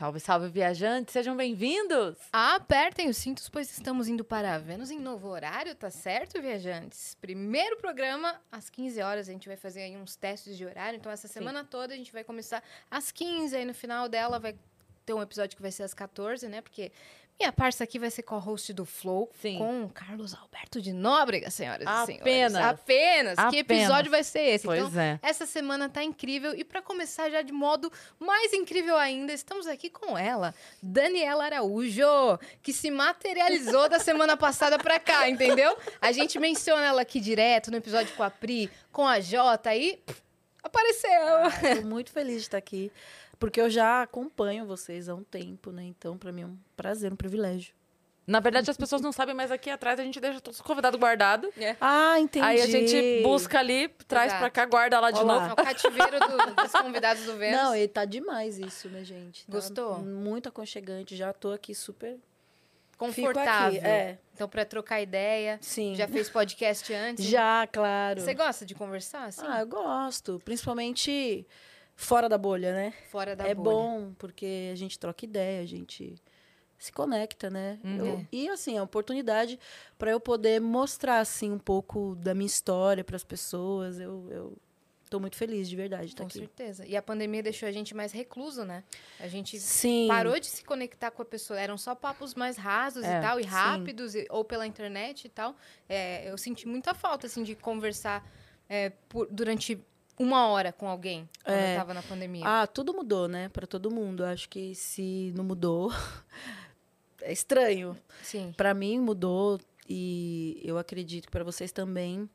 Salve, salve, viajantes, sejam bem-vindos! Apertem os cintos, pois estamos indo para Vênus em novo horário, tá certo, viajantes? Primeiro programa, às 15 horas, a gente vai fazer aí uns testes de horário. Então, essa semana Sim. toda a gente vai começar às 15, aí no final dela vai ter um episódio que vai ser às 14, né? Porque e a parça aqui vai ser co-host do Flow Sim. com Carlos Alberto de Nóbrega, senhoras Apenas. e senhores. Apenas. Apenas. Que episódio vai ser esse? Pois então, é. essa semana tá incrível. E para começar já de modo mais incrível ainda, estamos aqui com ela, Daniela Araújo, que se materializou da semana passada para cá, entendeu? A gente menciona ela aqui direto no episódio com a Pri, com a Jota, aí apareceu. Ah, tô muito feliz de estar aqui. Porque eu já acompanho vocês há um tempo, né? Então, para mim é um prazer, um privilégio. Na verdade, as pessoas não sabem, mas aqui atrás a gente deixa todos os convidados guardados. É. Ah, entendi. Aí a gente busca ali, traz para cá, guarda lá de Olá. novo. É o cativeiro do, dos convidados do Vênus. Não, e tá demais isso, né, gente? Tá Gostou? Muito aconchegante. Já tô aqui super confortável. Aqui, é. Então, para trocar ideia. Sim. Já fez podcast antes? Já, claro. Você gosta de conversar? Assim? Ah, eu gosto. Principalmente fora da bolha, né? Fora da é bolha. É bom, porque a gente troca ideia, a gente se conecta, né? Uhum. Eu, e assim, é uma oportunidade para eu poder mostrar assim um pouco da minha história para as pessoas. Eu, eu tô muito feliz de verdade de estar Com aqui. certeza. E a pandemia deixou a gente mais recluso, né? A gente sim. parou de se conectar com a pessoa. Eram só papos mais rasos é, e tal, e rápidos, e, ou pela internet e tal. É, eu senti muita falta, assim, de conversar é, por, durante uma hora com alguém quando é. eu tava na pandemia? Ah, tudo mudou, né? Para todo mundo. Acho que se não mudou, é estranho. Sim. Para mim mudou e eu acredito que para vocês também.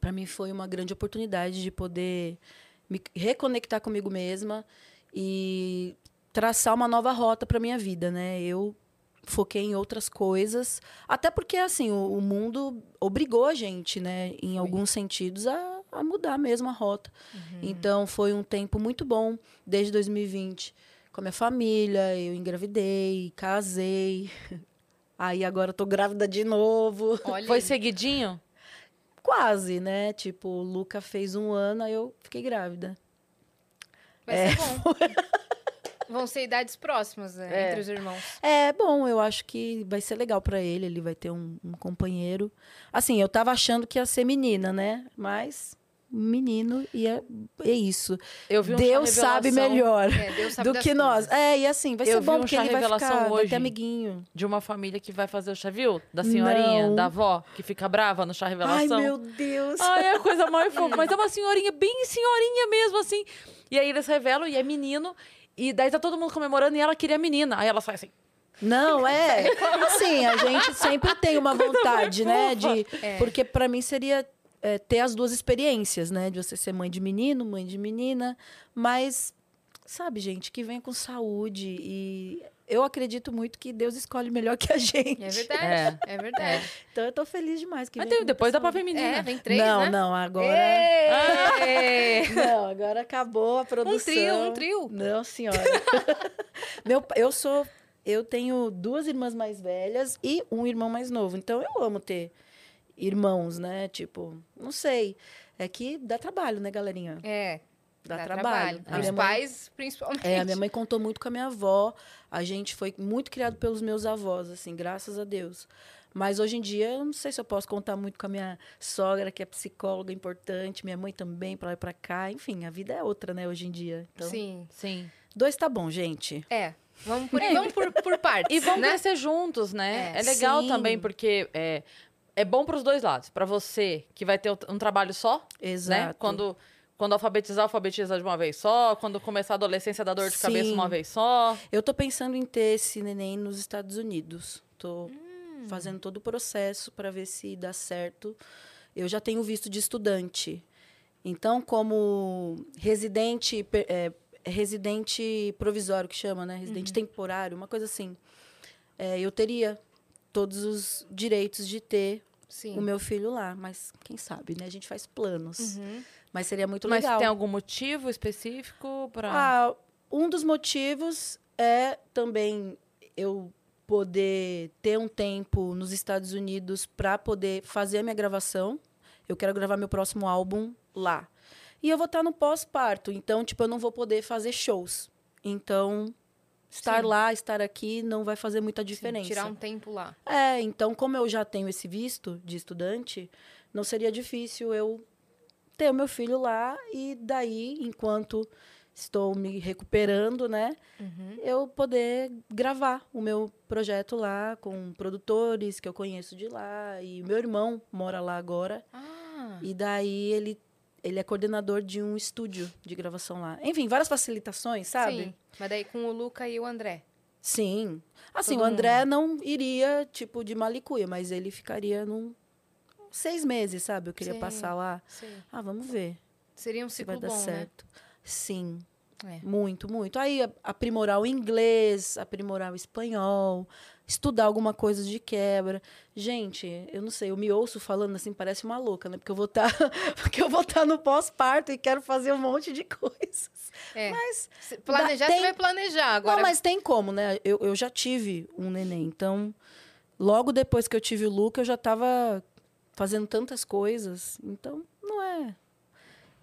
Para mim foi uma grande oportunidade de poder me reconectar comigo mesma e traçar uma nova rota para minha vida, né? Eu foquei em outras coisas, até porque assim o, o mundo obrigou a gente, né, em alguns sentidos a a mudar mesmo a rota. Uhum. Então foi um tempo muito bom desde 2020 com a minha família, eu engravidei, casei. Aí agora eu tô grávida de novo. Olha. Foi seguidinho? Quase, né? Tipo, o Luca fez um ano, aí eu fiquei grávida. Vai é. ser bom. Vão ser idades próximas né, é. entre os irmãos. É, bom, eu acho que vai ser legal para ele, ele vai ter um, um, companheiro. Assim, eu tava achando que ia ser menina, né? Mas menino e é, é isso. Eu vi um Deus sabe melhor é, Deus sabe do que nós. É, e assim, vai eu ser bom um porque ele vai ficar, hoje vai ter amiguinho. De uma família que vai fazer o chá, viu? Da senhorinha, Não. da avó, que fica brava no chá revelação. Ai, meu Deus. Ai, é a coisa mais fofa. Mas é uma senhorinha, bem senhorinha mesmo, assim. E aí eles revelam, e é menino. E daí tá todo mundo comemorando, e ela queria menina. Aí ela sai assim... Não, é. Assim, a gente sempre tem uma vontade, né? De, é. Porque para mim seria é, ter as duas experiências, né? De você ser mãe de menino, mãe de menina. Mas, sabe, gente, que venha com saúde. E eu acredito muito que Deus escolhe melhor que a gente. É verdade. É, é verdade. Então eu tô feliz demais que Mas tem, depois dá pra ver menina. É, vem três, Não, né? não, agora. não, agora acabou a produção. Um trio, um trio. Não, senhora. Meu, eu sou. Eu tenho duas irmãs mais velhas e um irmão mais novo. Então eu amo ter irmãos, né? Tipo, não sei. É que dá trabalho, né, galerinha? É. Dá, dá trabalho. trabalho. Os mãe, pais, principalmente. É, a minha mãe contou muito com a minha avó. A gente foi muito criado pelos meus avós, assim, graças a Deus. Mas hoje em dia, eu não sei se eu posso contar muito com a minha sogra, que é psicóloga importante, minha mãe também, para lá e pra cá. Enfim, a vida é outra, né, hoje em dia. Então, sim, sim. Dois tá bom, gente. É. Vamos por, é. vamos por, por partes. E vamos né? crescer juntos, né? É, é legal Sim. também, porque é, é bom para os dois lados. Para você, que vai ter um trabalho só, Exato. né? Quando, quando alfabetizar, alfabetiza de uma vez só. Quando começar a adolescência, dá dor de Sim. cabeça uma vez só. Eu tô pensando em ter esse neném nos Estados Unidos. Tô Hum. fazendo todo o processo para ver se dá certo. Eu já tenho visto de estudante. Então, como residente, é, residente provisório que chama, né? Residente temporário, uma coisa assim. É, eu teria todos os direitos de ter Sim. o meu filho lá, mas quem sabe, né? A gente faz planos. Uhum. Mas seria muito Mas legal. tem algum motivo específico para. Ah, um dos motivos é também eu poder ter um tempo nos Estados Unidos para poder fazer a minha gravação. Eu quero gravar meu próximo álbum lá. E eu vou estar no pós-parto, então tipo eu não vou poder fazer shows. Então estar Sim. lá, estar aqui, não vai fazer muita Sim, diferença. tirar um tempo lá. É, então, como eu já tenho esse visto de estudante, não seria difícil eu ter o meu filho lá e daí, enquanto estou me recuperando, né, Uhum. eu poder gravar o meu projeto lá com produtores que eu conheço de lá e meu irmão mora lá agora Ah, e daí ele ele é coordenador de um estúdio de gravação lá. Enfim, várias facilitações, sabe? sim. Mas daí com o Luca e o André. Sim. Assim, Todo o André não iria, tipo, de malicuia, mas ele ficaria num seis meses, sabe? Eu queria Sim. passar lá. Sim. Ah, vamos ver Seria um se ciclo vai dar bom, certo. Sim, né? É. muito, muito. Aí aprimorar o inglês, aprimorar o espanhol, estudar alguma coisa de quebra. Gente, eu não sei, eu me ouço falando assim, parece uma louca, né? Porque eu vou estar, porque eu vou estar no pós-parto e quero fazer um monte de coisas. É. Mas Se planejar, tem- você vai planejar. Agora, Não, mas tem como, né? Eu, eu já tive um neném. Então, logo depois que eu tive o Luca, eu já estava fazendo tantas coisas. Então, não é.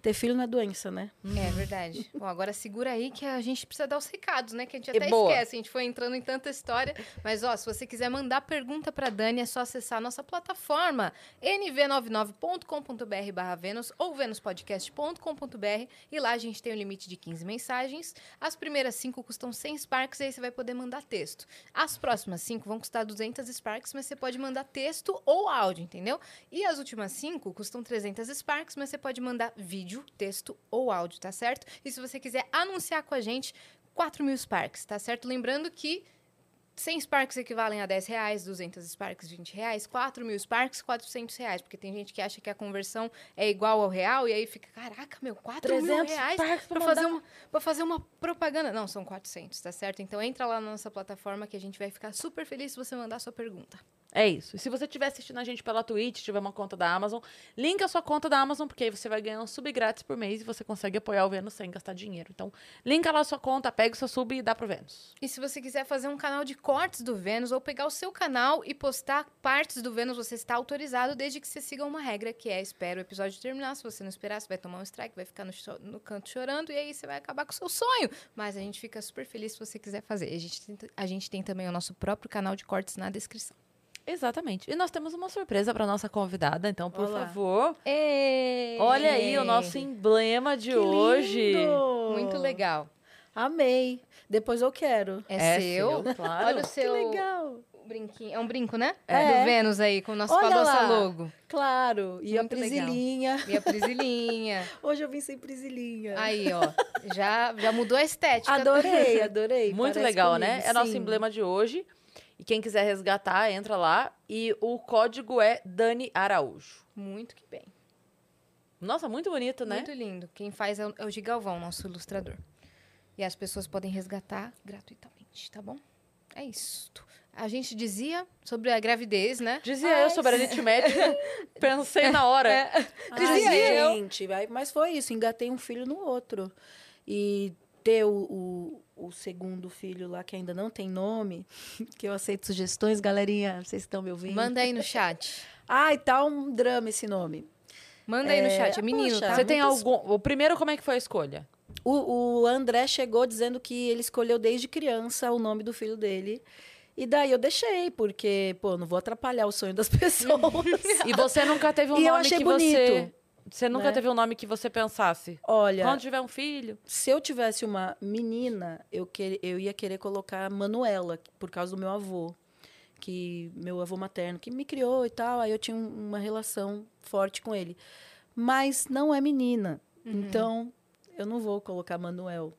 Ter filho não é doença, né? É verdade. Bom, agora segura aí que a gente precisa dar os recados, né? Que a gente até boa. esquece. A gente foi entrando em tanta história. Mas, ó, se você quiser mandar pergunta pra Dani, é só acessar a nossa plataforma nv99.com.br barra Vênus ou venuspodcast.com.br e lá a gente tem o limite de 15 mensagens. As primeiras cinco custam 100 Sparks e aí você vai poder mandar texto. As próximas cinco vão custar 200 Sparks, mas você pode mandar texto ou áudio, entendeu? E as últimas cinco custam 300 Sparks, mas você pode mandar vídeo, texto ou áudio, tá certo? E se você quiser anunciar com a gente, 4 mil Sparks, tá certo? Lembrando que 100 Sparks equivalem a 10 reais, 200 Sparks, 20 reais, 4 mil Sparks, 400 reais. Porque tem gente que acha que a conversão é igual ao real e aí fica, caraca, meu, 4 mil 300 reais pra fazer, uma, fazer uma propaganda. Não, são 400, tá certo? Então entra lá na nossa plataforma que a gente vai ficar super feliz se você mandar sua pergunta. É isso. E se você estiver assistindo a gente pela Twitch, tiver uma conta da Amazon, linka a sua conta da Amazon, porque aí você vai ganhar um sub grátis por mês e você consegue apoiar o Vênus sem gastar dinheiro. Então, linka lá a sua conta, pega o seu sub e dá pro Vênus. E se você quiser fazer um canal de cortes do Vênus ou pegar o seu canal e postar partes do Vênus, você está autorizado desde que você siga uma regra que é espera o episódio terminar. Se você não esperar, você vai tomar um strike, vai ficar no, no canto chorando e aí você vai acabar com o seu sonho. Mas a gente fica super feliz se você quiser fazer. A gente tem, a gente tem também o nosso próprio canal de cortes na descrição. Exatamente. E nós temos uma surpresa para nossa convidada, então, por Olá. favor, olha aí o nosso emblema de Que hoje. lindo! Muito legal. Amei. Depois eu quero. É, seu. claro. Olha o Que seu legal. brinquinho. É um brinco, né? É. Do Vênus aí, com, o nosso, com a nossa logo. Claro. E Muito a legal. Prisilinha. E a Prisilinha. Hoje eu vim sem Prisilinha. Aí, ó. Já, já mudou a estética. Adorei, adorei. Muito Parece legal, comigo, né? É nosso sim. emblema de hoje. E quem quiser resgatar, entra lá. E o código é Dani Araújo. Muito que bem. Nossa, muito bonito, né? Muito lindo. Quem faz é o, é o Gigalvão, nosso ilustrador. E as pessoas podem resgatar gratuitamente, tá bom? É isso. A gente dizia sobre a gravidez, né? Dizia eu sobre a aritmética, pensei na hora. É. Dizia eu. gente, vai- mas foi isso, engatei um filho no outro. E ter o, o, o segundo filho lá, que ainda não tem nome, que eu aceito sugestões, galerinha, vocês estão me ouvindo? Manda aí no chat. Ai, tá um drama esse nome. Manda aí no É, chat. É menino, poxa, tá? Você tem algum. O primeiro, como é que foi a escolha? O, o André chegou dizendo que ele escolheu desde criança o nome do filho dele. E daí eu deixei, porque, pô, não vou atrapalhar o sonho das pessoas. E você nunca teve um E eu nome achei que você. bonito, Você nunca né? teve um nome que você pensasse. Olha, Quando tiver um filho. se eu tivesse uma menina, eu, que, eu ia querer colocar Manuela, por causa do meu avô. Que meu avô materno, que me criou e tal, aí eu tinha um- uma relação forte com ele. Mas não é menina. Então, eu não vou colocar Manuel.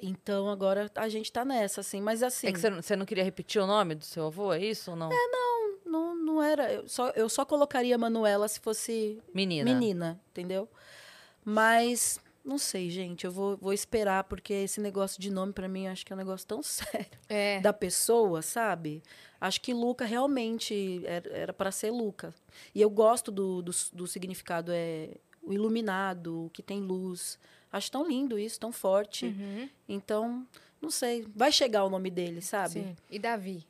Então, agora a gente tá nessa, assim. Mas assim. É que você, não- não queria repetir o nome do seu avô, é isso ou não? Não, não era. Eu só, eu só colocaria Manuela se fosse Menina. menina, entendeu? Mas não sei, gente. Eu vou, vou esperar, porque esse negócio de nome, pra mim, acho que é um negócio tão sério É. da pessoa, sabe? Acho que Luca realmente era- era para ser Luca. E eu gosto do, do, do significado, é o iluminado, o que tem luz. Acho tão lindo isso, tão forte. Uhum. Então, não sei. Vai chegar o nome dele, sabe? Sim. E Davi?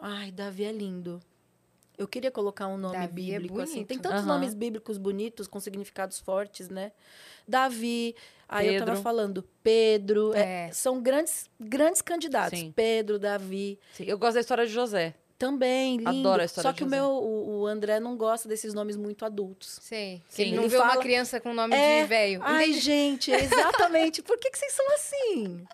Ai, Davi é lindo. Eu queria colocar um nome Davi é bíblico, assim. Tem tantos Aham. nomes bíblicos bonitos, com significados fortes, né? Davi, aí eu tava Pedro. falando, Pedro. é, É. são grandes, grandes candidatos. Sim. Pedro, Davi. Sim, eu gosto da história de José. Também, lindo. Adoro a história Só de que o meu, o, o André não gosta desses nomes muito adultos. Sei. Sim. Ele não Ele vê uma fala- criança com nome É, de velho. Ai, gente, exatamente. Por que, que vocês são assim?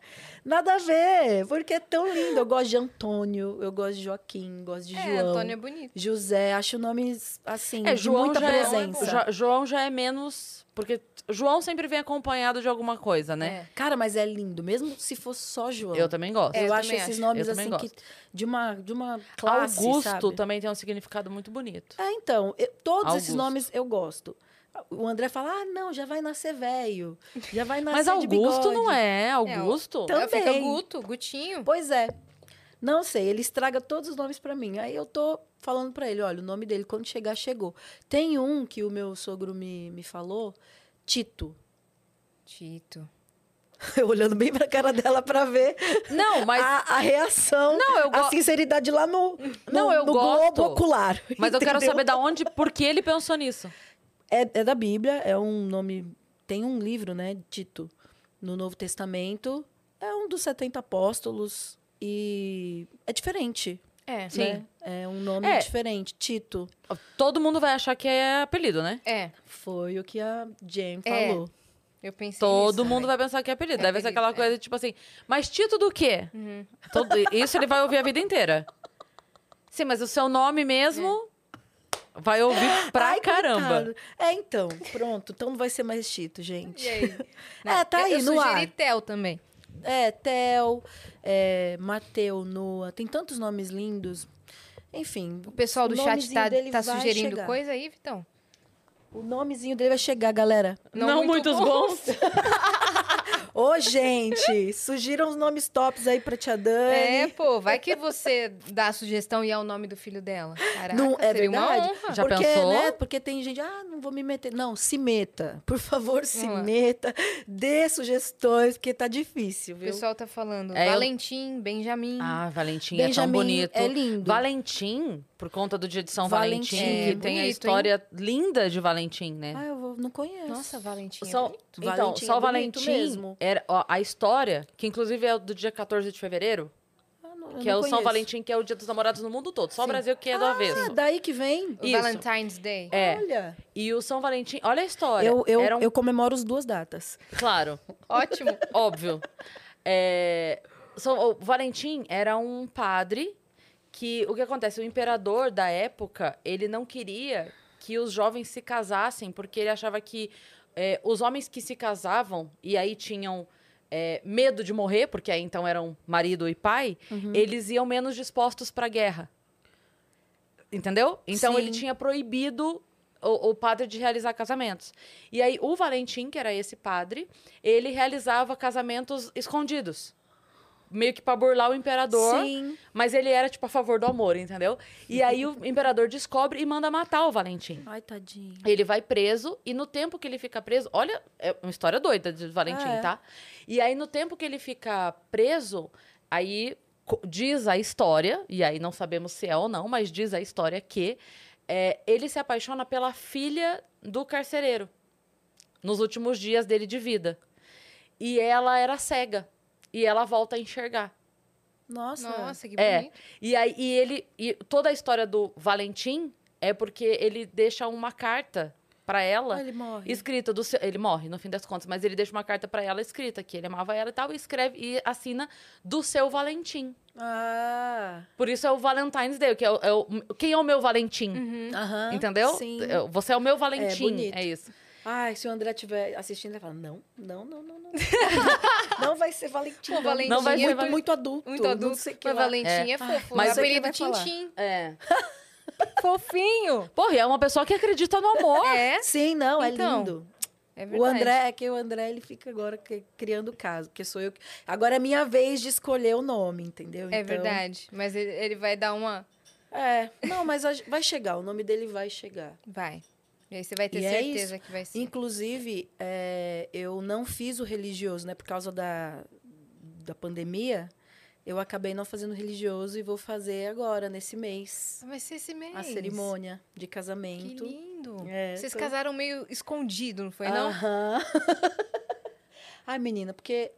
Nada a ver. Porque é tão lindo. Eu gosto de Antônio, eu gosto de Joaquim, gosto de É, João. Antônio é bonito. José, acho nomes assim, É, de João muita já presença. É, Jo- João já é menos. Porque João sempre vem acompanhado de alguma coisa, né? É. Cara, mas é lindo, mesmo se fosse só João. Eu também gosto. É, eu eu acho esses acho. nomes Eu assim que de uma de uma classe, Augusto sabe? também tem um significado muito bonito. É, então, eu- todos esses Augusto. nomes eu gosto. O André fala: "Ah, não, já vai nascer velho. Já vai nascer Mas Augusto bigode." não é. Augusto? Também. É, Fica Guto, Gutinho. Pois é. Não sei, ele estraga todos os nomes pra mim. Aí eu tô falando pra ele, olha, o nome dele quando chegar chegou. Tem um que o meu sogro me, me falou, Tito. Tito. Eu olhando bem pra cara dela pra ver Não, mas. a, a reação, Não, eu a go- sinceridade lá no, no, Não, eu no gosto. globo ocular. Mas eu quero entendeu? saber da onde, por que ele pensou nisso. É, é da Bíblia, é um nome. Tem um livro, né? Tito, no Novo Testamento. É um dos 70 apóstolos. E é diferente. É. Sim. né? É um nome É. diferente. Tito. Todo mundo vai achar que é apelido, né? É, Foi o que a Jane É. falou. eu pensei Todo nisso mundo vai pensar que é apelido. É Deve ser apelido, aquela é. coisa tipo assim, mas Tito do quê? Uhum. Todo- isso ele vai ouvir a vida inteira. Sim, mas o seu nome mesmo vai ouvir pra Ai, caramba. coitado. É, então. Pronto. Então não vai ser mais Tito, gente. E aí? É, tá aí eu no ar. Tel também. É, Theo, é, Mateu, Noah. Tem tantos nomes lindos. Enfim. O pessoal do o chat tá, tá sugerindo chegar. coisa aí, Vitão? O nomezinho dele vai chegar, galera. Não, muitos bons. Ô, gente, surgiram os nomes tops aí pra Tia Dani. É, pô, vai que você dá a sugestão e é o nome do filho dela. Caraca, Não, é seria verdade? uma honra. Já porque, pensou? Né, porque tem gente, ah, não vou me meter. Não, se meta. Por favor, se Vamos lá. meta. Dê sugestões, porque tá difícil, O viu? pessoal tá falando É, eu- Valentim, Benjamin. Ah, Valentim é tão Benjamin bonito. é lindo. Valentim, por conta do dia de São Valentim. Valentim, É, que tem a bonito, história linda de Valentim, né? Ah, eu vou- não conheço. Nossa, Valentim. é Só, bonito. então, Valentim só é Valentim mesmo. era ó, a história, que inclusive é do dia 14 de fevereiro, Ah, que é o São conheço. valentim que é o dia dos namorados no mundo todo. Só o Sim. Brasil que é do Ah, avesso. daí que vem? O Isso. Valentine's Day. É. Olha. E o São Valentim, olha a história. Eu, eu, Era um- eu comemoro as duas datas. Claro, Ótimo. óbvio. É, São, o Valentim era um padre que, o que acontece, o imperador da época, ele não queria que os jovens se casassem, porque ele achava que é, os homens que se casavam e aí tinham é, medo de morrer, porque aí então eram marido e pai, Uhum. eles iam menos dispostos para a guerra. Entendeu? Então ele Sim. tinha proibido o, o padre de realizar casamentos. E aí o Valentim, que era esse padre, ele realizava casamentos escondidos. Meio que para burlar o imperador, Sim. mas ele era tipo a favor do amor, entendeu? E aí o imperador descobre e manda matar o Valentim. Ai, tadinho. Ele vai preso e no tempo que ele fica preso, olha, é uma história doida de Valentim, É. tá? E aí no tempo que ele fica preso, aí diz a história, e aí não sabemos se é ou não, mas diz a história que é, ele se apaixona pela filha do carcereiro nos últimos dias dele de vida. E ela era cega. E ela volta a enxergar. Nossa. Nossa, que É. bonito. E aí e ele e toda a história do Valentim é porque ele deixa uma carta pra ela Ah, ele morre. escrita do seu, ele morre no fim das contas, mas ele deixa uma carta pra ela escrita que ele amava ela e tal e escreve e assina do seu Valentim. Ah. Por isso é o Valentine's Day, que é o, é o- quem é o meu Valentim? Uhum. Aham. Entendeu? Sim. É, Você é o meu Valentim, bonito. é isso. Ai, se o André estiver assistindo, ele vai falar: não, não, não, não, não. não vai ser Valentim. Pô, não. Valentim Não vai ser muito, Val- muito adulto. Muito Não adulto. sei o que Mas lá. Valentim é, É. fofo. mas Mas apelido falar. Tintim. É. Fofinho. Porra, e é uma pessoa que acredita no amor. É, Sim, não, é Então, lindo. é verdade. O André, é que o André, ele fica agora que- criando caso, porque sou eu. que- Agora é minha vez de escolher o nome, entendeu? É Então, verdade. Mas ele, ele vai dar uma... É, não, mas vai chegar, o nome dele vai chegar. Vai. E aí você vai ter E é certeza que vai ser. Inclusive, é, eu não fiz o religioso, né? Por causa da, da pandemia. eu acabei não fazendo religioso e vou fazer agora, nesse mês, Vai ser esse mês. a cerimônia de Que casamento. lindo. É, Vocês tô- casaram meio escondido, não foi, não? Aham. Ai, menina, porque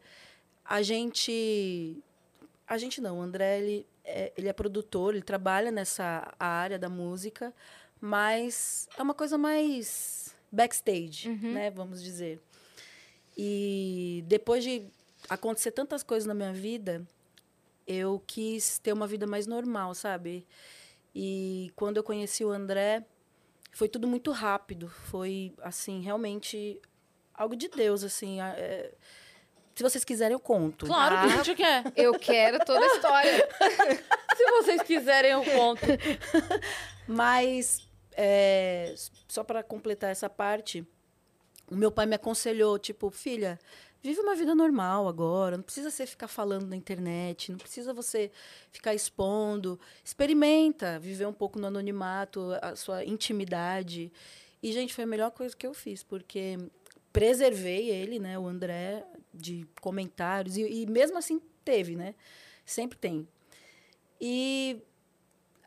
a gente. A gente não, o André, ele é, ele é produtor, ele trabalha nessa área da música, mas é uma coisa mais backstage, Uhum. né? Vamos dizer. E depois de acontecer tantas coisas na minha vida, eu quis ter uma vida mais normal, sabe? E quando eu conheci o André, foi tudo muito rápido. Foi, assim, realmente algo de Deus, assim. é- Se vocês quiserem, eu conto. Claro que a gente quer. Eu quero toda a história. Se vocês quiserem, eu conto. Mas, é, só para completar essa parte, o meu pai me aconselhou, tipo, filha, vive uma vida normal agora, não precisa você ficar falando na internet, não precisa você ficar expondo, experimenta viver um pouco no anonimato, a sua intimidade. E, gente, foi a melhor coisa que eu fiz, porque preservei ele, né, o André, de comentários, e, e mesmo assim teve, né? Sempre tem. E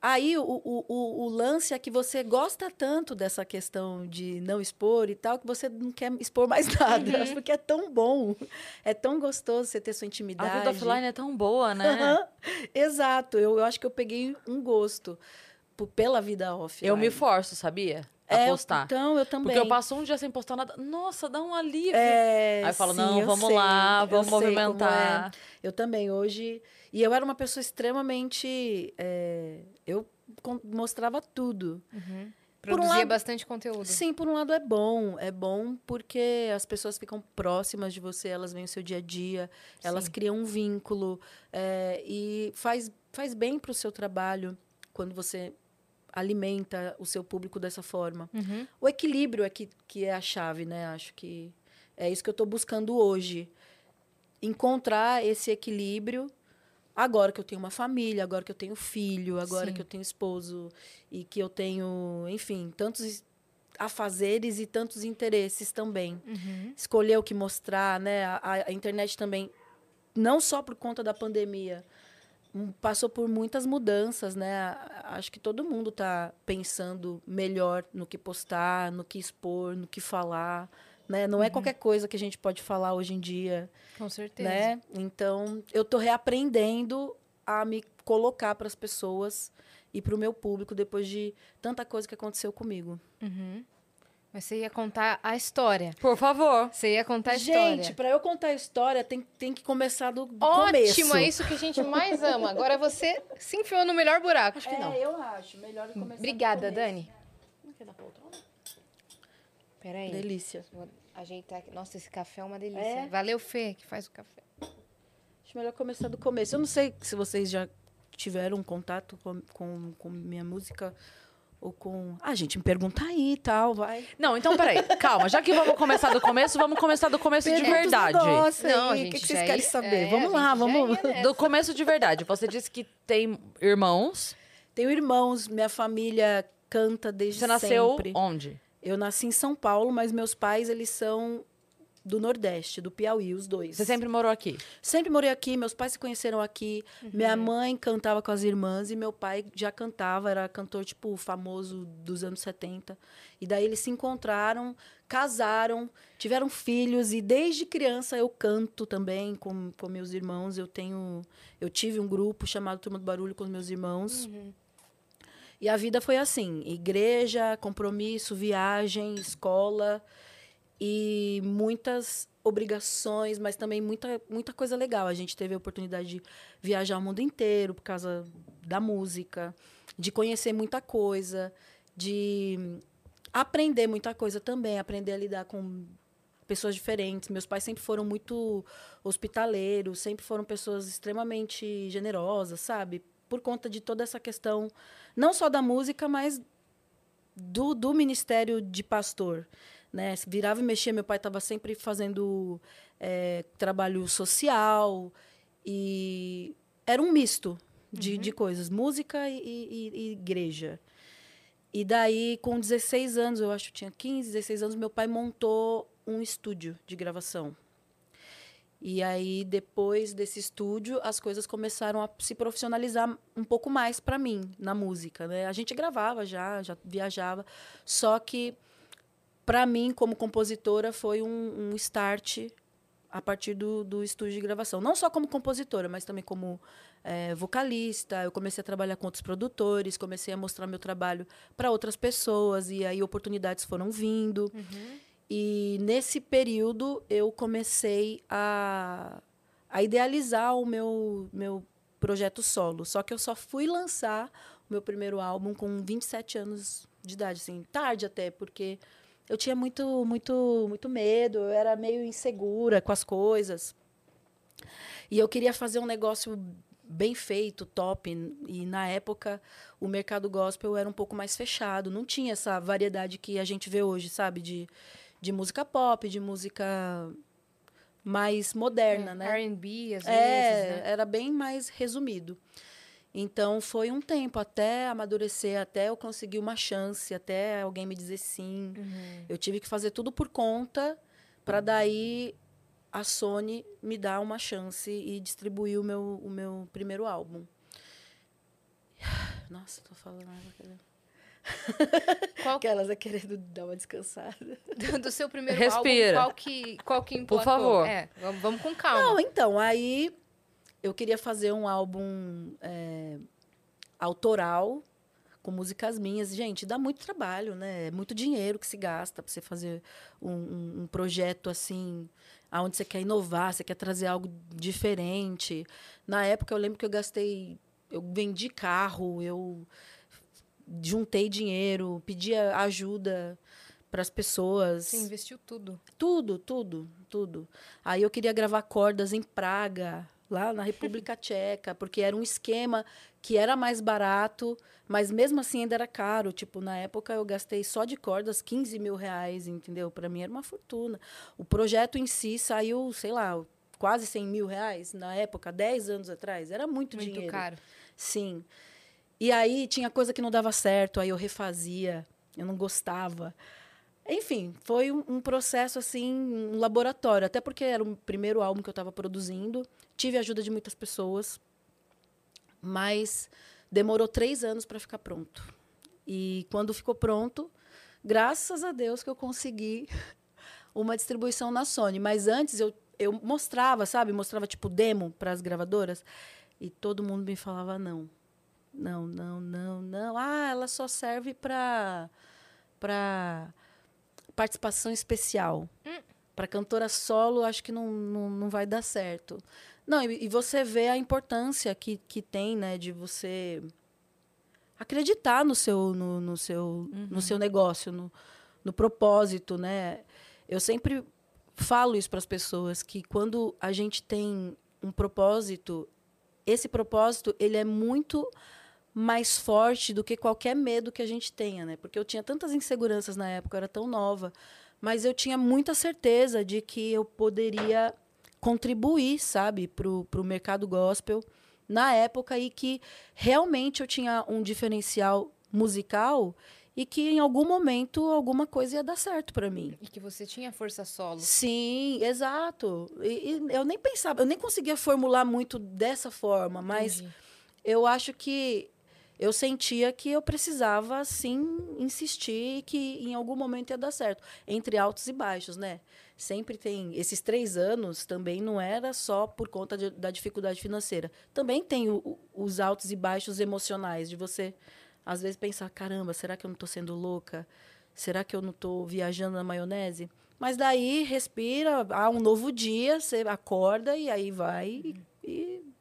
Aí o, o, o, o lance é que você gosta tanto dessa questão de não expor e tal, que você não quer expor mais nada. Uhum. Porque é tão bom, é tão gostoso você ter sua A intimidade. vida offline é tão boa, né? Exato, eu, eu acho que eu peguei um gosto pela vida offline. Eu me forço, sabia? A é, postar. Então, eu também. Porque eu passo um dia sem postar nada. Nossa, dá um alívio. É, Aí eu falo, sim, não, eu vamos sei, lá, vamos como movimentar. é. Eu também, hoje. E eu era uma pessoa extremamente. é, eu mostrava tudo. Uhum. Por um Produzia lado- bastante conteúdo. Sim, por um lado é bom. É bom porque as pessoas ficam próximas de você, elas veem o seu dia a dia, elas Sim. criam um vínculo. é, e faz, faz bem para o seu trabalho quando você alimenta o seu público dessa forma. Uhum. O equilíbrio é que, que é a chave, né? Acho que é isso que eu estou buscando hoje. Encontrar esse equilíbrio agora que eu tenho uma família, agora que eu tenho filho, agora Sim. que eu tenho esposo e que eu tenho, enfim, tantos afazeres e tantos interesses também. Uhum. Escolher o que mostrar, né? A, a- internet também, não só por conta da pandemia, passou por muitas mudanças, né? Acho que todo mundo está pensando melhor no que postar, no que expor, no que falar, né? Não é qualquer coisa que a gente pode falar hoje em dia, Com certeza. né? Então, eu tô reaprendendo a me colocar para as pessoas e para o meu público depois de tanta coisa que aconteceu comigo. Uhum. Mas você ia contar a história. Por favor. Você ia contar a Gente, história. para eu contar a história, tem, tem que começar do, do Ótimo, começo. é isso que a gente mais ama. Agora você se enfiou no melhor buraco. Acho que É, não. eu acho. Melhor começar Obrigada, do começo. Dani. Peraí. Delícia. Vou ajeitar aqui. Nossa, esse café é uma delícia. É? Valeu, Fê, que faz o café. Acho melhor começar do começo. Eu não sei se vocês já tiveram contato com, com, com minha música ou com. Ah, gente, me pergunta aí e tal, vai. Não, então peraí, calma. Já que vamos começar do começo, vamos começar do começo de Pergunta verdade. negócios Não, O que, que vocês querem ia- saber? é, vamos lá, vamos. nessa. Do começo de verdade. Você disse que tem irmãos. Tenho irmãos, minha família canta desde Você nasceu sempre. onde? Eu nasci em São Paulo, mas meus pais, eles são do Nordeste, do Piauí, os dois. Você sempre morou aqui? Sempre morei aqui, meus pais se conheceram aqui. Uhum. Minha mãe cantava com as irmãs e meu pai já cantava, era cantor, tipo, famoso dos anos 70. E daí eles se encontraram, casaram, tiveram filhos e desde criança eu canto também com, com meus irmãos. Eu tenho. Eu tive um grupo chamado Turma do Barulho com os meus irmãos. Uhum. E a vida foi assim: igreja, compromisso, viagem, escola e muitas obrigações, mas também muita, muita coisa legal. A gente teve a oportunidade de viajar o mundo inteiro por causa da música, de conhecer muita coisa, de aprender muita coisa também, aprender a lidar com pessoas diferentes. Meus pais sempre foram muito hospitaleiros, sempre foram pessoas extremamente generosas, sabe? Por conta de toda essa questão, não só da música, mas do, do ministério de pastor. Né? Virava e mexia, meu pai estava sempre fazendo é, trabalho social e era um misto de, de coisas, música e, e- e igreja. E daí, com 16 anos, eu acho que tinha 15, 16 anos, meu pai montou um estúdio de gravação. E aí, depois desse estúdio, as coisas começaram a se profissionalizar um pouco mais para mim na música. Né? A gente gravava já, já viajava, só que para mim, como compositora, foi um, um start a partir do, do estúdio de gravação. Não só como compositora, mas também como é, vocalista. Eu comecei a trabalhar com outros produtores, comecei a mostrar meu trabalho para outras pessoas, e aí oportunidades foram vindo. Uhum. E nesse período eu comecei a, a idealizar o meu, meu projeto solo. Só que eu só fui lançar o meu primeiro álbum com 27 anos de idade, assim, tarde até, porque eu tinha muito, muito, muito medo, eu era meio insegura com as coisas. E eu queria fazer um negócio bem feito, top. E na época o mercado gospel era um pouco mais fechado, não tinha essa variedade que a gente vê hoje, sabe, de de música pop, de música mais moderna, é, né? R&B, às é, vezes, né? era bem mais resumido. Então foi um tempo até amadurecer, até eu conseguir uma chance, até alguém me dizer sim. Uhum. Eu tive que fazer tudo por conta para daí a Sony me dar uma chance e distribuir o meu, o meu primeiro álbum. Nossa, tô falando. Qual... Aquelas é querendo dar uma descansada. Do, seu primeiro Respira. álbum, qual que, qual que Por favor. É, vamos, vamos com calma. Não, então, aí eu queria fazer um álbum é, autoral, com músicas minhas. Gente, dá muito trabalho, né? É muito dinheiro que se gasta para você fazer um, um, um projeto assim, aonde você quer inovar, você quer trazer algo diferente. Na época, eu lembro que eu gastei... Eu vendi carro, eu juntei dinheiro, pedia ajuda para as pessoas. Você investiu tudo. Tudo, tudo, tudo. Aí eu queria gravar cordas em Praga, lá na República Tcheca, porque era um esquema que era mais barato, mas mesmo assim ainda era caro. Tipo, na época eu gastei só de cordas 15 mil reais, entendeu? Para mim era uma fortuna. O projeto em si saiu, sei lá, quase 100 mil reais na época, 10 anos atrás. Era muito, muito dinheiro. Muito caro. Sim. E aí tinha coisa que não dava certo, aí eu refazia, eu não gostava. Enfim, foi um, um, processo assim, um laboratório, até porque era o primeiro álbum que eu estava produzindo. Tive a ajuda de muitas pessoas, mas demorou três anos para ficar pronto. E quando ficou pronto, graças a Deus que eu consegui uma distribuição na Sony. Mas antes eu, eu mostrava, sabe? Mostrava tipo demo para as gravadoras e todo mundo me falava não não, não, não, não. Ah, ela só serve para para participação especial. Hum. Para cantora solo, acho que não, não, não vai dar certo. Não, e, e, você vê a importância que, que tem, né, de você acreditar no seu no, no seu uhum. no seu negócio, no, no propósito, né? Eu sempre falo isso para as pessoas que quando a gente tem um propósito, esse propósito ele é muito mais forte do que qualquer medo que a gente tenha, né? Porque eu tinha tantas inseguranças na época, eu era tão nova, mas eu tinha muita certeza de que eu poderia contribuir, sabe, para o mercado gospel na época e que realmente eu tinha um diferencial musical e que em algum momento alguma coisa ia dar certo para mim. E que você tinha força solo. Sim, exato. E, e, eu nem pensava, eu nem conseguia formular muito dessa forma, mas Entendi. eu acho que eu sentia que eu precisava, sim, insistir que em algum momento ia dar certo. Entre altos e baixos, né? Sempre tem. Esses três anos também não era só por conta de, da dificuldade financeira. Também tem o, os altos e baixos emocionais, de você, às vezes, pensar: caramba, será que eu não estou sendo louca? Será que eu não estou viajando na maionese? Mas daí respira, há um novo dia, você acorda e aí vai uhum. e, e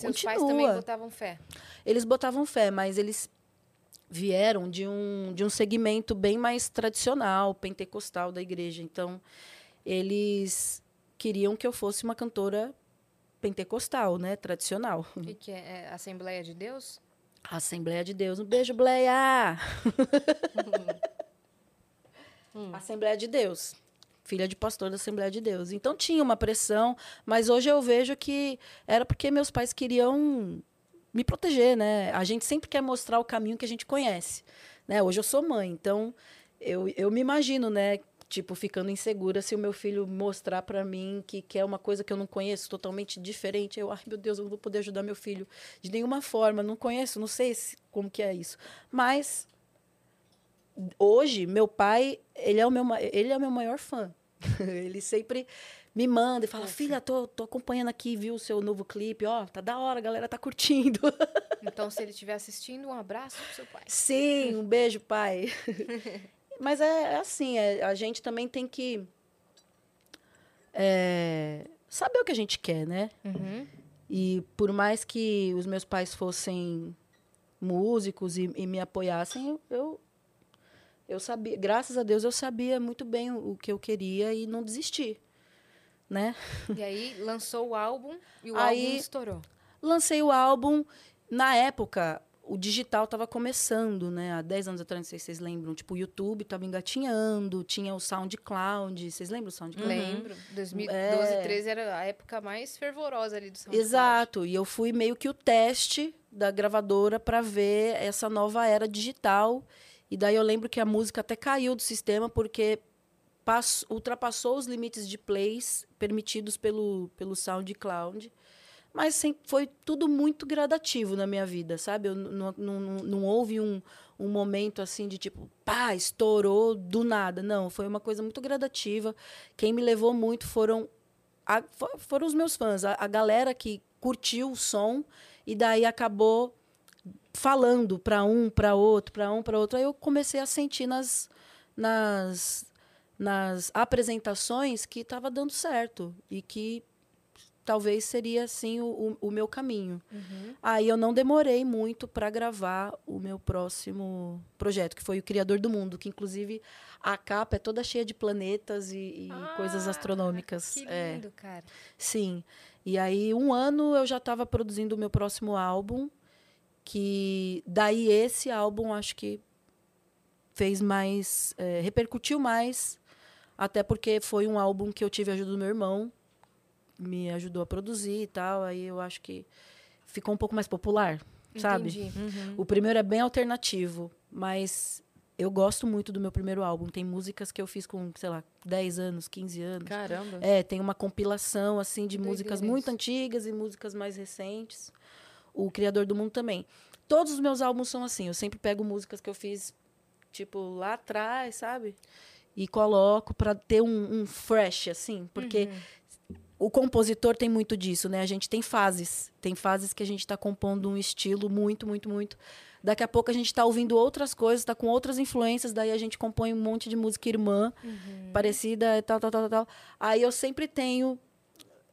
Seus continua. pais também botavam fé. Eles botavam fé, mas eles vieram de um, de um segmento bem mais tradicional, pentecostal da igreja. Então, eles queriam que eu fosse uma cantora pentecostal, né? Tradicional. O que, que é? é? Assembleia de Deus? Assembleia de Deus. Um beijo, Bleia! hum. Assembleia de Deus. Filha de pastor da Assembleia de Deus. Então tinha uma pressão, mas hoje eu vejo que era porque meus pais queriam me proteger, né? A gente sempre quer mostrar o caminho que a gente conhece, né? Hoje eu sou mãe, então eu, eu me imagino, né? tipo, ficando insegura se o meu filho mostrar pra mim que quer uma coisa que eu não conheço, totalmente diferente. Eu, ai meu Deus, eu não vou poder ajudar meu filho de nenhuma forma, não conheço, não sei se, como que é isso. Mas hoje, meu pai, ele é o meu, ele é o meu maior fã. ele sempre me manda e fala: Filha, tô, tô acompanhando aqui, viu o seu novo clipe, ó, tá da hora, a galera tá curtindo. Então, se ele estiver assistindo, um abraço pro seu pai. Sim, um beijo, pai. Mas é, é assim, é- a gente também tem que é, saber o que a gente quer, né? Uhum. E por mais que os meus pais fossem músicos e, e me apoiassem, eu, eu, eu sabia, graças a Deus, eu sabia muito bem o, o que eu queria e não desisti, né? E aí, lançou o álbum e o Aí- álbum estourou. Lancei o álbum, na época, o digital estava começando, né? Há 10 anos atrás, não sei se vocês lembram, tipo, o YouTube estava engatinhando, tinha o SoundCloud, vocês lembram o SoundCloud? Lembro. 2012, É. 2013 era a época mais fervorosa ali do SoundCloud. Exato, e eu fui meio que o teste da gravadora para ver essa nova era digital. E daí eu lembro que a música até caiu do sistema porque pass- ultrapassou os limites de plays permitidos pelo, pelo SoundCloud. Mas sem- foi tudo muito gradativo na minha vida, sabe? Eu, não, não, não- houve um, um momento assim de tipo, pá, estourou do nada. Não, foi uma coisa muito gradativa. Quem me levou muito foram a- fo- foram os meus fãs, a, a galera que curtiu o som e daí acabou falando para um, para outro, para um, para outro. Aí eu comecei a sentir nas, nas, nas apresentações que estava dando certo e que talvez seria assim o, o, meu caminho. Uhum. Aí eu não demorei muito para gravar o meu próximo projeto, que foi o Criador do Mundo, que inclusive a capa é toda cheia de planetas e, e coisas Ah, astronômicas. Que É. lindo, cara. Sim. E aí, um ano eu já estava produzindo o meu próximo álbum, que daí esse álbum acho que fez mais, eh, repercutiu mais, até porque foi um álbum que eu tive a ajuda do meu irmão, me ajudou a produzir e tal, aí eu acho que ficou um pouco mais popular, sabe? Entendi. O primeiro é bem alternativo, mas eu gosto muito do meu primeiro álbum. Tem músicas que eu fiz com, sei lá, 10 anos, 15 anos. Caramba. É, tem uma compilação assim de Doideira músicas isso. muito antigas e músicas mais recentes. O Criador do Mundo também. Todos os meus álbuns são assim. Eu sempre pego músicas que eu fiz tipo lá atrás, sabe? E coloco pra ter um, um fresh assim, porque Uhum. o compositor tem muito disso, né? A gente tem fases. Tem fases que a gente está compondo um estilo muito, muito, muito. Daqui a pouco a gente está ouvindo outras coisas, está com outras influências, daí a gente compõe um monte de música irmã, Uhum. parecida, e tal, tal, tal, tal. Aí eu sempre tenho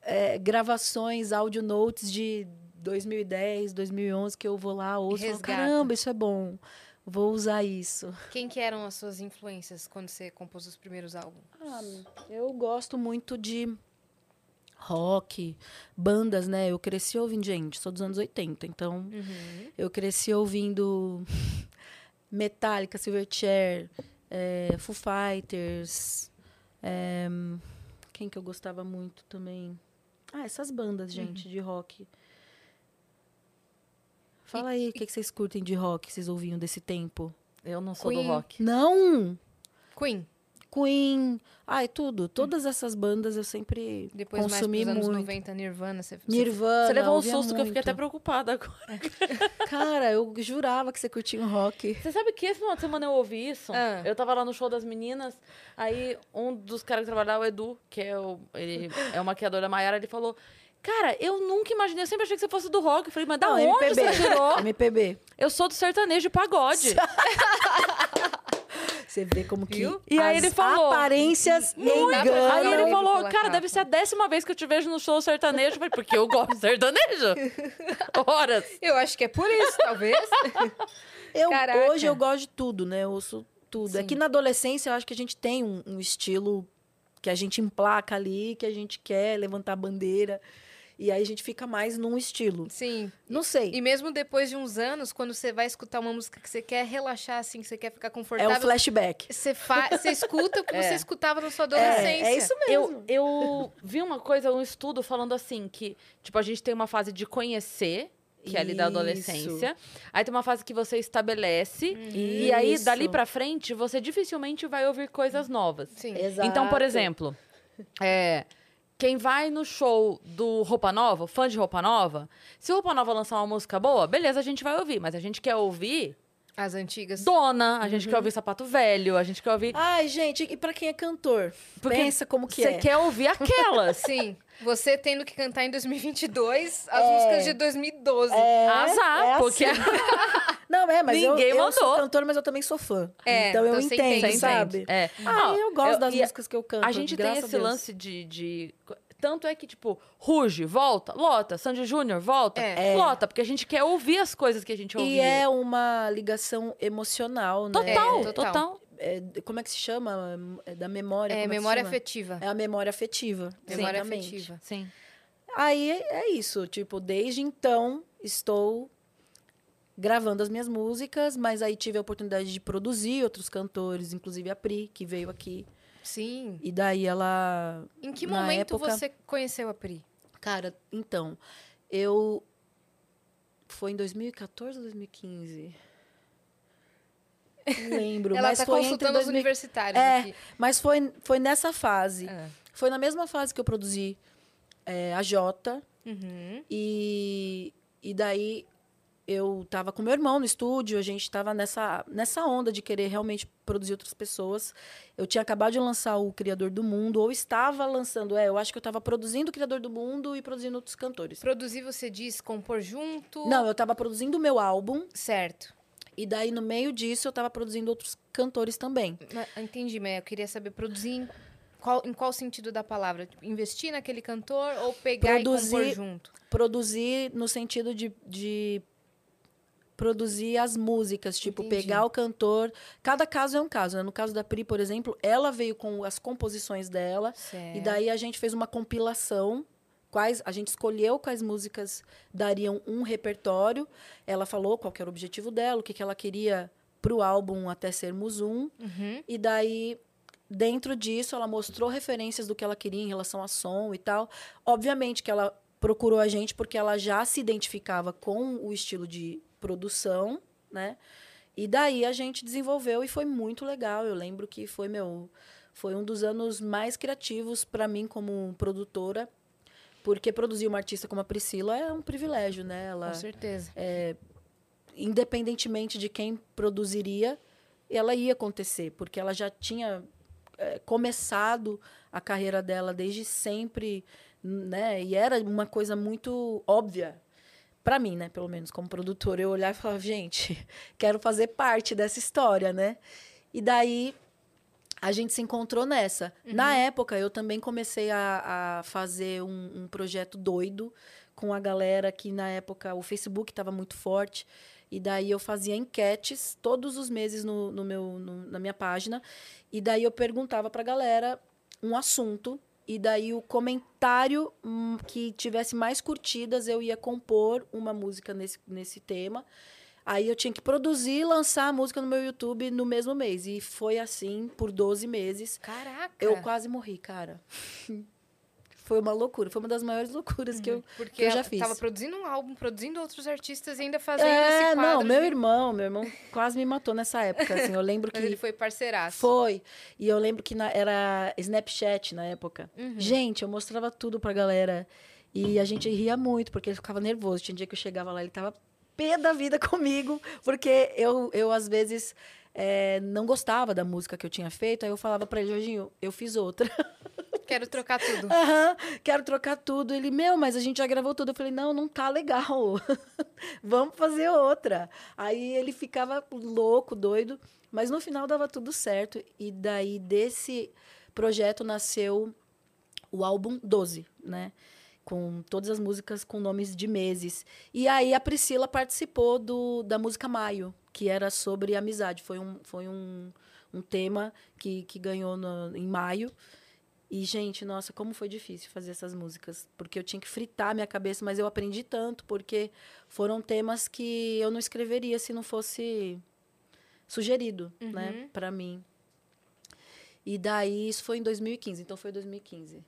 é, gravações, audio notes de 2010, 2011, que eu vou lá, ouço e falo, caramba, isso é bom. Vou usar isso. Quem que eram as suas influências quando você compôs os primeiros álbuns? Ah, eu gosto muito de rock, bandas, né? Eu cresci ouvindo, gente, sou dos anos 80, então Uhum. eu cresci ouvindo Metallica, Silverchair, é, Foo Fighters, é, quem que eu gostava muito também? Ah, essas bandas, gente, de rock. Fala aí, o que, que vocês curtem de rock, vocês ouviam desse tempo? Eu não sou Queen. do rock. Não! Queen. Queen, ai, tudo. Todas essas bandas eu sempre Depois consumi mais pros anos muito. 90, Nirvana. Você, Nirvana. Você levou um susto que eu fiquei muito. até preocupada agora. Cara, eu jurava que você curtia um rock. Você sabe que esse final de semana eu ouvi isso? Ah. Eu tava lá no show das meninas, aí um dos caras que trabalhava, o Edu, que é o, ele é o maquiador da Maiara, ele falou: Cara, eu nunca imaginei, eu sempre achei que você fosse do rock. Eu falei, mas da Não, onde MPB. você tirou? MPB. Eu sou do sertanejo pagode. Você vê como que Viu? E aí ele falou- aparências enganam. Aí ele falou, cara, deve ser a décima vez que eu te vejo no show sertanejo. Eu falei, porque eu gosto de sertanejo. Horas. Eu acho que é por isso, talvez. Eu, Caraca. hoje eu gosto de tudo, né? Eu ouço tudo. É Sim. que na adolescência eu acho que a gente tem um, um estilo que a gente emplaca ali, que a gente quer levantar a bandeira. E aí a gente fica mais num estilo. Sim. Não sei. E mesmo depois de uns anos, quando você vai escutar uma música que você quer relaxar, assim, que você quer ficar É confortável, o flashback. você, fa... você escuta o que É. você escutava na sua adolescência. É, é isso mesmo. Eu, eu vi uma coisa, um estudo falando assim, que, tipo, a gente tem uma fase de conhecer que é ali da Isso. adolescência. Aí tem uma fase que você estabelece. E aí, Isso. dali pra frente, você dificilmente vai ouvir coisas novas. Sim. Exato. Então, por exemplo, é, quem vai no show do Roupa Nova, fã de Roupa Nova, se Roupa Nova lançar uma música boa, beleza, a gente vai ouvir. Mas a gente quer ouvir As antigas. Dona, a Uhum. gente quer ouvir Sapato Velho, a gente quer ouvir... Ai, gente, e pra quem é cantor? Porque Pensa como que Você é. quer ouvir aquelas. Sim. Você tendo que cantar em 2022 as É. músicas de 2012. É, Azar, é porque... assim. Não, é, mas eu, Ninguém eu sou mandou. cantora, mas eu também sou fã. É, então eu então você entendo, entende. Você sabe? É. Ah, Não, eu gosto das e músicas que eu canto. A gente tem esse lance de, de- Tanto é que, tipo, Ruge, volta, lota. Sandy Júnior, volta, É. lota. Porque a gente quer ouvir as coisas que a gente ouvia. E é uma ligação emocional, né? Total, É, total. total. É, como é que se chama? É da memória. É, se memória afetiva. É a memória afetiva. Memória exatamente. afetiva. Sim. Aí é isso, tipo, desde então estou gravando as minhas músicas, mas aí tive a oportunidade de produzir outros cantores, inclusive a Pri, que veio aqui. Sim. E daí ela. Em que momento época- você conheceu a Pri? Cara, então, eu. Foi em 2014 ou 2015? Não lembro. Ela mas tá foi entre consultando os 2000 universitários É. aqui. Mas foi, foi nessa fase. É. Foi na mesma fase que eu produzi é, a Jota. Uhum. E, e daí eu tava com meu irmão no estúdio, a gente tava nessa, nessa onda de querer realmente produzir outras pessoas. Eu tinha acabado de lançar o Criador do Mundo, ou estava lançando, é, eu acho que eu estava produzindo o Criador do Mundo e produzindo outros cantores. Produzir, você diz, compor junto? Não, eu estava produzindo o meu álbum, Certo. e daí no meio disso eu estava produzindo outros cantores também. Entendi, mas eu queria saber, produzir qual, em qual sentido da palavra? Investir naquele cantor ou pegar e compor Produzir- junto? Produzir no sentido de, de produzir as músicas, tipo, Entendi. pegar o cantor. Cada caso é um caso, né? No caso da Pri, por exemplo, ela veio com as composições dela. Certo. E daí a gente fez uma compilação. Quais, a gente escolheu quais músicas dariam um repertório. Ela falou qual era o objetivo dela, o que, que ela queria pro álbum Até Sermos Um. Uhum. E daí, dentro disso, ela mostrou referências do que ela queria em relação a som e tal. Obviamente que ela procurou a gente porque ela já se identificava com o estilo de produção, né? E daí a gente desenvolveu e foi muito legal. Eu lembro que foi meu foi um dos anos mais criativos para mim como produtora, porque produzir uma artista como a Priscila é um privilégio, né? Ela Com certeza. independentemente de quem produziria, ela ia acontecer, porque ela já tinha eh, começado a carreira dela desde sempre, né? E era uma coisa muito óbvia para mim, né? Pelo menos como produtora, eu olhar e falar, gente, quero fazer parte dessa história, né? E daí a gente se encontrou nessa. Na época, eu também comecei a, a fazer um, um projeto doido com a galera que na época o Facebook estava muito forte. E daí eu fazia enquetes todos os meses no, no meu, no- na minha página. E daí eu perguntava pra galera um assunto. E daí o comentário hum, que tivesse mais curtidas, eu ia compor uma música nesse, nesse tema. Aí eu tinha que produzir e lançar a música no meu YouTube no mesmo mês. E foi assim por 12 meses. Caraca! Eu quase morri, cara. Foi uma loucura. Foi uma das maiores loucuras que eu, Porque que eu já fiz. tava produzindo um álbum, produzindo outros artistas e ainda fazendo É, esse quadro. não, meu irmão, meu irmão quase me matou nessa época, assim. Eu lembro Mas que ele foi parceiraço. foi. E eu lembro que na- era Snapchat na época. Uhum. Gente, eu mostrava tudo pra galera. E a gente ria muito, porque ele ficava nervoso. Tinha um dia que eu chegava lá, ele tava pé da vida comigo, porque eu, eu às vezes, é, não gostava da música que eu tinha feito. Aí eu falava pra ele, Jorginho, eu fiz outra. Quero trocar tudo. Aham, quero trocar tudo. Ele, meu, mas a gente já gravou tudo. Eu falei, não, não tá legal. Vamos fazer outra. Aí ele ficava louco, doido. Mas no final dava tudo certo. E daí desse projeto nasceu o álbum 12, né? Com todas as músicas com nomes de meses. E aí a Priscila participou do, da música Maio, que era sobre amizade. Foi um, foi um, um tema que, que ganhou no- em maio. E, gente, nossa, como foi difícil fazer essas músicas. Porque eu tinha que fritar minha cabeça, mas eu aprendi tanto, porque foram temas que eu não escreveria se não fosse sugerido, né, Uhum. para mim. E daí, isso foi em 2015, então foi 2015.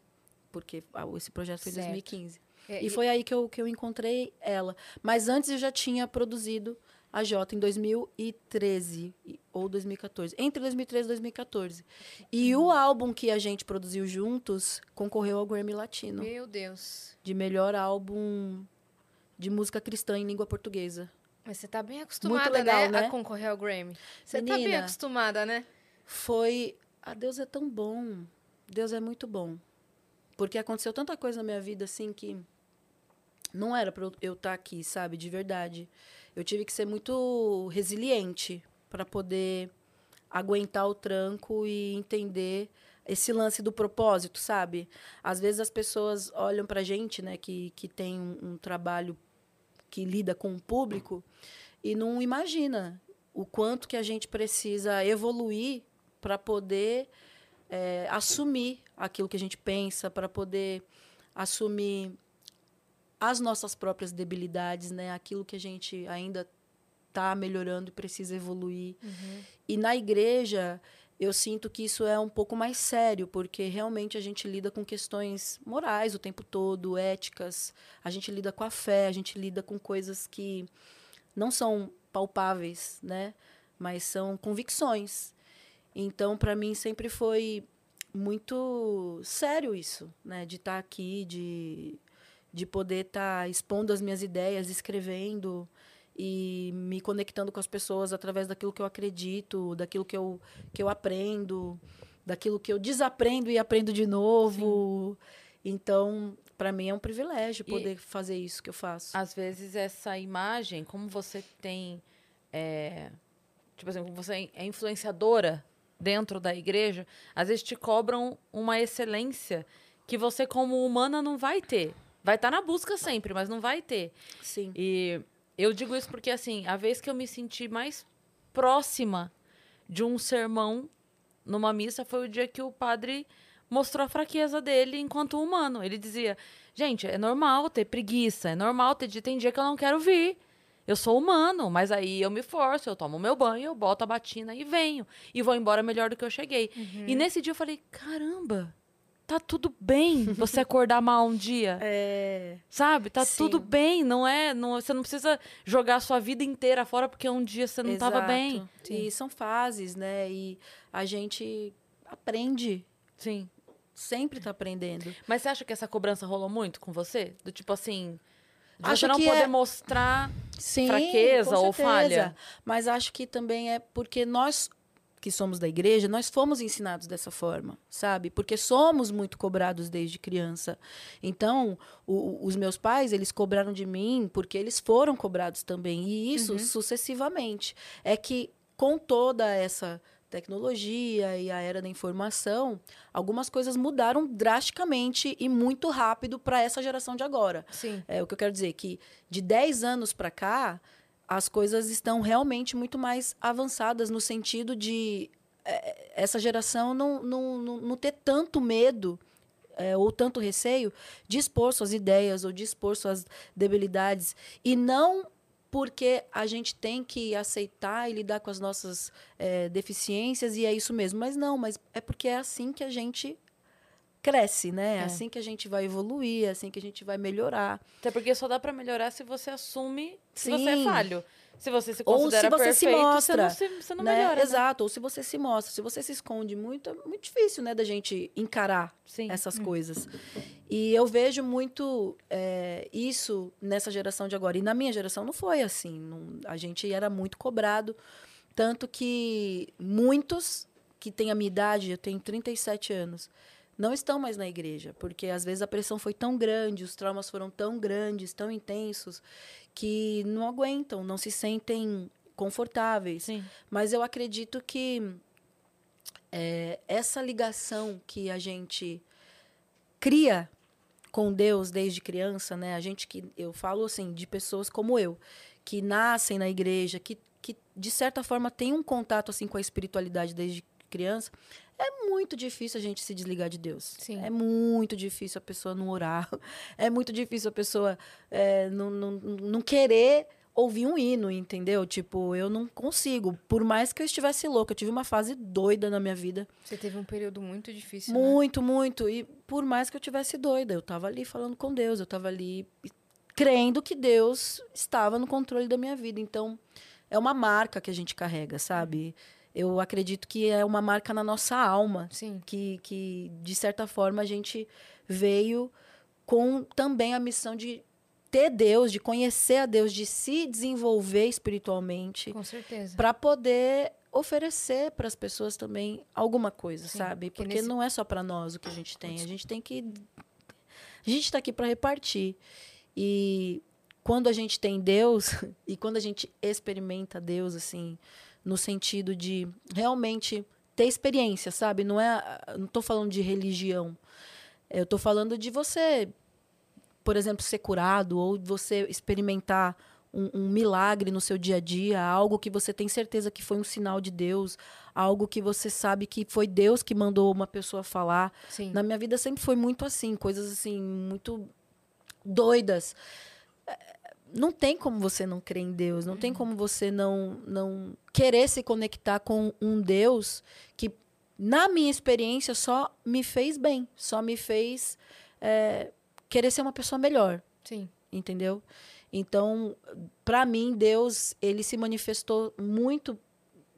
Porque esse projeto foi em Certo. 2015. É, E foi aí que eu, que eu encontrei ela. Mas antes eu já tinha produzido a Jota em 2013 e- ou 2014. Entre 2013 e 2014. E o álbum que a gente produziu juntos concorreu ao Grammy Latino. Meu Deus. De melhor álbum de música cristã em língua portuguesa. Mas você tá bem acostumada, legal, né, né? a concorrer ao Grammy. Você tá bem Menina. acostumada, né? Foi. Ah, Deus é tão bom. Deus é muito bom. Porque aconteceu tanta coisa na minha vida assim que não era pra eu- eu estar aqui, sabe? De verdade. Eu tive que ser muito resiliente para poder aguentar o tranco e entender esse lance do propósito, sabe? Às vezes as pessoas olham pra gente, né, que, que tem um, um trabalho que lida com o público e não imagina o quanto que a gente precisa evoluir para poder é, assumir aquilo que a gente pensa, para poder assumir as nossas próprias debilidades, né? Aquilo que a gente ainda está melhorando e precisa evoluir. E na igreja, eu sinto que isso é um pouco mais sério, porque realmente a gente lida com questões morais o tempo todo, éticas, a gente lida com a fé, a gente lida com coisas que não são palpáveis, né? Mas são convicções. Então, para mim sempre foi muito sério isso, né? De estar aqui, de de poder estar expondo as minhas ideias, escrevendo e me conectando com as pessoas através daquilo que eu acredito, daquilo que eu, que eu aprendo, daquilo que eu desaprendo e aprendo de novo. Então, para mim é um privilégio E- poder fazer isso que eu faço. Às vezes essa imagem, como você tem. é, tipo assim, como você é influenciadora dentro da igreja, às vezes te cobram uma excelência que você, como humana, não vai ter. Vai estar na busca sempre, mas não vai ter. Sim. E eu digo isso porque, assim, a vez que eu me senti mais próxima de um sermão numa missa foi o dia que o padre mostrou a fraqueza dele enquanto humano. Ele dizia: gente, é normal ter preguiça, é normal ter dia, tem dia que eu não quero vir. Eu sou humano, mas aí eu me forço, eu tomo meu banho, eu boto a batina e venho. E vou embora melhor do que eu cheguei. E nesse dia eu falei: caramba, tá tudo bem você acordar mal um dia. É, Sabe? Tá Sim. tudo bem, não é? Não, você não precisa jogar a sua vida inteira fora porque um dia você não estava exato. bem. E são fases, né? E a gente aprende, Sim. sempre está aprendendo. Mas você acha que essa cobrança rolou muito com você? Do tipo assim. De Acho você não que poder é- mostrar. Sim, fraqueza ou falha? Mas acho que também é porque nós que somos da igreja, nós fomos ensinados dessa forma, sabe? Porque somos muito cobrados desde criança. Então, o- os meus pais, eles cobraram de mim porque eles foram cobrados também. E isso sucessivamente. É que com toda essa tecnologia e a era da informação, algumas coisas mudaram drasticamente e muito rápido para essa geração de agora. Sim. É o que eu quero dizer que de 10 anos para cá, as coisas estão realmente muito mais avançadas no sentido de é, essa geração não, não, não, não ter tanto medo é, ou tanto receio de expor suas ideias ou de expor suas debilidades. E não porque a gente tem que aceitar e lidar com as nossas é, deficiências e é isso mesmo, mas não, mas é porque é assim que a gente cresce, né? É assim que a gente vai evoluir, é assim que a gente vai melhorar. Até porque só dá pra melhorar se você assume que você é Sim. falho. Se você se Ou se considera você se perfeito, mostra, você não, se, você não né? melhora. né? Exato, ou se você se mostra, se você se esconde muito, é muito difícil, né, da gente encarar Sim. essas coisas. E eu vejo muito é, isso nessa geração de agora. E na minha geração não foi assim. não- a gente era muito cobrado. Tanto que muitos que têm a minha idade, eu tenho 37 anos, não estão mais na igreja. Porque às vezes a pressão foi tão grande, os traumas foram tão grandes, tão intensos, que não aguentam, não se sentem confortáveis. Sim. Mas eu acredito que é, essa ligação que a gente cria com Deus desde criança, né? A gente que eu falo assim de pessoas como eu que nascem na igreja, que, que de certa forma tem um contato assim com a espiritualidade desde criança, é muito difícil a gente se desligar de Deus. Sim. É muito difícil a pessoa não orar. É muito difícil a pessoa é, não, não, não querer ouvir um hino, entendeu? Tipo, eu não consigo. Por mais que eu estivesse louca, eu tive uma fase doida na minha vida. Você teve um período muito difícil, né? Muito, muito. E por mais que eu tivesse doida, eu tava ali falando com Deus, eu tava ali crendo que Deus estava no controle da minha vida. Então, é uma marca que a gente carrega, sabe? Eu acredito que é uma marca na nossa alma. Sim. Que, que de certa forma, a gente veio com também a missão de ter Deus, de conhecer a Deus, de se desenvolver espiritualmente, Com certeza. para poder oferecer para as pessoas também alguma coisa, Sim, sabe? porque nesse- não é só para nós o que a gente tem, a gente tem que a gente está aqui para repartir. E quando a gente tem Deus e quando a gente experimenta Deus assim, no sentido de realmente ter experiência, sabe? Não é, não tô falando de religião. Eu tô falando de você, por exemplo, ser curado ou você experimentar um, um milagre no seu dia a dia, algo que você tem certeza que foi um sinal de Deus, algo que você sabe que foi Deus que mandou uma pessoa falar. Sim. Na minha vida sempre foi muito assim, coisas assim, muito doidas. Não tem como você não crer em Deus, não tem como você não, não querer se conectar com um Deus que, na minha experiência, só me fez bem, só me fez é, querer ser uma pessoa melhor Sim. entendeu? Então, para mim, Deus, ele se manifestou muito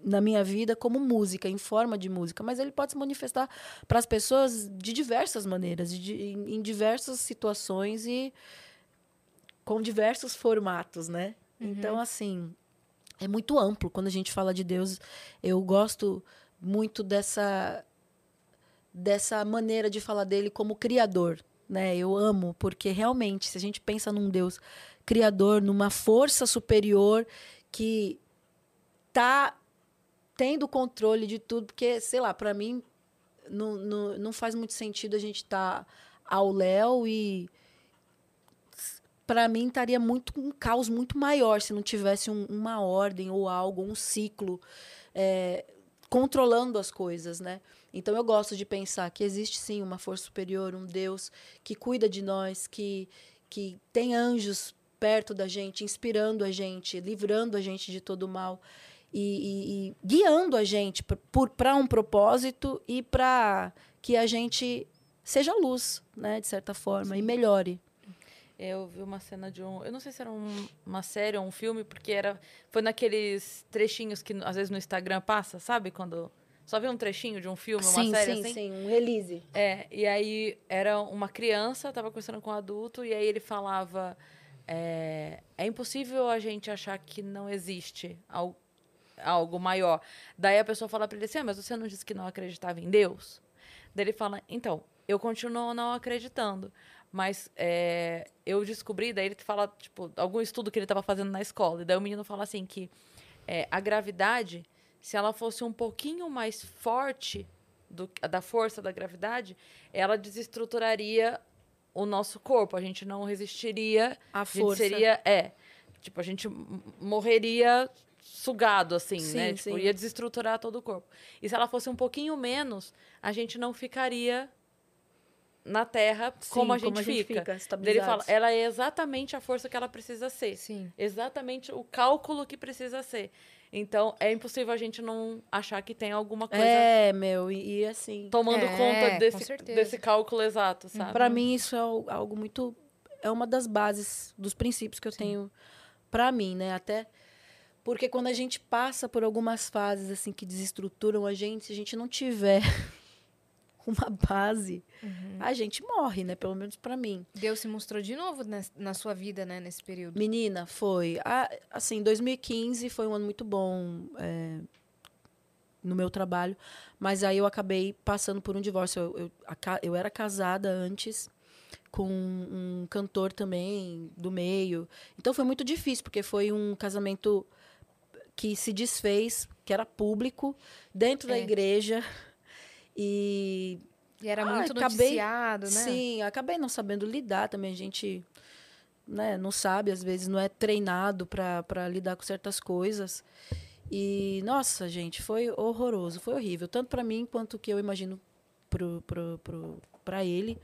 na minha vida como música, em forma de música, mas ele pode se manifestar para as pessoas de diversas maneiras, de, em, em diversas situações e com diversos formatos, né? Então, assim, é muito amplo quando a gente fala de Deus. Eu gosto muito dessa dessa maneira de falar dele como criador, né? Eu amo porque realmente, se a gente pensa num Deus criador, numa força superior que tá tendo controle de tudo, porque sei lá, para mim não, não, não faz muito sentido a gente estar tá ao léu e para mim estaria muito um caos muito maior se não tivesse um- uma ordem ou algo, um ciclo é, controlando as coisas, né? Então eu gosto de pensar que existe sim uma força superior, um Deus que cuida de nós, que que tem anjos perto da gente, inspirando a gente, livrando a gente de todo o mal e, e- e guiando a gente para um propósito e para que a gente seja luz, né, de certa forma, e melhore. Eu vi uma cena de um. Eu não sei se era um- uma série ou um filme, porque era. Foi naqueles trechinhos que às vezes no Instagram passa, sabe? Quando. Só vê um trechinho de um filme, uma sim, série sim, assim. sim, um release. É, e aí era uma criança, tava conversando com um adulto, e aí ele falava: é, é impossível a gente achar que não existe al- algo maior. Daí a pessoa fala pra ele assim: ah, mas você não disse que não acreditava em Deus? Daí ele fala: então, eu continuo não acreditando. Mas é, eu descobri, daí ele fala, tipo, algum estudo que ele estava fazendo na escola. E daí o menino fala assim que é, a gravidade, se ela fosse um pouquinho mais forte do, da força da gravidade, ela desestruturaria o nosso corpo. A gente não resistiria. A A força. seria. É. Tipo, a gente morreria sugado, assim, Sim, né? Tipo, sim. ia desestruturar todo o corpo. E se ela fosse um pouquinho menos, a gente não ficaria na Terra como, a Sim, gente, como a gente fica. fica, Daí ele fala, ela é exatamente a força que ela precisa ser. Sim. Exatamente o cálculo que precisa ser. Então, é impossível a gente não achar que tem alguma coisa É, meu, e, e assim, tomando É, conta desse, desse cálculo exato, sabe? Pra mim isso é al- algo muito é uma das bases dos princípios que eu tenho pra mim, né? Até porque quando a gente passa por algumas fases assim que desestruturam a gente, se a gente não tiver uma base, a gente morre, né? Pelo menos pra mim. Deus se mostrou de novo na sua vida, né, nesse período. Menina, foi. Assim, 2015 foi um ano muito bom é, no meu trabalho, mas aí eu acabei passando por um divórcio. Eu, eu, a eu era casada antes com um cantor também do meio. Então foi muito difícil, porque foi um casamento que se desfez, que era público, dentro da É. igreja. E E era Ah, muito acabei- noticiado, né? Sim, acabei não sabendo lidar também. A gente né, não sabe, às vezes não é treinado para lidar com certas coisas. E, nossa, gente, foi horroroso, foi horrível. Tanto para mim quanto que eu imagino pro, pro, pro, pra ele.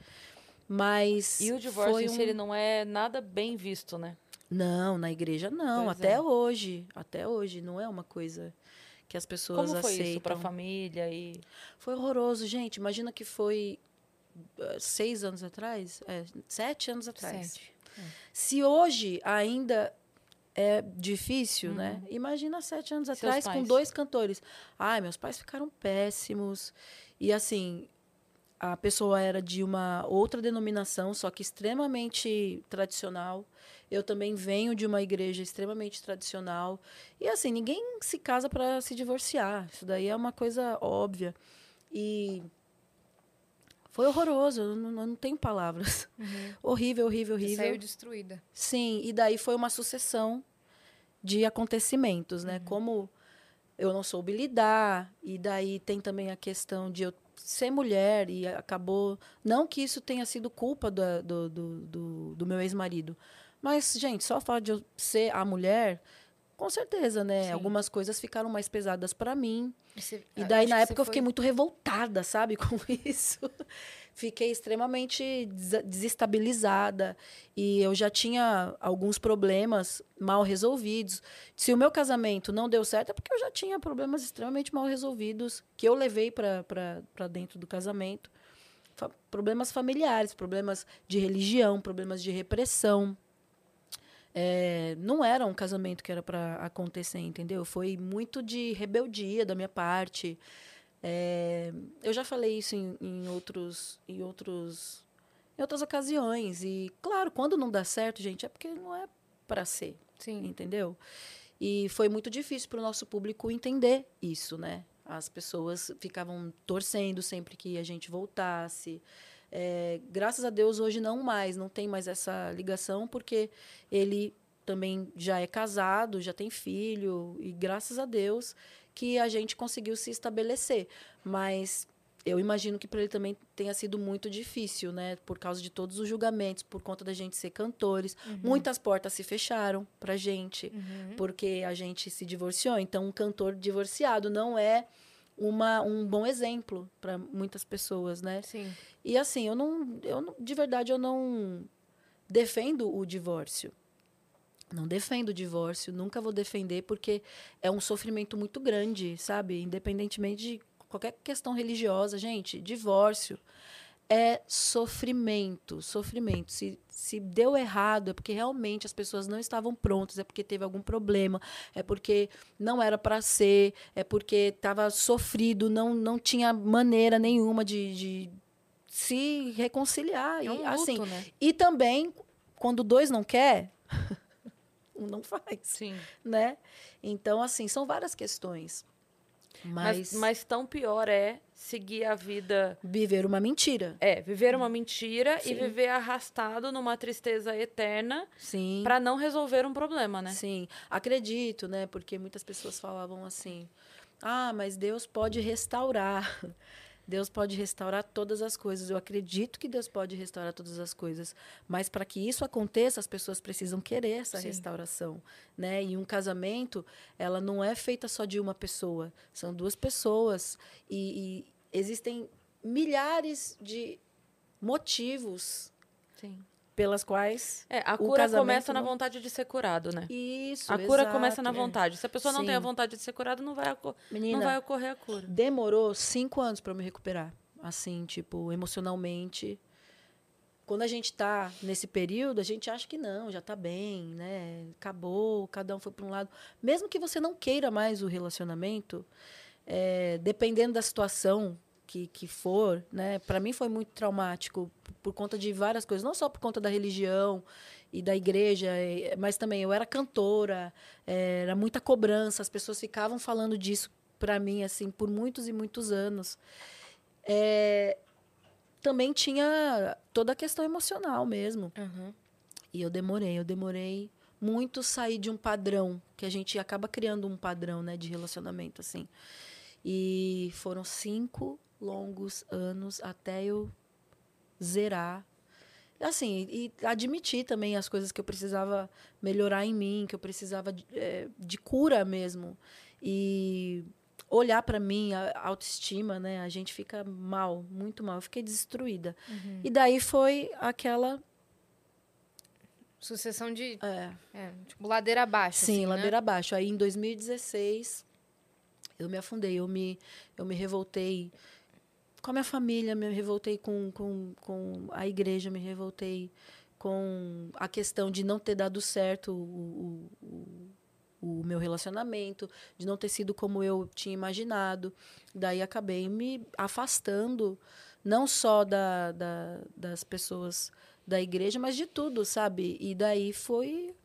Mas. E o divórcio um- ele não é nada bem visto, né? Não, na igreja não, Pois até é. hoje, até hoje não é uma coisa que as pessoas Como foi aceitam. isso pra família e... Foi horroroso, gente. Imagina que foi eh, seis anos atrás, é, sete anos atrás. Sete. Se hoje ainda é difícil, né? Imagina sete anos Uhum. Seus atrás com pais? dois cantores. Ai, meus pais ficaram péssimos. E assim, a pessoa era de uma outra denominação, só que extremamente tradicional. Eu também venho de uma igreja extremamente tradicional. E assim, ninguém se casa para se divorciar. Isso daí é uma coisa óbvia. E foi horroroso, eu não, eu não tenho palavras. Horrível, horrível, Você horrível. saiu destruída. Sim, e daí foi uma sucessão de acontecimentos, né? Como eu não soube lidar, e daí tem também a questão de eu ser mulher, e acabou. Não que isso tenha sido culpa do, do, do, do, meu ex-marido, mas, gente, só o fato de eu ser a mulher, com certeza, né? Sim. Algumas coisas ficaram mais pesadas para mim. E, você- E acho daí, na época, eu fiquei foi- muito revoltada, sabe, com isso. Fiquei extremamente des- desestabilizada. E eu já tinha alguns problemas mal resolvidos. Se o meu casamento não deu certo, é porque eu já tinha problemas extremamente mal resolvidos que eu levei para dentro do casamento. Fa- problemas familiares, problemas de religião, problemas de repressão. É, não era um casamento que era para acontecer, entendeu? Foi muito de rebeldia da minha parte. É, eu já falei isso em, em outros, em outros, em outras ocasiões. E claro, quando não dá certo, gente, é porque não é para ser, Sim. entendeu? E foi muito difícil para o nosso público entender isso, né? As pessoas ficavam torcendo sempre que a gente voltasse. É, graças a Deus hoje não mais, não tem mais essa ligação porque ele também já é casado, já tem filho e graças a Deus que a gente conseguiu se estabelecer. Mas eu imagino que para ele também tenha sido muito difícil, né? Por causa de todos os julgamentos, por conta da gente ser cantores. Muitas portas se fecharam pra gente, porque a gente se divorciou. Então, um cantor divorciado não é uma, um bom exemplo para muitas pessoas, né? Sim. E assim, eu não, eu não, de verdade, eu não defendo o divórcio. Não defendo o divórcio, nunca vou defender, porque é um sofrimento muito grande, sabe? Independentemente de qualquer questão religiosa, gente, divórcio é sofrimento, sofrimento. Se, se deu errado, é porque realmente as pessoas não estavam prontas, é porque teve algum problema, é porque não era para ser, é porque estava sofrido, não, não tinha maneira nenhuma de, de se reconciliar. É um e, luto, assim, né? e também, quando dois não quer, um não faz, Sim. né? Então, assim, são várias questões. Mas, Mas, mas tão pior é seguir a vida... viver uma mentira. É, viver uma mentira Sim. e viver arrastado numa tristeza eterna Sim. pra não resolver um problema, né? Sim, acredito, né? Porque muitas pessoas falavam assim: ah, mas Deus pode restaurar. Deus pode restaurar todas as coisas. Eu acredito que Deus pode restaurar todas as coisas. Mas para que isso aconteça, as pessoas precisam querer essa Sim. restauração. Né? E um casamento, ela não é feita só de uma pessoa. São duas pessoas. E, e existem milhares de motivos Sim. Pelas quais É, a cura começa na vontade de ser curado, né? isso A cura exato. começa na vontade. Se a pessoa não tem a vontade de ser curada, não vai, Menina, não vai ocorrer a cura. demorou cinco anos para me recuperar. Assim, tipo, emocionalmente. Quando a gente tá nesse período, a gente acha que não, já tá bem, né? Acabou, cada um foi para um lado. Mesmo que você não queira mais o relacionamento, é, dependendo da situação que, que for, né? Para mim foi muito traumático por, conta de várias coisas, não só por conta da religião e da igreja, mas também eu era cantora, eh, era muita cobrança, as pessoas ficavam falando disso para mim assim por muitos e muitos anos. É, também tinha toda a questão emocional mesmo. Uhum. E eu demorei, eu demorei muito sair de um padrão, que a gente acaba criando um padrão, né, de relacionamento assim. E foram cinco longos anos até eu zerar. Assim, e admitir também as coisas que eu precisava melhorar em mim, que eu precisava de, eh, de cura mesmo. E olhar para mim, a autoestima, né? A gente fica mal, muito mal. Eu fiquei destruída. Uhum. E daí foi aquela Sucessão de. É. É, tipo, ladeira abaixo. Sim, assim, né? ladeira abaixo. Aí em 2016 eu me afundei, eu me, eu me revoltei com a minha família, me revoltei com, com, com a igreja, me revoltei com a questão de não ter dado certo o, o, o, o meu relacionamento, de não ter sido como eu tinha imaginado. Daí acabei me afastando, não só da, da, das pessoas da igreja, mas de tudo, sabe? E daí foi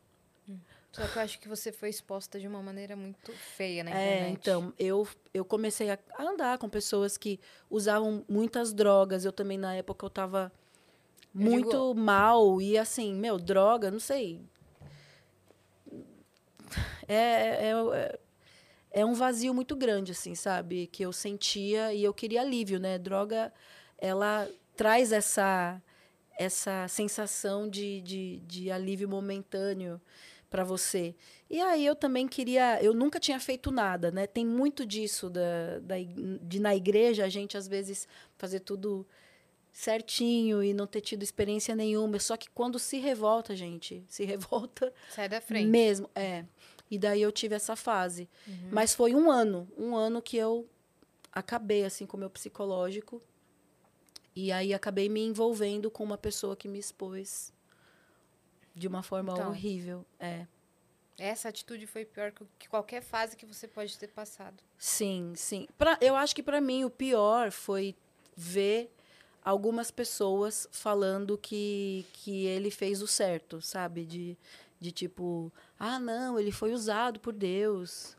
Só que eu acho que você foi exposta de uma maneira muito feia na É, internet. então, eu, eu comecei a a andar com pessoas que usavam muitas drogas. Eu também, na época, eu tava Eu muito digo- mal. E assim, meu, droga, não sei. É, é, é, é um vazio muito grande, assim, sabe? Que eu sentia e eu queria alívio, né? Droga, ela traz essa, essa sensação de, de, de alívio momentâneo para você. E aí eu também queria, eu nunca tinha feito nada, né? Tem muito disso da, da, de na igreja a gente às vezes fazer tudo certinho e não ter tido experiência nenhuma. Só que quando se revolta, gente, se revolta Sai da frente. mesmo, é. E daí eu tive essa fase. Mas foi um ano, um ano que eu acabei assim com o meu psicológico. E aí acabei me envolvendo com uma pessoa que me expôs de uma forma Então. horrível. É. Essa atitude foi pior que que qualquer fase que você pode ter passado. Sim, sim. Pra, eu acho que para mim o pior foi ver algumas pessoas falando que, que ele fez o certo, sabe? De, de tipo, ah, não, ele foi usado por Deus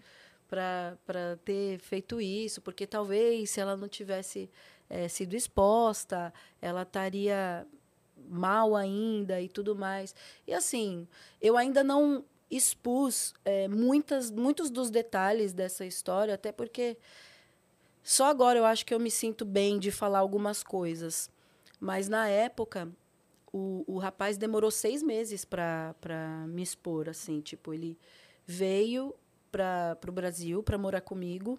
para ter feito isso, porque talvez se ela não tivesse eh, sido exposta, ela estaria mal ainda e tudo mais. E assim, eu ainda não expus eh, muitas, muitos dos detalhes dessa história, até porque só agora eu acho que eu me sinto bem de falar algumas coisas. Mas na época, o, o rapaz demorou seis meses para me expor, assim. Tipo, ele veio para o Brasil para morar comigo.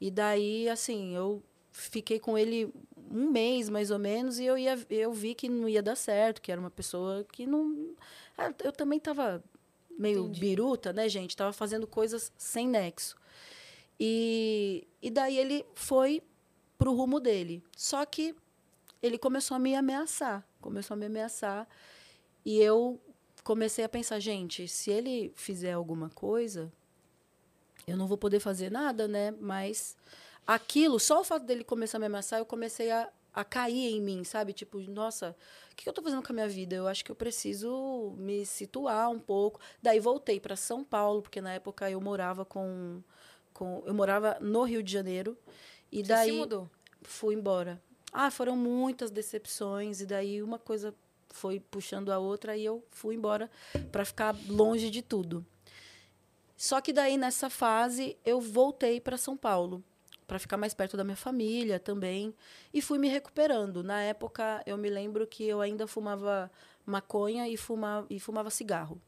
E daí, assim, eu fiquei com ele um mês, mais ou menos, e eu, ia, eu vi que não ia dar certo, que era uma pessoa que não... Ah, Eu também estava meio Entendi. biruta, né, gente? Estava fazendo coisas sem nexo. E, e daí ele foi pro rumo dele. Só que ele começou a me ameaçar. Começou a me ameaçar. E eu comecei a pensar, gente, se ele fizer alguma coisa, eu não vou poder fazer nada, né? Mas aquilo, só o fato dele começar a me ameaçar, eu comecei a, a cair em mim, sabe? Tipo, nossa, o que eu tô fazendo com a minha vida? Eu acho que eu preciso me situar um pouco. Daí voltei para São Paulo, porque na época eu morava com, com eu morava no Rio de Janeiro. E Você daí se mudou. fui embora. Ah, foram muitas decepções e daí uma coisa foi puxando a outra e eu fui embora para ficar longe de tudo. Só que daí nessa fase eu voltei para São Paulo para ficar mais perto da minha família também e fui me recuperando. Na época eu me lembro que eu ainda fumava maconha e fumava, e fumava cigarro.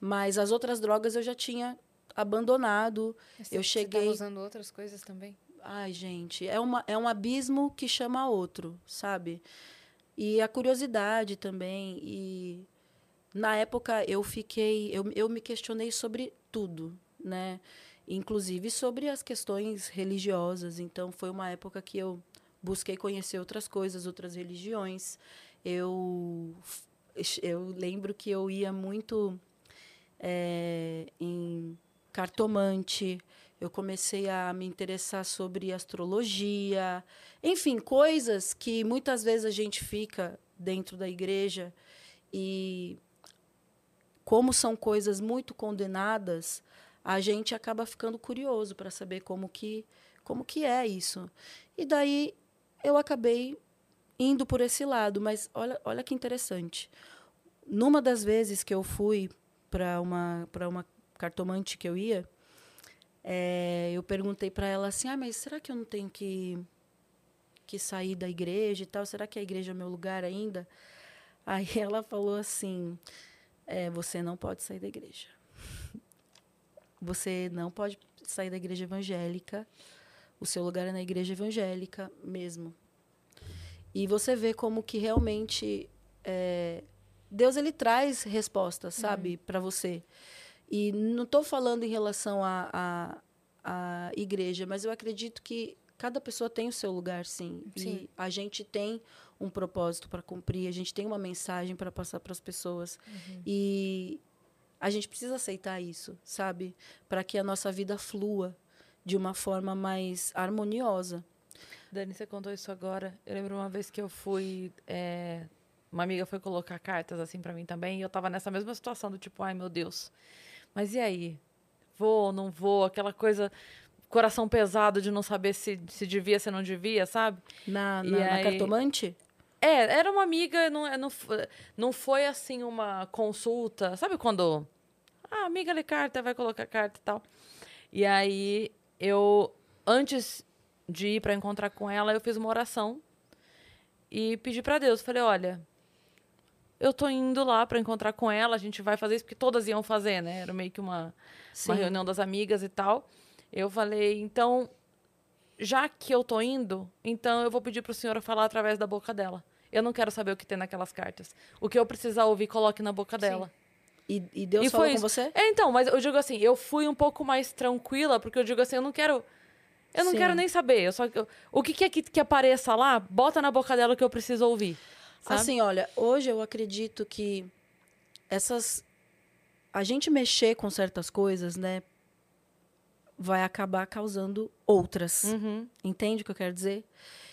Mas as outras drogas eu já tinha abandonado. Mas Eu você- cheguei- Você usando outras coisas também? Ai, gente, é, uma, é um abismo que chama outro, sabe? E a curiosidade também. E na época eu fiquei. Eu, eu me questionei sobre tudo, né? Inclusive sobre as questões religiosas. Então foi uma época que eu busquei conhecer outras coisas, outras religiões. Eu, eu lembro que eu ia muito eh, em cartomante. Eu comecei a me interessar sobre astrologia, enfim, coisas que muitas vezes a gente fica dentro da igreja e como são coisas muito condenadas, a gente acaba ficando curioso para saber como que como que é isso. E daí eu acabei indo por esse lado, mas olha, olha que interessante. Numa das vezes que eu fui para uma para uma cartomante que eu ia, é, eu perguntei para ela assim: "Ah, mas será que eu não tenho que que sair da igreja e tal? Será que a igreja é meu lugar ainda?" Aí ela falou assim: é, "Você não pode sair da igreja. Você não pode sair da igreja evangélica. O seu lugar é na igreja evangélica mesmo." E você vê como que realmente é, Deus ele traz respostas, sabe, para você. E não estou falando em relação à a, a, a igreja, mas eu acredito que cada pessoa tem o seu lugar, sim. Sim. E a gente tem um propósito para cumprir, a gente tem uma mensagem para passar para as pessoas. E a gente precisa aceitar isso, sabe? Para que a nossa vida flua de uma forma mais harmoniosa. Dani, você contou isso agora. Eu lembro uma vez que eu fui. é, uma amiga foi colocar cartas assim pra mim também. E eu tava nessa mesma situação do tipo, ai meu Deus. Mas e aí? Vou, não vou? Aquela coisa. Coração pesado de não saber se, se devia, se não devia, sabe? Na, na, na aí- cartomante? É, era uma amiga, não, não, f- não foi assim uma consulta. Sabe quando a amiga lê carta, vai colocar carta e tal. E aí eu, antes de ir para encontrar com ela, eu fiz uma oração e pedi para Deus. Falei, olha, eu tô indo lá para encontrar com ela, a gente vai fazer isso, porque todas iam fazer, né? Era meio que uma, Sim. uma reunião das amigas e tal. Eu falei, então, já que eu tô indo, então eu vou pedir pro senhor falar através da boca dela. Eu não quero saber o que tem naquelas cartas. O que eu precisar ouvir, coloque na boca dela. E, e Deus E falou foi com isso. você? É, então, mas eu digo assim, eu fui um pouco mais tranquila, porque eu digo assim, eu não quero. Eu não Sim. quero nem saber. Eu só, eu- o que quer que, que apareça lá, bota na boca dela o que eu preciso ouvir. Sabe? Assim, olha, hoje eu acredito que essas. A gente mexer com certas coisas, né? Vai acabar causando outras. Uhum. Entende o que eu quero dizer?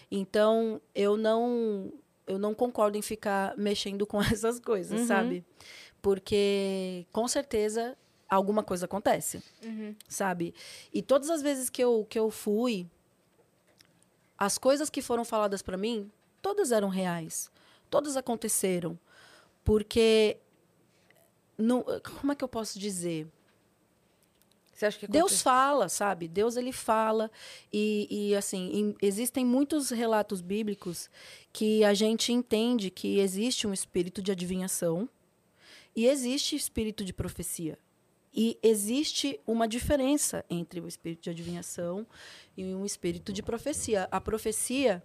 Então, eu não eu não concordo em ficar mexendo com essas coisas, Uhum. sabe? Porque com certeza alguma coisa acontece, Uhum. sabe? E todas as vezes que eu que eu fui, as coisas que foram faladas para mim, todas eram reais. Todas aconteceram. Porque não, como é que eu posso dizer? Você acha que Deus fala, sabe? Deus ele fala e, e, assim em- existem muitos relatos bíblicos que a gente entende que existe um espírito de adivinhação e existe espírito de profecia e existe uma diferença entre o espírito de adivinhação e um espírito de profecia. A profecia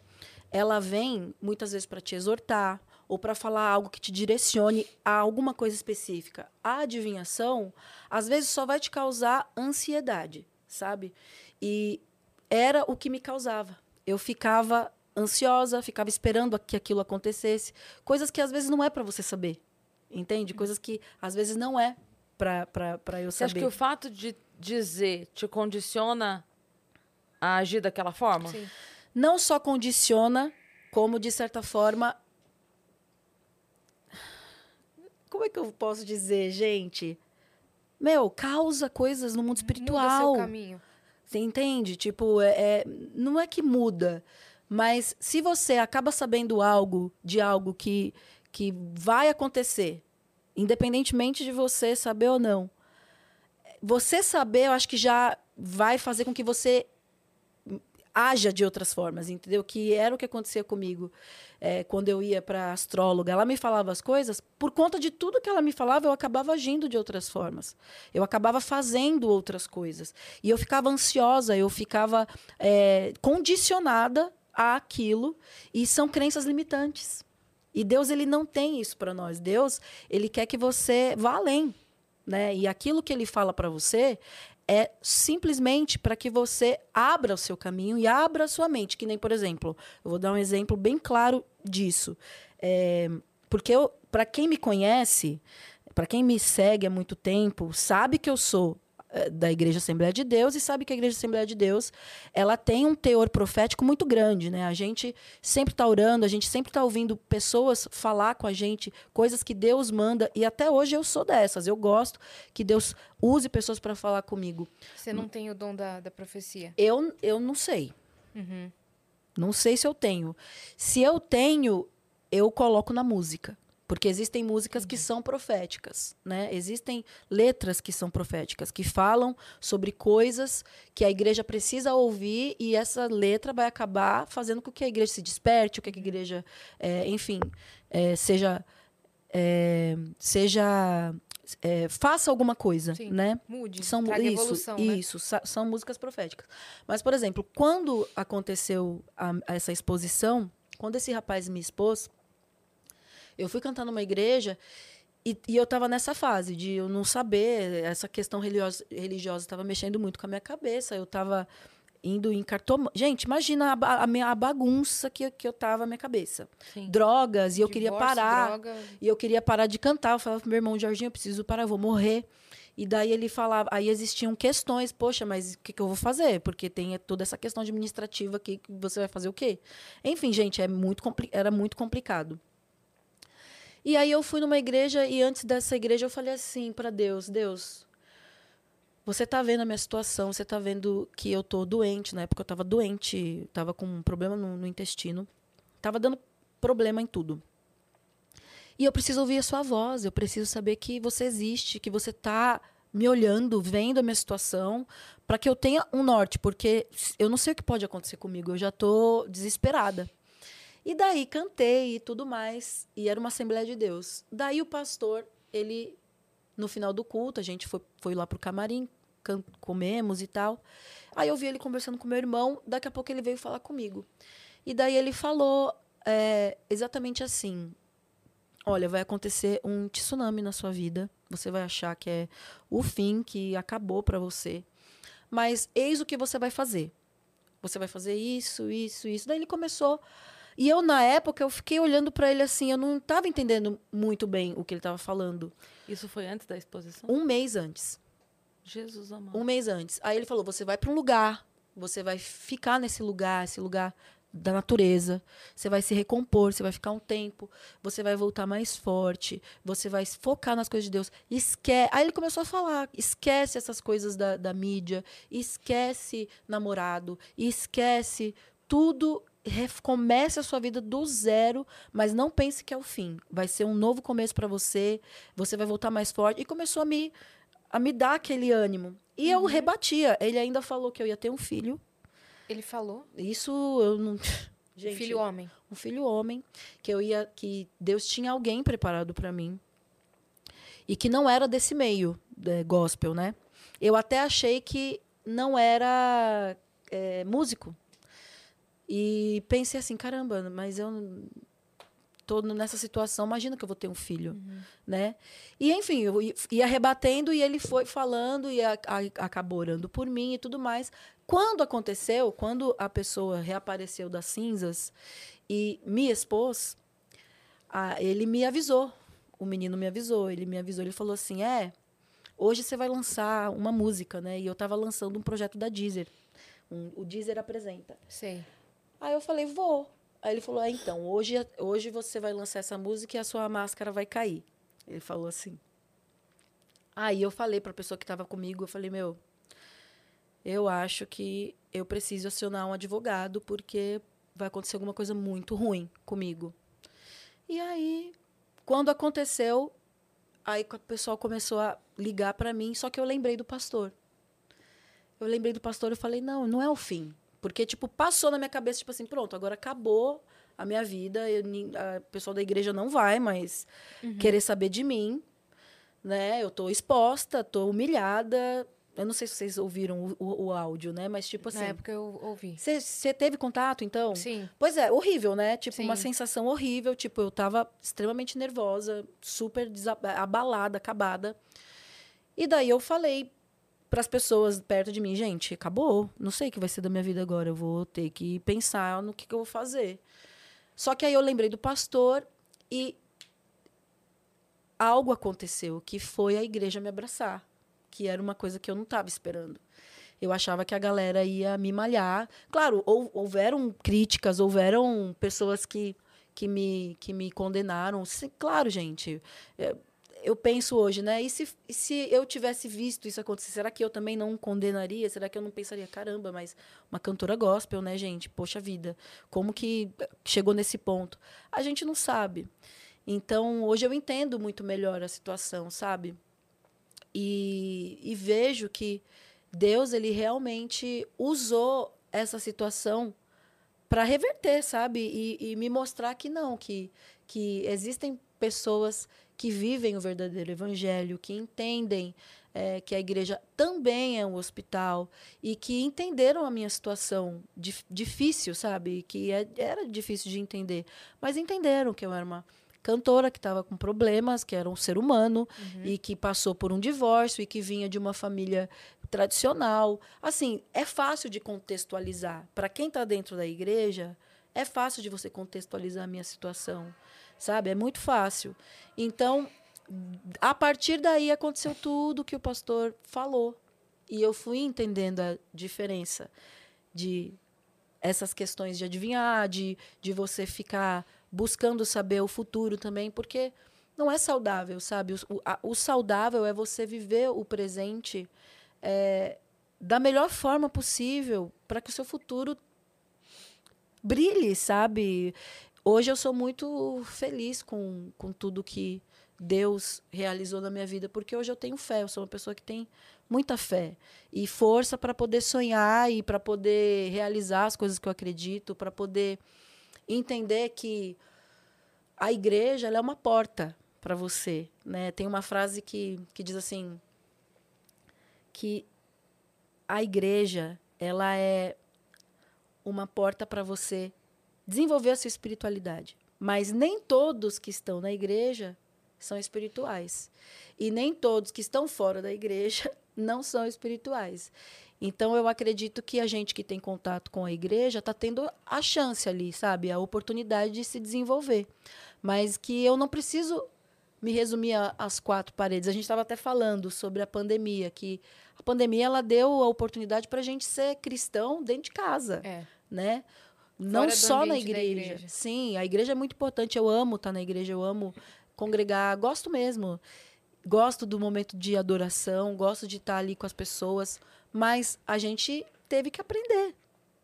ela vem muitas vezes para te exortar ou para falar algo que te direcione a alguma coisa específica. A adivinhação, às vezes, só vai te causar ansiedade, sabe? E era o que me causava. Eu ficava ansiosa, ficava esperando que aquilo acontecesse, coisas que às vezes não é para você saber, entende? Coisas que às vezes não é para eu Você acha saber. que o fato de dizer te condiciona a agir daquela forma? Sim. não só condiciona, como de certa forma. Como é que eu posso dizer, gente? Meu, causa coisas no mundo Muda espiritual. seu caminho. Você entende? Tipo, é, é- não é que muda, mas se você acaba sabendo algo de algo que, que vai acontecer, independentemente de você saber ou não, você saber, eu acho que já vai fazer com que você haja de outras formas, entendeu? Que era o que acontecia comigo é, quando eu ia para astróloga. Ela me falava as coisas, por conta de tudo que ela me falava, eu acabava agindo de outras formas. Eu acabava fazendo outras coisas. E eu ficava ansiosa, eu ficava é, condicionada àquilo. E são crenças limitantes. E Deus ele não tem isso para nós. Deus ele quer que você vá além, né? E aquilo que ele fala para você é simplesmente para que você abra o seu caminho e abra a sua mente. Que nem, por exemplo, eu vou dar um exemplo bem claro disso. É, porque para quem me conhece, para quem me segue há muito tempo, sabe que eu sou da Igreja Assembleia de Deus e sabe que a Igreja Assembleia de Deus ela tem um teor profético muito grande, né? A gente sempre está orando, a gente sempre está ouvindo pessoas falar com a gente coisas que Deus manda e até hoje eu sou dessas. Eu gosto que Deus use pessoas para falar comigo. Você não tem o dom da, da profecia. Eu, eu não sei. Uhum. Não sei se eu tenho. Se eu tenho, eu coloco na música. Porque existem músicas que são proféticas, né? Existem letras que são proféticas, que falam sobre coisas que a igreja precisa ouvir e essa letra vai acabar fazendo com que a igreja se desperte, com que a igreja, é, enfim, é, seja, é, seja é, faça alguma coisa, Sim. né? Mude, São traga isso, evolução, né? isso, sa- são músicas proféticas. Mas, por exemplo, quando aconteceu a- essa exposição, quando esse rapaz me expôs, Eu fui cantar numa igreja e, e eu estava nessa fase de eu não saber, essa questão religiosa estava mexendo muito com a minha cabeça. Eu estava indo em cartomante. Gente, imagina a, a, minha, a bagunça que, que eu tava na minha cabeça. Sim. Drogas, e eu queria parar. Droga. E eu queria parar de cantar. Eu falava pro meu irmão, Jorginho, eu preciso parar, eu vou morrer. E daí ele falava, aí existiam questões, poxa, mas o que, que eu vou fazer? Porque tem toda essa questão administrativa aqui, que você vai fazer o quê? Enfim, gente, é muito era muito complicado. E aí eu fui numa igreja e antes dessa igreja eu falei assim para Deus, Deus, você tá vendo a minha situação, você tá vendo que eu tô doente, na época eu tava doente, tava com um problema no, no intestino, tava dando problema em tudo. E eu preciso ouvir a sua voz, eu preciso saber que você existe, que você tá me olhando, vendo a minha situação, para que eu tenha um norte, porque eu não sei o que pode acontecer comigo, eu já tô desesperada. E daí cantei e tudo mais, e era uma Assembleia de Deus. Daí o pastor, ele no final do culto, a gente foi, foi lá pro camarim, comemos e tal. Aí eu vi ele conversando com meu irmão, daqui a pouco ele veio falar comigo. E daí ele falou é, exatamente assim: Olha, vai acontecer um tsunami na sua vida. Você vai achar que é o fim, que acabou para você. Mas eis o que você vai fazer. Você vai fazer isso, isso, isso. Daí ele começou. E eu, na época, eu fiquei olhando para ele assim, eu não estava entendendo muito bem o que ele estava falando. Isso foi antes da exposição? Um mês antes. Jesus amado. Um mês antes. Aí ele falou: você vai para um lugar, você vai ficar nesse lugar, esse lugar da natureza, você vai se recompor, você vai ficar um tempo, você vai voltar mais forte, você vai focar nas coisas de Deus. Esquece. Aí ele começou a falar: esquece essas coisas da, da mídia, esquece namorado, esquece tudo. Comece a sua vida do zero, mas não pense que é o fim. Vai ser um novo começo para você. Você vai voltar mais forte. E começou a me a me dar aquele ânimo. E uhum. eu rebatia. Ele ainda falou que eu ia ter um filho. Ele falou? Isso eu não. Gente, filho homem. Um filho homem que eu ia que Deus tinha alguém preparado para mim e que não era desse meio é, gospel, né? Eu até achei que não era é, músico e pensei assim, caramba, mas eu tô nessa situação, imagina que eu vou ter um filho, uhum. né? E enfim, eu ia rebatendo e ele foi falando e a, a, acabou orando por mim e tudo mais. Quando aconteceu, quando a pessoa reapareceu das cinzas e me expôs, a, ele me avisou, o menino me avisou, ele me avisou, ele falou assim, é, hoje você vai lançar uma música, né? E eu estava lançando um projeto da Deezer, um, o Deezer apresenta. Sim. Aí eu falei, vou. Aí ele falou: ah, então, hoje, hoje você vai lançar essa música e a sua máscara vai cair. Ele falou assim. Aí eu falei para a pessoa que estava comigo, eu falei: meu, eu acho que eu preciso acionar um advogado porque vai acontecer alguma coisa muito ruim comigo. E aí, quando aconteceu, aí o pessoal começou a ligar para mim, só que eu lembrei do pastor. Eu lembrei do pastor e falei: não, não é o fim. Porque, tipo, passou na minha cabeça, tipo assim, pronto, agora acabou a minha vida. Eu, a pessoa da igreja não vai mais uhum. querer saber de mim. Né? Eu tô exposta, tô humilhada. Eu não sei se vocês ouviram o, o, o áudio, né? Mas, tipo assim. Na época eu ouvi. Você teve contato, então? Sim. Pois é, horrível, né? Tipo, Sim. uma sensação horrível. Tipo, eu tava extremamente nervosa, super abalada, acabada. E daí eu falei para as pessoas perto de mim, gente, acabou, não sei o que vai ser da minha vida agora, eu vou ter que pensar no que, que eu vou fazer. Só que aí eu lembrei do pastor e algo aconteceu, que foi a igreja me abraçar, que era uma coisa que eu não estava esperando. Eu achava que a galera ia me malhar. Claro, houveram críticas, houveram pessoas que, que, me, que me condenaram. Claro, gente. Eu penso hoje, né? E se, se eu tivesse visto isso acontecer, será que eu também não condenaria? Será que eu não pensaria, caramba, mas uma cantora gospel, né, gente? Poxa vida, como que chegou nesse ponto? A gente não sabe. Então, hoje eu entendo muito melhor a situação, sabe? E, e vejo que Deus, ele realmente usou essa situação para reverter, sabe? E, e me mostrar que não, que, que existem pessoas que vivem o verdadeiro evangelho, que entendem é, que a igreja também é um hospital e que entenderam a minha situação dif difícil, sabe? Que é, era difícil de entender, mas entenderam que eu era uma cantora que estava com problemas, que era um ser humano e que passou por um divórcio e que vinha de uma família tradicional. Assim, é fácil de contextualizar. Para quem está dentro da igreja, é fácil de você contextualizar a minha situação, sabe? É muito fácil. Então, a partir daí aconteceu tudo que o pastor falou. E eu fui entendendo a diferença de essas questões de adivinhar, de, de você ficar buscando saber o futuro também, porque não é saudável, sabe? O, a, o saudável é você viver o presente é, da melhor forma possível para que o seu futuro brilhe, sabe? Hoje eu sou muito feliz com, com tudo que Deus realizou na minha vida, porque hoje eu tenho fé, eu sou uma pessoa que tem muita fé e força para poder sonhar e para poder realizar as coisas que eu acredito, para poder entender que a igreja é uma porta para você, né? Tem uma frase que, que diz assim que a igreja ela é uma porta para você desenvolver a sua espiritualidade, mas nem todos que estão na igreja são espirituais. E nem todos que estão fora da igreja não são espirituais. Então, eu acredito que a gente que tem contato com a igreja está tendo a chance ali, sabe? A oportunidade de se desenvolver. Mas que eu não preciso me resumir às quatro paredes. A gente estava até falando sobre a pandemia, que a pandemia ela deu a oportunidade para a gente ser cristão dentro de casa, É. né? Não Fora só na igreja. igreja. Sim, a igreja é muito importante. Eu amo estar na igreja, eu amo congregar, gosto mesmo. Gosto do momento de adoração, gosto de estar ali com as pessoas, mas a gente teve que aprender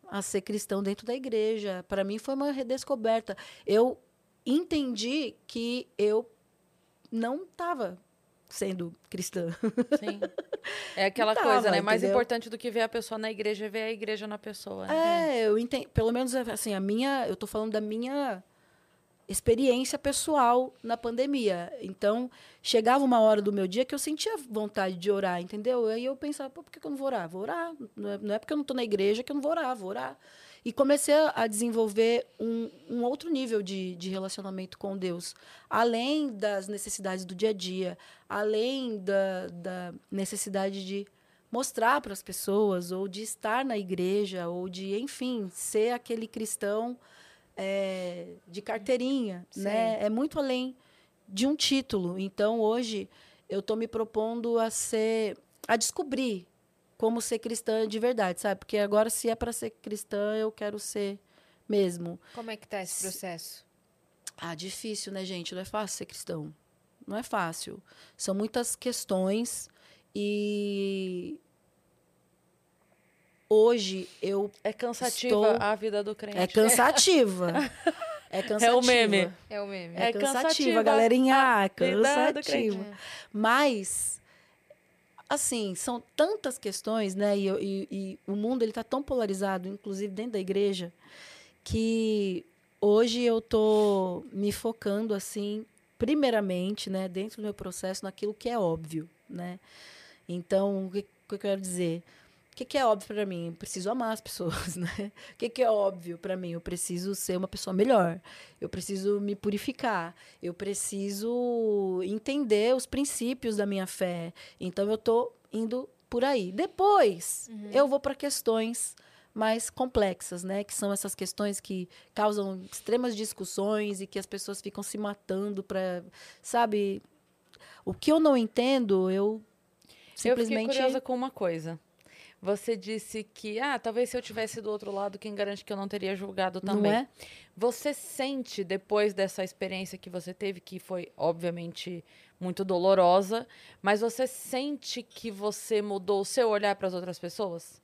a ser cristão dentro da igreja. Para mim foi uma redescoberta. Eu entendi que eu não estava sendo cristã. Sim. É aquela Tava, coisa, né? Mais entendeu? importante do que ver a pessoa na igreja é ver a igreja na pessoa. né? É, eu entendo. Pelo menos assim, a minha, eu tô falando da minha experiência pessoal na pandemia. Então, chegava uma hora do meu dia que eu sentia vontade de orar, entendeu? Aí eu pensava, Pô, por que que eu não vou orar? Vou orar. Não é, não é porque eu não tô na igreja que eu não vou orar, vou orar. E comecei a- desenvolver um, um outro nível de, de relacionamento com Deus, além das necessidades do dia a dia, além da, da necessidade de mostrar para as pessoas, ou de estar na igreja, ou de, enfim, ser aquele cristão é, de carteirinha, Sim. né? É muito além de um título. Então, hoje, eu estou me propondo a ser, a descobrir como ser cristã de verdade, sabe? Porque agora, se é para ser cristã, eu quero ser mesmo. Como é que tá esse processo? Ah, difícil, né, gente? Não é fácil ser cristão. Não é fácil. São muitas questões e hoje eu É cansativa Estou- a vida do crente. é cansativa. É cansativa. É o meme. É o meme. É, É cansativa, cansativa galerinha. a crente. Cansativa. Mas, assim, são tantas questões, né? E, e- e o mundo ele tá tão polarizado, inclusive dentro da igreja, que hoje eu tô me focando assim, primeiramente, né, dentro do meu processo, naquilo que é óbvio, né? Então, o que, o que eu quero dizer? O que, que é óbvio para mim? Eu preciso amar as pessoas, né? O que, que é óbvio para mim? Eu preciso ser uma pessoa melhor. Eu preciso me purificar. Eu preciso entender os princípios da minha fé. Então, eu estou indo por aí. Depois, eu vou para questões mais complexas, né? Que são essas questões que causam extremas discussões e que as pessoas ficam se matando para, sabe? O que eu não entendo, eu simplesmente Eu fiquei curiosa com uma coisa. Você disse que, ah, talvez se eu tivesse do outro lado, quem garante que eu não teria julgado não também. é? Você sente, depois dessa experiência que você teve, que foi, obviamente, muito dolorosa, mas você sente que você mudou o seu olhar para as outras pessoas?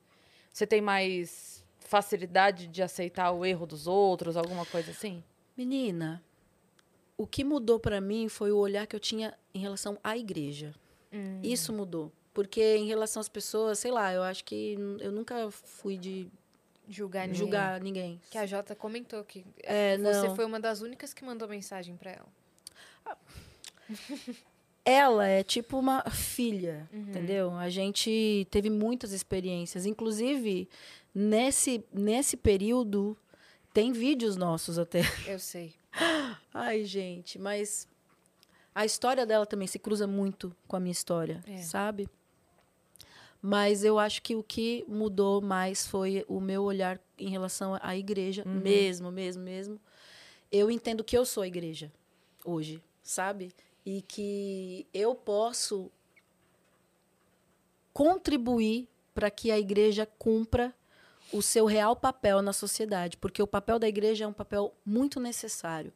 Você tem mais facilidade de aceitar o erro dos outros, alguma coisa assim? Menina, o que mudou para mim foi o olhar que eu tinha em relação à igreja. Hum. Isso mudou. Porque em relação às pessoas, sei lá, eu acho que eu nunca fui de Julgar ninguém. julgar ninguém. Que a Jota comentou que É, você não. foi uma das únicas que mandou mensagem pra ela. Ela é tipo uma filha, Uhum. entendeu? A gente teve muitas experiências. Inclusive, nesse, nesse período, tem vídeos nossos até. Eu sei. Ai, gente, mas a história dela também se cruza muito com a minha história, É. sabe? Mas eu acho que o que mudou mais foi o meu olhar em relação à igreja, Uhum. mesmo, mesmo, mesmo. Eu entendo que eu sou a igreja hoje, sabe? E que eu posso contribuir para que a igreja cumpra o seu real papel na sociedade, porque o papel da igreja é um papel muito necessário.